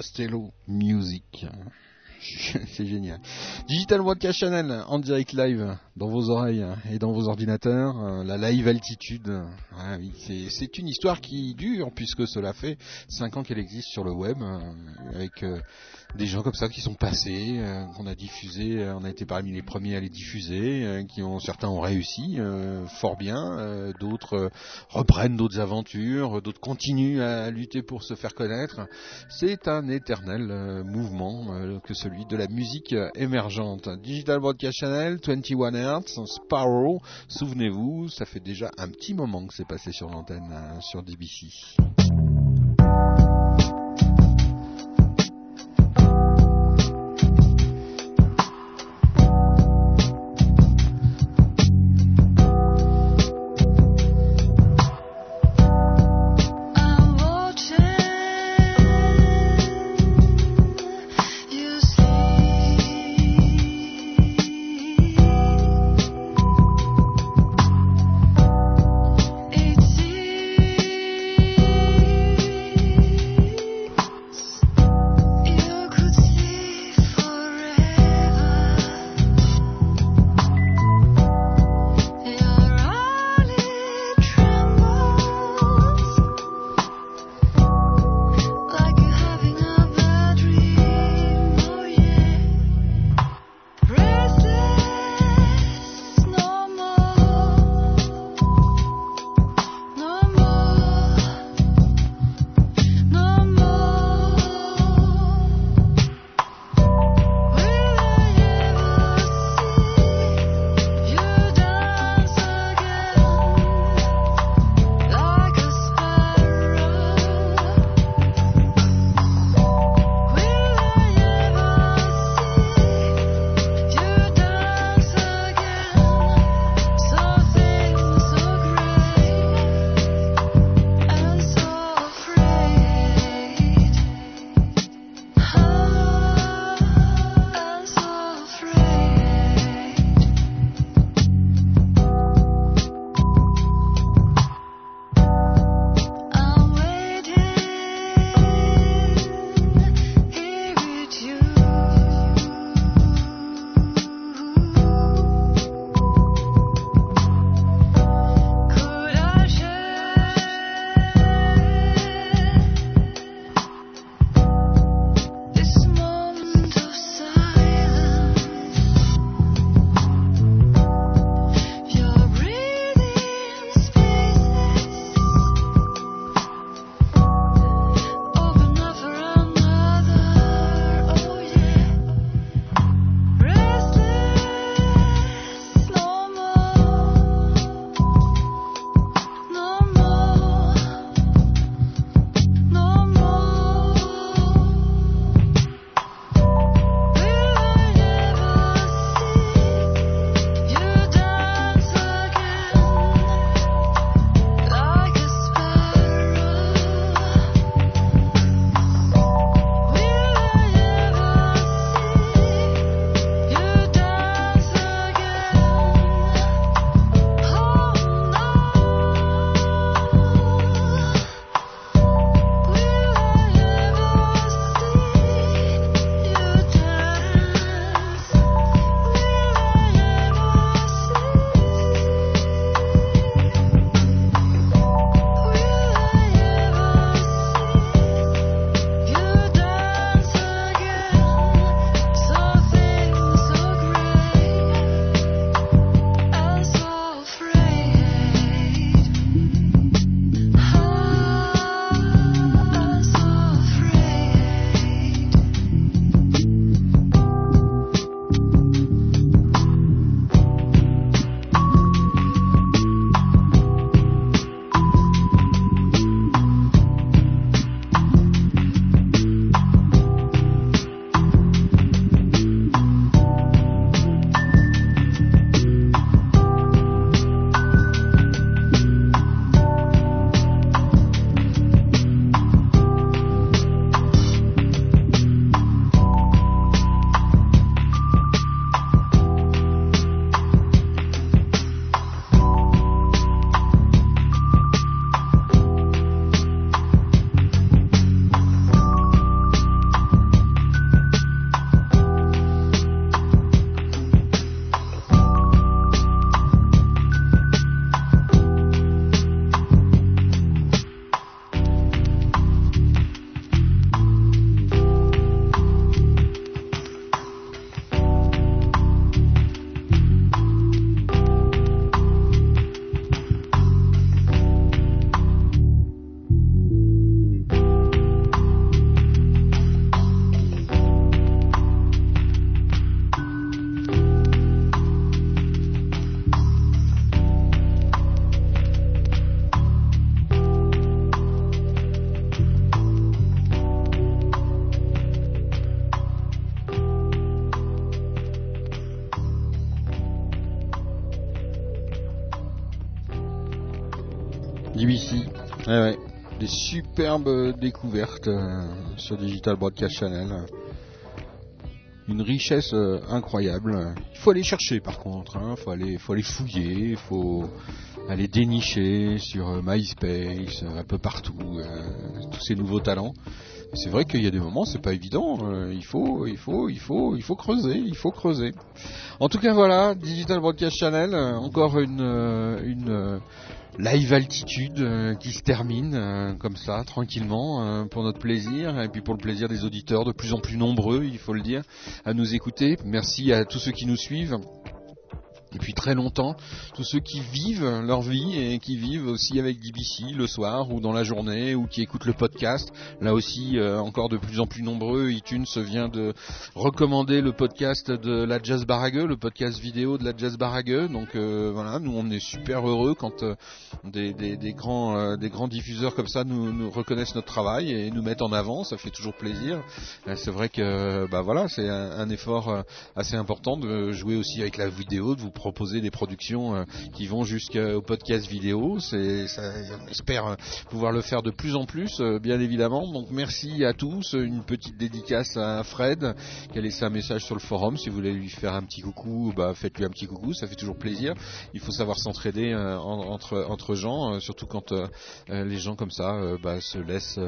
Costello Music. C'est génial. Digital Broadcast Channel en direct live dans vos oreilles et dans vos ordinateurs. Euh, La live altitude. Ah c'est une histoire qui dure puisque cela fait 5 ans qu'elle existe sur le web euh, avec euh, des gens comme ça qui sont passés, euh, qu'on a diffusé, euh, on a été parmi les premiers à les diffuser, euh, qui certains ont réussi fort bien, d'autres reprennent d'autres aventures, d'autres continuent à lutter pour se faire connaître. C'est un éternel mouvement que celui de la musique émergente. Digital Broadcast Channel, 21 Hertz, Sparrow, souvenez-vous, ça fait déjà un petit moment que c'est passé sur l'antenne sur DBC. Des superbes découvertes euh, sur Digital Broadcast Channel. Une richesse euh, incroyable. Il faut aller chercher par contre, hein. faut aller, faut aller fouiller, il faut aller dénicher sur euh, MySpace, euh, un peu partout, euh, tous ces nouveaux talents. C'est vrai qu'il y a des moments, c'est pas évident. euh, il faut, il faut, il faut, il faut creuser, il faut creuser. En tout cas, voilà, Digital Broadcast Channel, euh, encore une, euh, euh, live altitude euh, qui se termine euh, comme ça, tranquillement, euh, pour notre plaisir et puis pour le plaisir des auditeurs de plus en plus nombreux, il faut le dire, à nous écouter. Merci à tous ceux qui nous suivent depuis très longtemps, tous ceux qui vivent leur vie et qui vivent aussi avec DBC le soir ou dans la journée ou qui écoutent le podcast. Là aussi, euh, encore de plus en plus nombreux, iTunes vient de recommander le podcast de la Jazz Barague, le podcast vidéo de la Jazz Barague. Donc euh, voilà, nous on est super heureux quand euh, des, des- des grands, euh, des grands diffuseurs comme ça nous, nous reconnaissent notre travail et nous mettent en avant. Ça fait toujours plaisir. Euh, C'est vrai que bah voilà, c'est un, effort assez important de jouer aussi avec la vidéo, de vous proposer des productions euh, qui vont jusqu'au podcast vidéo. C'est, ça, on espère euh, pouvoir le faire de plus en plus, euh, bien évidemment. Donc merci à tous. Une petite dédicace à Fred qui a laissé un message sur le forum. Si vous voulez lui faire un petit coucou, bah faites-lui un petit coucou, ça fait toujours plaisir. Il faut savoir s'entraider en- entre entre gens, surtout quand les gens comme ça bah, se laissent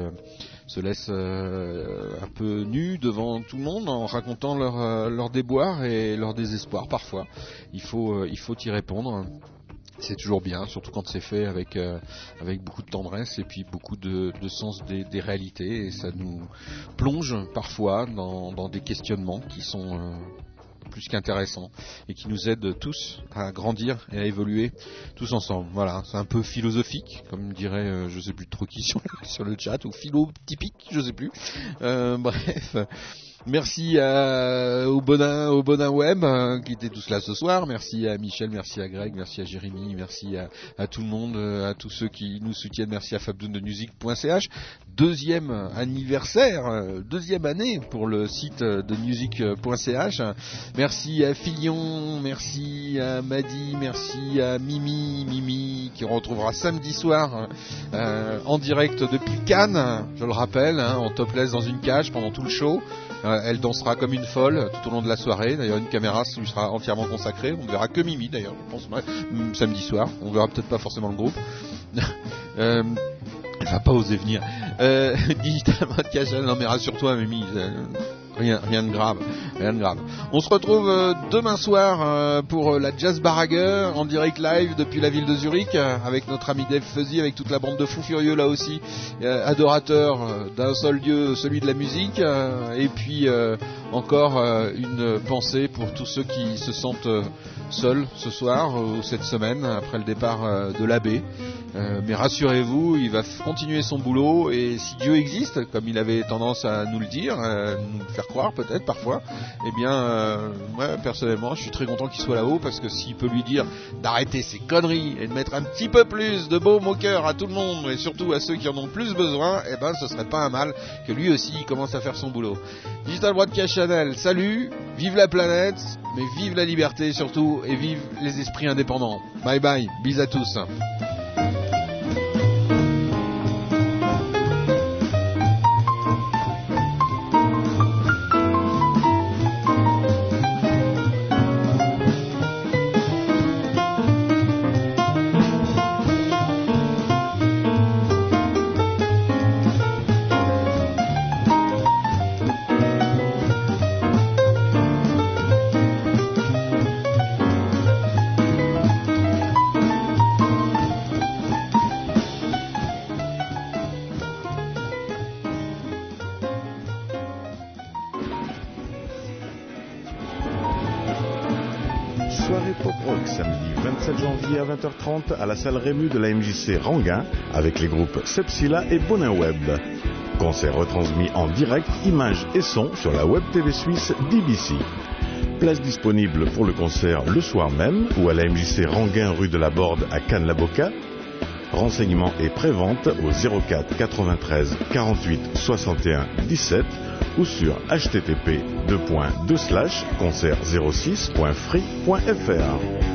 se laissent un peu nus devant tout le monde en racontant leur leur déboire et leur désespoir parfois. Il faut euh, il faut y répondre. C'est toujours bien, surtout quand c'est fait avec euh, avec beaucoup de tendresse et puis beaucoup de, sens des, réalités et ça nous plonge parfois dans, des questionnements qui sont euh, plus qu'intéressants et qui nous aident tous à grandir et à évoluer tous ensemble. Voilà, c'est un peu philosophique, comme dirait euh, je sais plus trop qui sur le, sur le chat ou philo typique, je sais plus. Bref. Merci à, au Bonin, au Web euh, qui étaient tous là ce soir. Merci à Michel, merci à Greg, merci à Jérémy, merci à, tout le monde, euh, à tous ceux qui nous soutiennent. Merci à Fabdoun de music.ch. Deuxième anniversaire, euh, deuxième année pour le site de music.ch. Merci à Filion, merci à Madi, merci à Mimi, Mimi qui retrouvera samedi soir euh, en direct depuis Cannes, je le rappelle, hein, en topless dans une cage pendant tout le show. Euh, elle dansera comme une folle tout au long de la soirée. D'ailleurs, une caméra lui sera entièrement consacrée. On ne verra que Mimi d'ailleurs, je pense, samedi soir. On verra peut-être pas forcément le groupe. euh, elle va pas oser venir. Euh, Digital Podcast, non mais rassure-toi, Mimi. Rien, rien de grave, rien de grave. On se retrouve euh, demain soir euh, pour euh, la Jazz Barague en direct live depuis la ville de Zurich avec notre ami Dave Fuzzy, avec toute la bande de fous furieux là aussi, adorateurs d'un seul dieu, celui de la musique. et puis encore euh, une pensée pour tous ceux qui se sentent euh, seuls ce soir euh, ou cette semaine après le départ de l'abbé. Mais rassurez-vous, il va continuer son boulot et si Dieu existe, comme il avait tendance à nous le dire, nous le faire croire peut-être parfois, eh bien, moi personnellement, je suis très content qu'il soit là-haut parce que s'il peut lui dire d'arrêter ses conneries et de mettre un petit peu plus de baume au cœur à tout le monde et surtout à ceux qui en ont plus besoin, eh ben, ce serait pas un mal que lui aussi commence à faire son boulot. Digital Broadcast Salut, vive la planète, mais vive la liberté surtout et vive les esprits indépendants. Bye bye, bis à tous. À la salle Rému de la MJC Ranguin avec les groupes Sepsila et Bonin Web. Concert retransmis en direct, images et son sur la web TV suisse DBC. Place disponible pour le concert le soir même ou à la MJC Ranguin rue de la Borde à Cannes-la-Boca. Renseignements et prévente au 04 93 48 61 17 ou sur http concert06.free.fr.